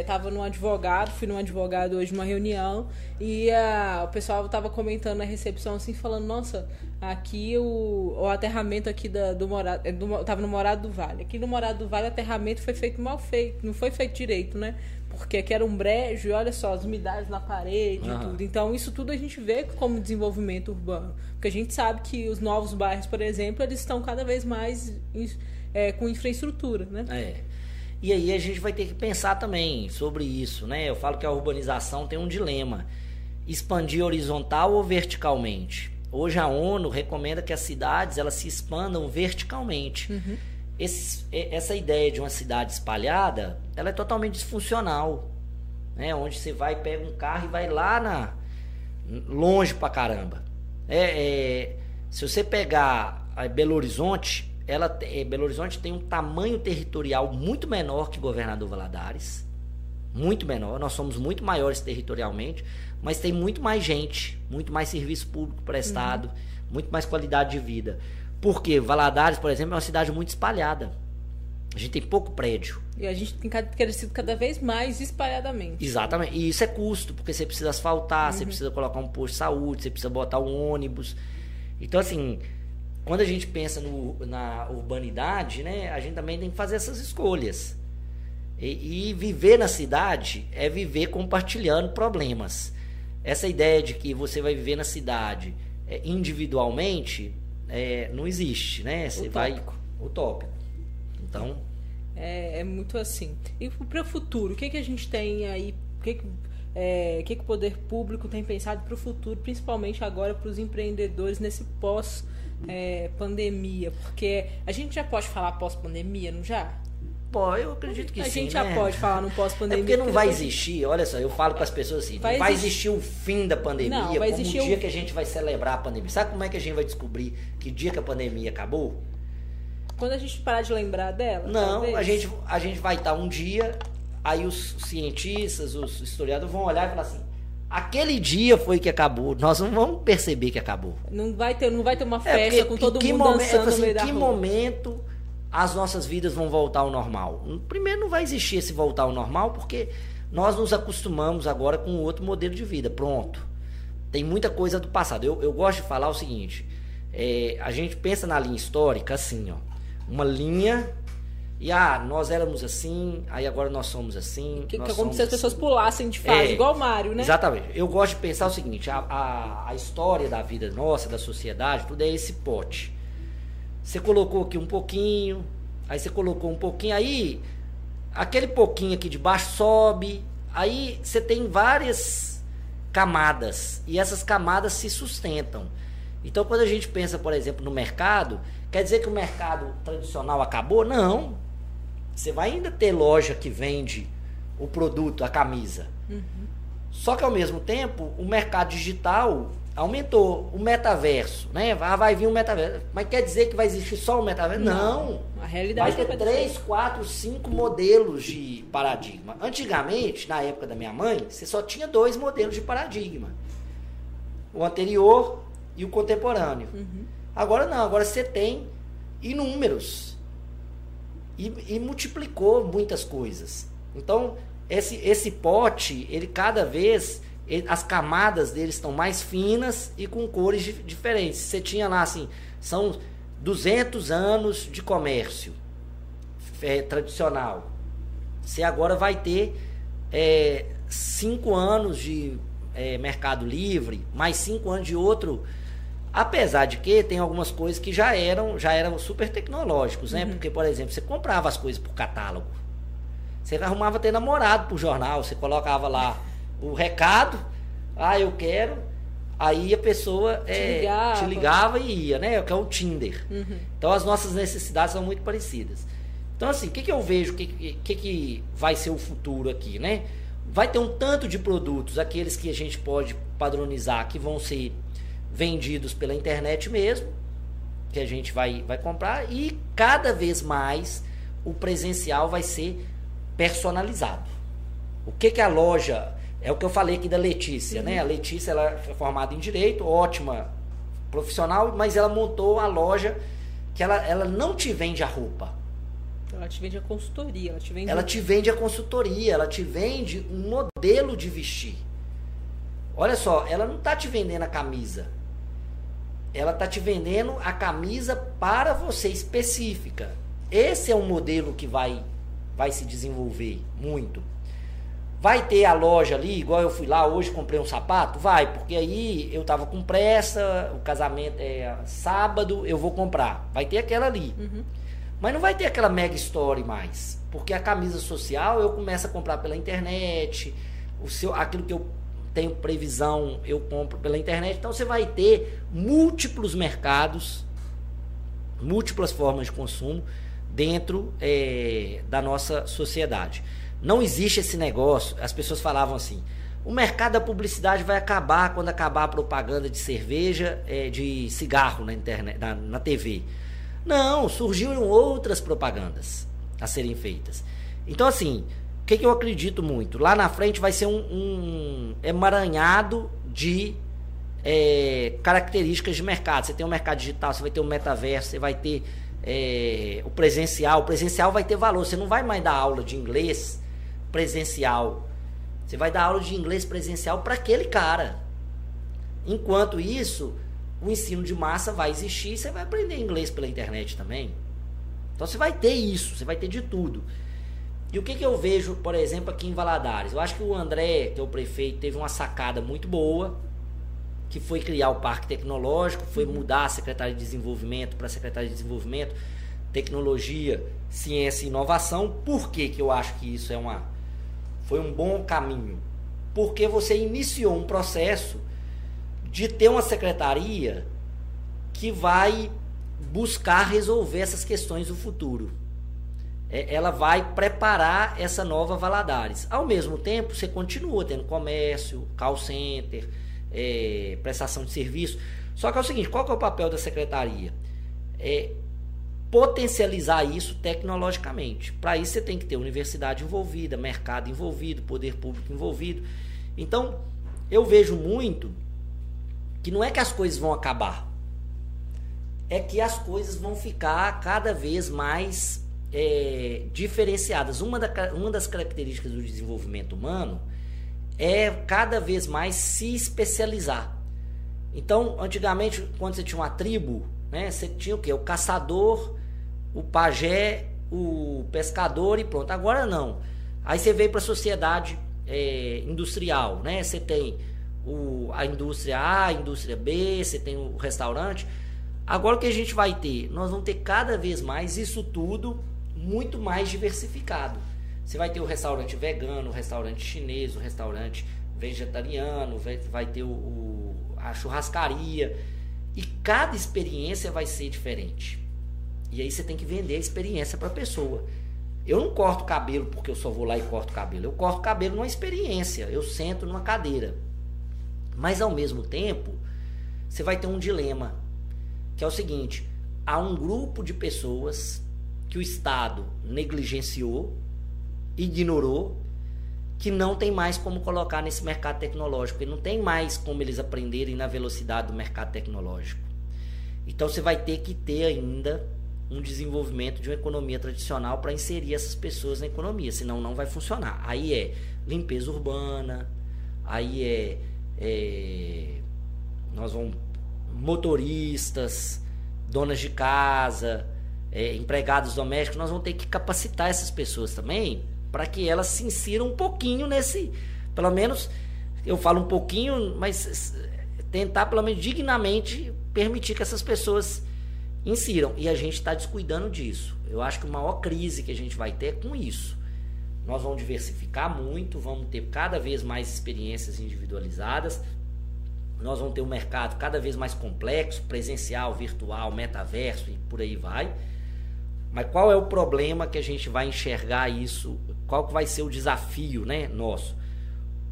estava é, num advogado, fui num advogado hoje numa reunião e a, o pessoal estava comentando na recepção assim, falando, nossa, aqui o, o aterramento aqui da, do morado, do, tava no Morado do Vale. Aqui no Morado do Vale o aterramento foi feito mal feito, não foi feito direito, né? Porque aqui era um brejo e olha só, as umidades na parede uhum. e tudo. Então, isso tudo a gente vê como desenvolvimento urbano. Porque a gente sabe que os novos bairros, por exemplo, eles estão cada vez mais é, com infraestrutura, né? É. E aí a gente vai ter que pensar também sobre isso, né? Eu falo que a urbanização tem um dilema: expandir horizontal ou verticalmente? Hoje a ONU recomenda que as cidades elas se expandam verticalmente. Uhum. Esse, essa ideia de uma cidade espalhada, ela é totalmente disfuncional. Né? Onde você vai, pega um carro e vai lá na longe pra caramba. É, é se você pegar Belo Horizonte, ela, é, Belo Horizonte tem um tamanho territorial muito menor que Governador Valadares. Muito menor. Nós somos muito maiores territorialmente, mas tem muito mais gente, muito mais serviço público prestado, uhum. muito mais qualidade de vida. Porque Valadares, por exemplo, é uma cidade muito espalhada. A gente tem pouco prédio. E a gente tem crescido cada vez mais espalhadamente. Exatamente. E isso é custo, porque você precisa asfaltar, uhum. você precisa colocar um posto de saúde, você precisa botar um ônibus. Então, assim, quando a gente pensa no, na urbanidade, né, a gente também tem que fazer essas escolhas. E, e, viver na cidade é viver compartilhando problemas. Essa ideia de que você vai viver na cidade é, individualmente é, não existe, né? Você utópico. vai utópico. Então é, é muito assim. E para o futuro, o que que a gente tem aí? O que que é, o que, que o poder público tem pensado para o futuro, principalmente agora para os empreendedores nesse pós é, pandemia? Porque a gente já pode falar pós-pandemia, não já? Pô, eu acredito que a sim. A gente né? já pode falar no pós-pandemia. É porque não vai existir, olha só, eu falo para as pessoas assim, vai não vai existir o fim da pandemia não, vai existir como o dia que a gente vai celebrar a pandemia. Sabe como é que a gente vai descobrir que dia que a pandemia acabou? Quando a gente parar de lembrar dela? Não, a gente, a gente vai estar um dia Aí os cientistas, os historiadores vão olhar e falar assim: aquele dia foi que acabou. Nós não vamos perceber que acabou. Não vai ter, não vai ter uma é, festa é com todo mundo momento, dançando assim, no meio que momento as nossas vidas vão voltar ao normal? Primeiro não vai existir esse voltar ao normal porque nós nos acostumamos agora com outro modelo de vida. Pronto. Tem muita coisa do passado. Eu, eu gosto de falar o seguinte: é, a gente pensa na linha histórica assim, ó, uma linha e ah, nós éramos assim, aí agora nós somos assim. Que, que é como se as assim. pessoas pulassem de fase, é, igual o Mário, né? Exatamente. Eu gosto de pensar o seguinte: a, a, a, história da vida nossa, da sociedade, tudo é esse pote. Você colocou aqui um pouquinho, aí você colocou um pouquinho, aí aquele pouquinho aqui de baixo sobe, aí você tem várias camadas e essas camadas se sustentam. Então, quando a gente pensa, por exemplo, no mercado, quer dizer que o mercado tradicional acabou? Não. Você vai ainda ter loja que vende o produto, a camisa. Uhum. Só que ao mesmo tempo, o mercado digital aumentou. O metaverso, né? Vai, vai vir um metaverso. Mas quer dizer que vai existir só o metaverso? Não. Não. A realidade vai ter três, quatro, cinco modelos de paradigma. Antigamente, na época da minha mãe, você só tinha dois modelos de paradigma. O anterior e o contemporâneo. Uhum. Agora não, agora você tem inúmeros e, e multiplicou muitas coisas. Então, esse, esse pote, ele cada vez, as camadas dele estão mais finas e com cores diferentes. Você tinha lá assim, são 200 anos de comércio é, tradicional. Você agora vai ter é, cinco anos de é, mercado livre, mais cinco anos de outro Apesar de que tem algumas coisas que já eram, já eram super tecnológicos, né? Uhum. Porque, por exemplo, você comprava as coisas por catálogo. Você arrumava ter namorado pro jornal, você colocava lá o recado, ah, eu quero, aí a pessoa te, é, ligava. te ligava. e ia, né? Que é o Tinder. Uhum. Então as nossas necessidades são muito parecidas. Então, assim, o que, que eu vejo, o que, que, que vai ser o futuro aqui, né? Vai ter um tanto de produtos, aqueles que a gente pode padronizar, que vão ser vendidos pela internet mesmo, que a gente vai, vai comprar, e cada vez mais o presencial vai ser personalizado. O que, que a loja. É o que eu falei aqui da Letícia, uhum. né? A Letícia ela é formada em direito, ótima profissional, mas ela montou a loja que ela, ela não te vende a roupa. Ela te vende a consultoria, ela te vende. Ela te vende a consultoria, ela te vende um modelo de vestir. Olha só, ela não está te vendendo a camisa ela está te vendendo a camisa para você específica. Esse é um modelo que vai, vai se desenvolver muito. Vai ter a loja ali, igual eu fui lá hoje, comprei um sapato? Vai, porque aí eu tava com pressa, o casamento é sábado, eu vou comprar. Vai ter aquela ali. Uhum. Mas não vai ter aquela mega story mais. Porque a camisa social eu começo a comprar pela internet, o seu, aquilo que eu tenho previsão, eu compro pela internet. Então você vai ter múltiplos mercados, múltiplas formas de consumo dentro é, da nossa sociedade. Não existe esse negócio, as pessoas falavam assim, o mercado da publicidade vai acabar quando acabar a propaganda de cerveja, é, de cigarro na internet, na, na TV. Não, surgiram outras propagandas a serem feitas. Então, assim, o que, que eu acredito muito? Lá na frente vai ser um, um emaranhado de é, características de mercado. Você tem o um mercado digital, você vai ter o um metaverso, você vai ter é, o presencial. O presencial vai ter valor. Você não vai mais dar aula de inglês presencial. Você vai dar aula de inglês presencial para aquele cara. Enquanto isso, o ensino de massa vai existir, você vai aprender inglês pela internet também. Então você vai ter isso, você vai ter de tudo. E o que, que eu vejo, por exemplo, aqui em Valadares? Eu acho que o André, que é o prefeito, teve uma sacada muito boa, que foi criar o Parque Tecnológico, foi mudar a Secretaria de Desenvolvimento para a Secretaria de Desenvolvimento, Tecnologia, Ciência e Inovação. Por que, que eu acho que isso é uma, foi um bom caminho? Porque você iniciou um processo de ter uma secretaria que vai buscar resolver essas questões do futuro. É, ela vai preparar essa nova Valadares. Ao mesmo tempo, você continua tendo comércio, call center, é, prestação de serviço. Só que é o seguinte, qual que é o papel da secretaria? É potencializar isso tecnologicamente. Para isso você tem que ter universidade envolvida, mercado envolvido, poder público envolvido. Então, eu vejo muito que não é que as coisas vão acabar, é que as coisas vão ficar cada vez mais é, diferenciadas. Uma, da, uma das características do desenvolvimento humano é cada vez mais se especializar. Então, antigamente, quando você tinha uma tribo, né, você tinha o quê? O caçador, o pajé, o pescador e pronto. Agora não. Aí você veio para a sociedade é, industrial, né? Você tem o, a indústria A, a indústria B, você tem o restaurante. Agora o que a gente vai ter? Nós vamos ter cada vez mais isso tudo muito mais diversificado. Você vai ter o restaurante vegano, o restaurante chinês, o restaurante vegetariano, vai, ter o, o, a churrascaria. E cada experiência vai ser diferente. E aí você tem que vender a experiência para a pessoa. Eu não corto cabelo porque eu só vou lá e corto cabelo. Eu corto cabelo numa experiência. Eu sento numa cadeira. Mas ao mesmo tempo, você vai ter um dilema, que é o seguinte: há um grupo de pessoas que o Estado negligenciou, ignorou, que não tem mais como colocar nesse mercado tecnológico, e não tem mais como eles aprenderem na velocidade do mercado tecnológico. Então você vai ter que ter ainda um desenvolvimento de uma economia tradicional para inserir essas pessoas na economia, senão não vai funcionar. Aí é limpeza urbana, aí é é, nós vamos motoristas, donas de casa, é, empregados domésticos, nós vamos ter que capacitar essas pessoas também para que elas se insiram um pouquinho nesse, pelo menos eu falo um pouquinho, mas tentar pelo menos dignamente permitir que essas pessoas insiram. E a gente está descuidando disso. Eu acho que a maior crise que a gente vai ter é com isso. Nós vamos diversificar muito, vamos ter cada vez mais experiências individualizadas. Nós vamos ter um mercado cada vez mais complexo, presencial, virtual, metaverso e por aí vai. Mas qual é o problema que a gente vai enxergar isso? Qual que vai ser o desafio, né, nosso?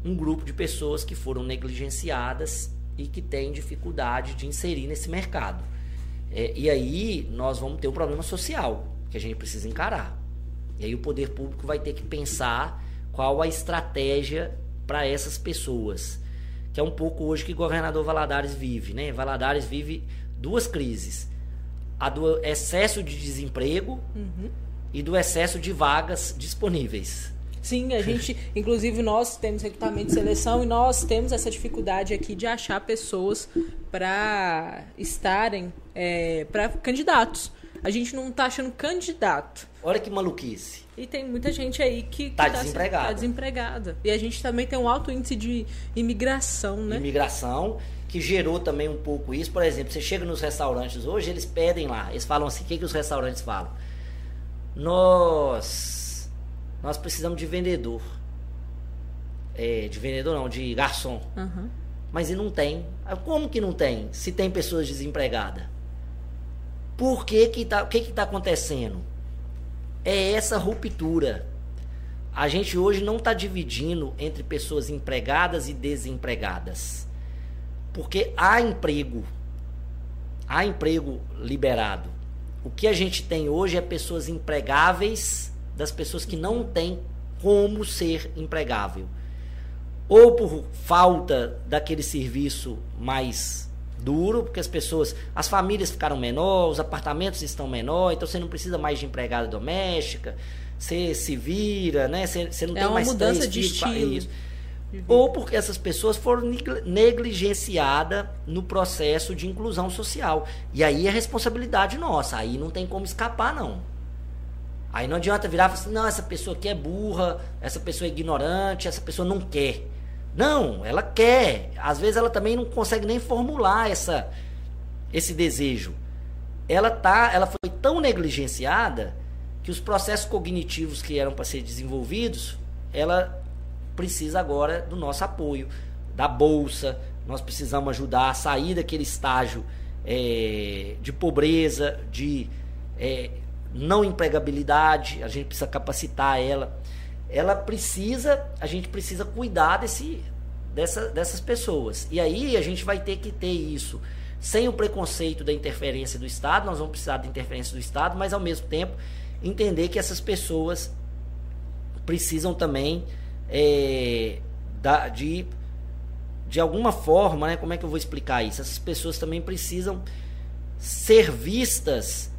Um grupo de pessoas que foram negligenciadas e que têm dificuldade de inserir nesse mercado. É, e aí nós vamos ter um problema social que a gente precisa encarar. E aí o poder público vai ter que pensar qual a estratégia para essas pessoas. Que é um pouco hoje que o governador Valadares vive, né? Valadares vive duas crises. A do excesso de desemprego uhum. e do excesso de vagas disponíveis. Sim, a gente, <laughs> inclusive nós temos recrutamento de seleção e nós temos essa dificuldade aqui de achar pessoas para estarem, é, para candidatos. A gente não está achando candidato. Olha que maluquice. E tem muita gente aí que está tá desempregada. Tá desempregada. E a gente também tem um alto índice de imigração, né? Imigração, que gerou também um pouco isso. Por exemplo, você chega nos restaurantes hoje, eles pedem lá, eles falam assim, o que, que os restaurantes falam? Nós, nós precisamos de vendedor. é, de vendedor, não, de garçom. Uhum. Mas e não tem. Como que não tem? Se tem pessoas desempregadas. Por que que tá, o que que está acontecendo? É essa ruptura. A gente hoje não está dividindo entre pessoas empregadas e desempregadas. Porque há emprego. Há emprego liberado. O que a gente tem hoje é pessoas empregáveis das pessoas que não têm como ser empregável. Ou por falta daquele serviço mais duro, porque as pessoas, as famílias ficaram menores, os apartamentos estão menores, então você não precisa mais de empregada doméstica, você se vira, né? Você, você não é tem uma mais mudança de estilo. Isso. Ou porque essas pessoas foram negligenciadas no processo de inclusão social. E aí é responsabilidade nossa, aí não tem como escapar, não. Aí não adianta virar e falar assim, não, essa pessoa aqui é burra, essa pessoa é ignorante, essa pessoa não quer. Não, ela quer. Às vezes ela também não consegue nem formular essa, esse desejo. Ela tá, ela foi tão negligenciada que os processos cognitivos que eram para ser desenvolvidos, ela precisa agora do nosso apoio, da bolsa. Nós precisamos ajudar a sair daquele estágio é, de pobreza, de é, não empregabilidade. A gente precisa capacitar ela ela precisa, a gente precisa cuidar desse, dessa, dessas pessoas. E aí a gente vai ter que ter isso sem o preconceito da interferência do Estado, nós vamos precisar da interferência do Estado, mas ao mesmo tempo entender que essas pessoas precisam também é, da, de, de alguma forma, né, como é que eu vou explicar isso? Essas pessoas também precisam ser vistas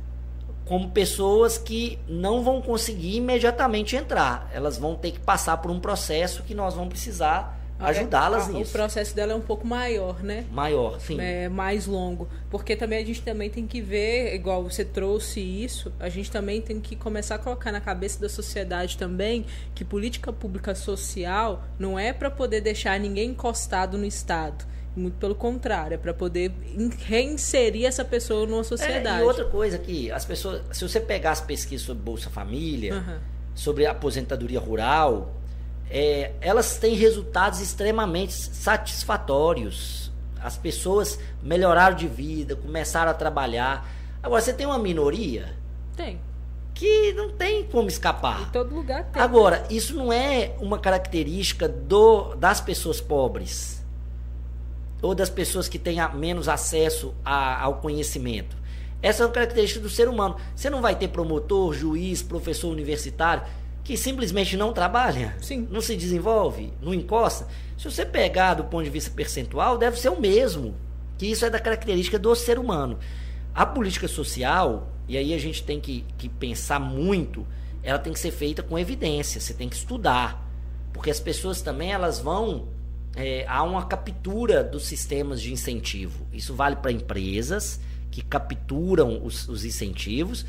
como pessoas que não vão conseguir imediatamente entrar. Elas vão ter que passar por um processo que nós vamos precisar ajudá-las nisso. O processo dela é um pouco maior, né? Maior, sim. É mais longo, porque também a gente também tem que ver, igual você trouxe isso, a gente também tem que começar a colocar na cabeça da sociedade também que política pública social não é para poder deixar ninguém encostado no Estado muito pelo contrário, é para poder reinserir essa pessoa numa sociedade. É, e outra coisa que as pessoas, se você pegar as pesquisas sobre Bolsa Família, uhum. sobre aposentadoria rural, é, elas têm resultados extremamente satisfatórios. As pessoas melhoraram de vida, começaram a trabalhar. Agora, você tem uma minoria? Tem. Que não tem como escapar. Em todo lugar tem. Agora, isso não é uma característica do, das pessoas pobres ou das pessoas que têm menos acesso a, ao conhecimento. Essa é uma característica do ser humano. Você não vai ter promotor, juiz, professor universitário que simplesmente não trabalha, Sim. não se desenvolve, não encosta. Se você pegar do ponto de vista percentual, deve ser o mesmo. Que isso é da característica do ser humano. A política social, e aí a gente tem que, que pensar muito, ela tem que ser feita com evidência, você tem que estudar. Porque as pessoas também elas vão é, há uma captura dos sistemas de incentivo. Isso vale para empresas que capturam os, os, incentivos,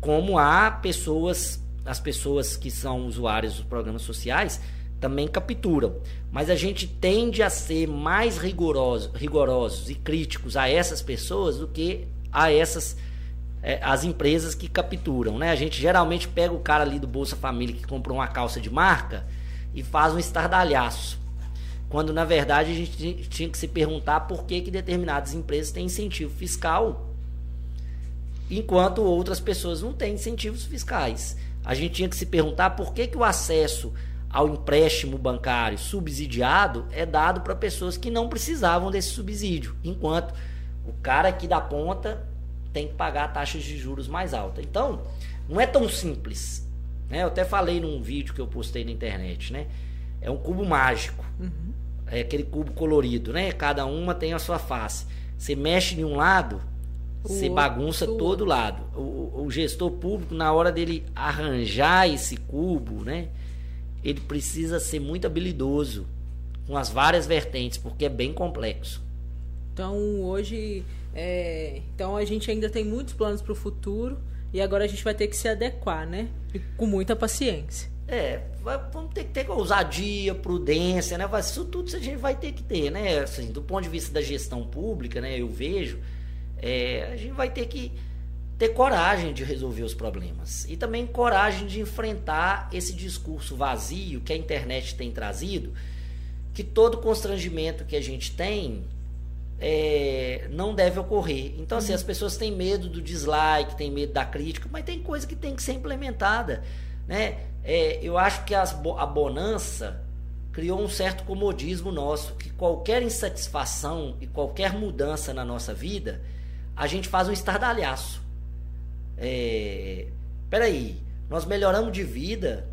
como há pessoas, as pessoas que são usuários dos programas sociais também capturam. Mas a gente tende a ser mais rigorosos, rigorosos e críticos a essas pessoas do que a essas é, as empresas que capturam, né? A gente geralmente pega o cara ali do Bolsa Família que comprou uma calça de marca e faz um estardalhaço quando na verdade a gente tinha que se perguntar por que, que determinadas empresas têm incentivo fiscal, enquanto outras pessoas não têm incentivos fiscais. A gente tinha que se perguntar por que, que o acesso ao empréstimo bancário subsidiado é dado para pessoas que não precisavam desse subsídio, enquanto o cara aqui da ponta tem que pagar taxas de juros mais altas. Então, não é tão simples. Né? Eu até falei num vídeo que eu postei na internet, né? É um cubo mágico. Uhum é aquele cubo colorido, né? Cada uma tem a sua face. Você mexe em um lado, você bagunça todo lado. O, o, gestor público, na hora dele arranjar esse cubo, né? Ele precisa ser muito habilidoso com as várias vertentes, porque é bem complexo. Então hoje, é, então a gente ainda tem muitos planos para o futuro e agora a gente vai ter que se adequar, né? E com muita paciência. É, vamos ter que ter ousadia, prudência, né? Isso tudo a gente vai ter que ter, né? Assim, do ponto de vista da gestão pública, né? Eu vejo, é, a gente vai ter que ter coragem de resolver os problemas e também coragem de enfrentar esse discurso vazio que a internet tem trazido, que todo constrangimento que a gente tem é, não deve ocorrer. Então, assim, uhum. as pessoas têm medo do dislike, têm medo da crítica, mas tem coisa que tem que ser implementada. Né? É, eu acho que as, a bonança criou um certo comodismo nosso, que qualquer insatisfação e qualquer mudança na nossa vida, a gente faz um estardalhaço. É, peraí, nós melhoramos de vida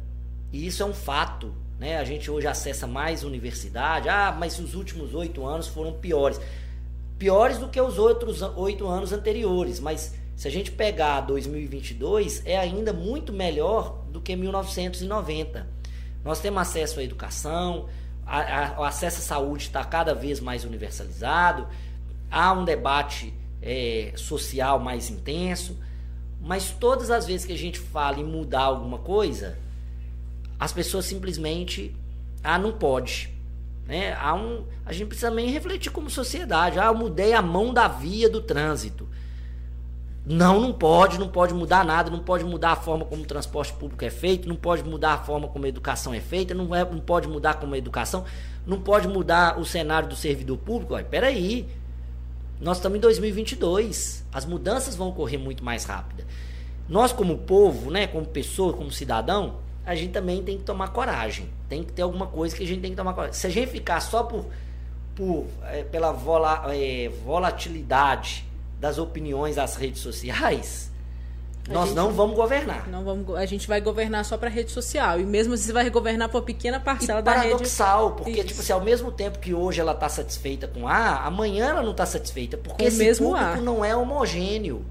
e isso é um fato. Né? A gente hoje acessa mais universidade. Ah, mas os últimos oito anos foram piores. Piores do que os outros oito anos anteriores. Mas se a gente pegar 2022, é ainda muito melhor do que 1990. Nós temos acesso à educação, a, a, o acesso à saúde está cada vez mais universalizado, há um debate é, social mais intenso, mas todas as vezes que a gente fala em mudar alguma coisa, as pessoas simplesmente, ah, não pode. Né? Há um, a gente precisa também refletir como sociedade. Ah, eu mudei a mão da via do trânsito. Não, não pode, não pode mudar nada, não pode mudar a forma como o transporte público é feito, não pode mudar a forma como a educação é feita, não, é, não pode mudar como a educação, não pode mudar o cenário do servidor público. Olha, peraí, nós estamos em 2022, as mudanças vão ocorrer muito mais rápida. Nós como povo, né, como pessoa, como cidadão, a gente também tem que tomar coragem. Tem que ter alguma coisa que a gente tem que tomar coragem. Se a gente ficar só por, por é, pela vola, é, volatilidade das opiniões das redes sociais, a nós não vamos governar. Não vamos, a gente vai governar só para rede social. E mesmo assim, você vai governar para uma pequena parcela e da rede. Paradoxal, porque, Isso. tipo assim, ao mesmo tempo que hoje ela está satisfeita com A, amanhã ela não está satisfeita. Porque com esse mesmo público A. não é homogêneo.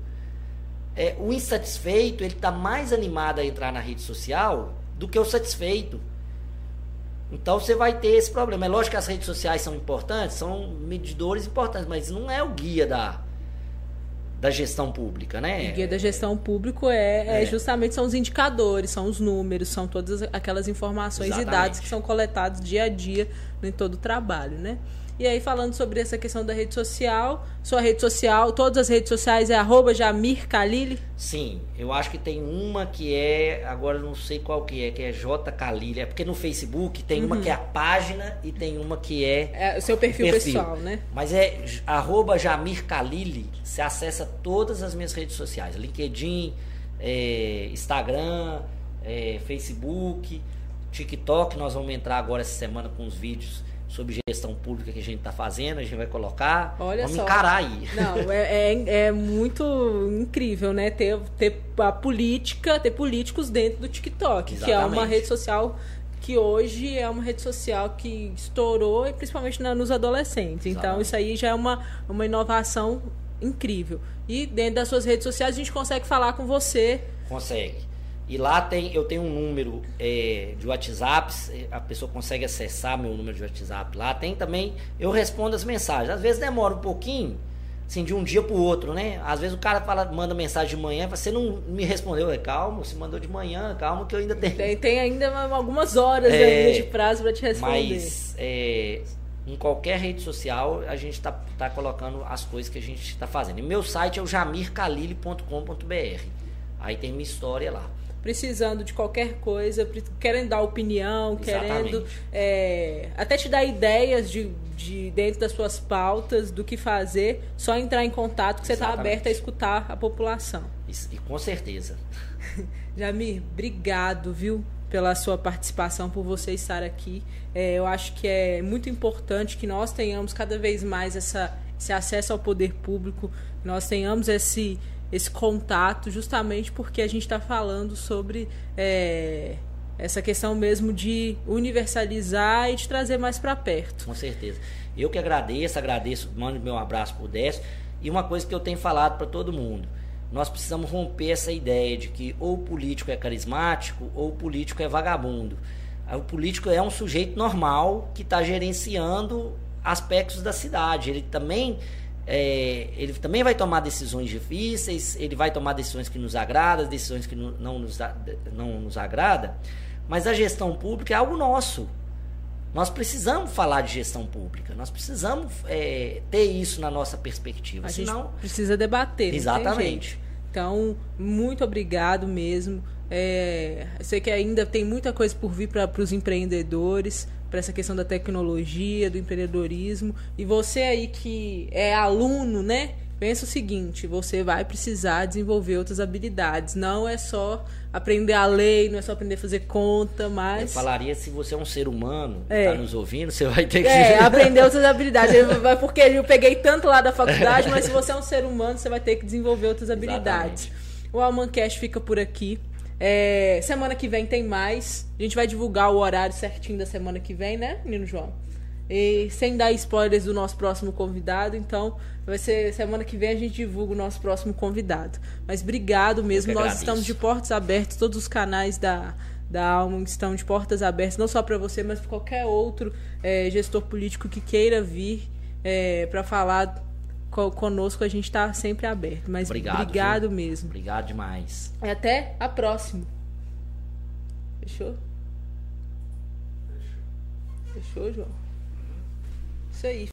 É, o insatisfeito, ele está mais animado a entrar na rede social do que o satisfeito. Então você vai ter esse problema. É lógico que as redes sociais são importantes, são medidores importantes, mas não é o guia da, da gestão pública, né? O guia da gestão pública é, é. é, justamente são os indicadores, são os números, são todas aquelas informações Exatamente. e dados que são coletados dia a dia em todo o trabalho, né? E aí, falando sobre essa questão da rede social, sua rede social, todas as redes sociais é arroba Jamir Khalili? Sim, eu acho que tem uma que é, agora não sei qual que é, que é J Khalili. É porque no Facebook tem uhum. uma que é a página e tem uma que é. É o seu perfil, perfil. pessoal, né? Mas é arroba Jamir Khalili, você acessa todas as minhas redes sociais: LinkedIn, é, Instagram, é, Facebook, TikTok. Nós vamos entrar agora essa semana com os vídeos sobre gestão pública que a gente está fazendo, a gente vai colocar. Olha Vamos só. encarar aí. Não, é, é, é, muito incrível, né? Ter, ter a política, ter políticos dentro do TikTok, Exatamente. que é uma rede social que hoje é uma rede social que estourou, e principalmente nos adolescentes. Então, Exatamente. Então, isso aí já é uma, uma inovação incrível. E dentro das suas redes sociais a gente consegue falar com você. Consegue. E lá tem, eu tenho um número é, de WhatsApp, a pessoa consegue acessar meu número de WhatsApp lá. Tem também, eu respondo as mensagens. Às vezes demora um pouquinho, assim, de um dia para o outro, né? Às vezes o cara fala, manda mensagem de manhã, você não me respondeu, é calma, você mandou de manhã, calma que eu ainda tenho. Tem, tem ainda algumas horas é, ainda de prazo para te responder. Mas é, em qualquer rede social a gente está tá colocando as coisas que a gente está fazendo. E meu site é o jamircalile.com.br. Aí tem minha história lá precisando de qualquer coisa, querendo dar opinião, Exatamente. querendo é, até te dar ideias de, de dentro das suas pautas do que fazer, só entrar em contato que você está aberto a escutar a população. E, e com certeza. <laughs> Jamir, obrigado, viu? Pela sua participação, por você estar aqui. É, eu acho que é muito importante que nós tenhamos cada vez mais essa, esse acesso ao poder público, nós tenhamos esse, esse contato, justamente porque a gente está falando sobre é, essa questão mesmo de universalizar e de trazer mais para perto. Com certeza. Eu que agradeço, agradeço, mando meu abraço por Décio. E uma coisa que eu tenho falado para todo mundo: nós precisamos romper essa ideia de que ou o político é carismático ou o político é vagabundo. O político é um sujeito normal que está gerenciando aspectos da cidade. Ele também é, ele também vai tomar decisões difíceis, ele vai tomar decisões que nos agradam, decisões que não nos, não nos agrada, mas a gestão pública é algo nosso. Nós precisamos falar de gestão pública, nós precisamos é, ter isso na nossa perspectiva. A senão... gente precisa debater. Exatamente. Então, muito obrigado mesmo. É, sei que ainda tem muita coisa por vir para os empreendedores, para essa questão da tecnologia, do empreendedorismo. E você aí que é aluno, né? Pensa o seguinte: você vai precisar desenvolver outras habilidades. Não é só aprender a lei, não é só aprender a fazer conta, mas. Eu falaria se você é um ser humano, é. tá nos ouvindo, você vai ter que. É, <laughs> aprender outras habilidades. Porque eu peguei tanto lá da faculdade, mas se você é um ser humano, você vai ter que desenvolver outras habilidades. Exatamente. O Almancast fica por aqui. É, semana que vem tem mais. A gente vai divulgar o horário certinho da semana que vem, né, menino João? E sem dar spoilers do nosso próximo convidado, então vai ser semana que vem a gente divulga o nosso próximo convidado. Mas obrigado mesmo, nós estamos de portas abertas, todos os canais da, da Alma estão de portas abertas, não só para você, mas para qualquer outro é, gestor político que queira vir é, para falar conosco a gente está sempre aberto. Mas obrigado, obrigado mesmo. Obrigado demais. E até a próxima. Fechou? Fechou, João? Isso aí.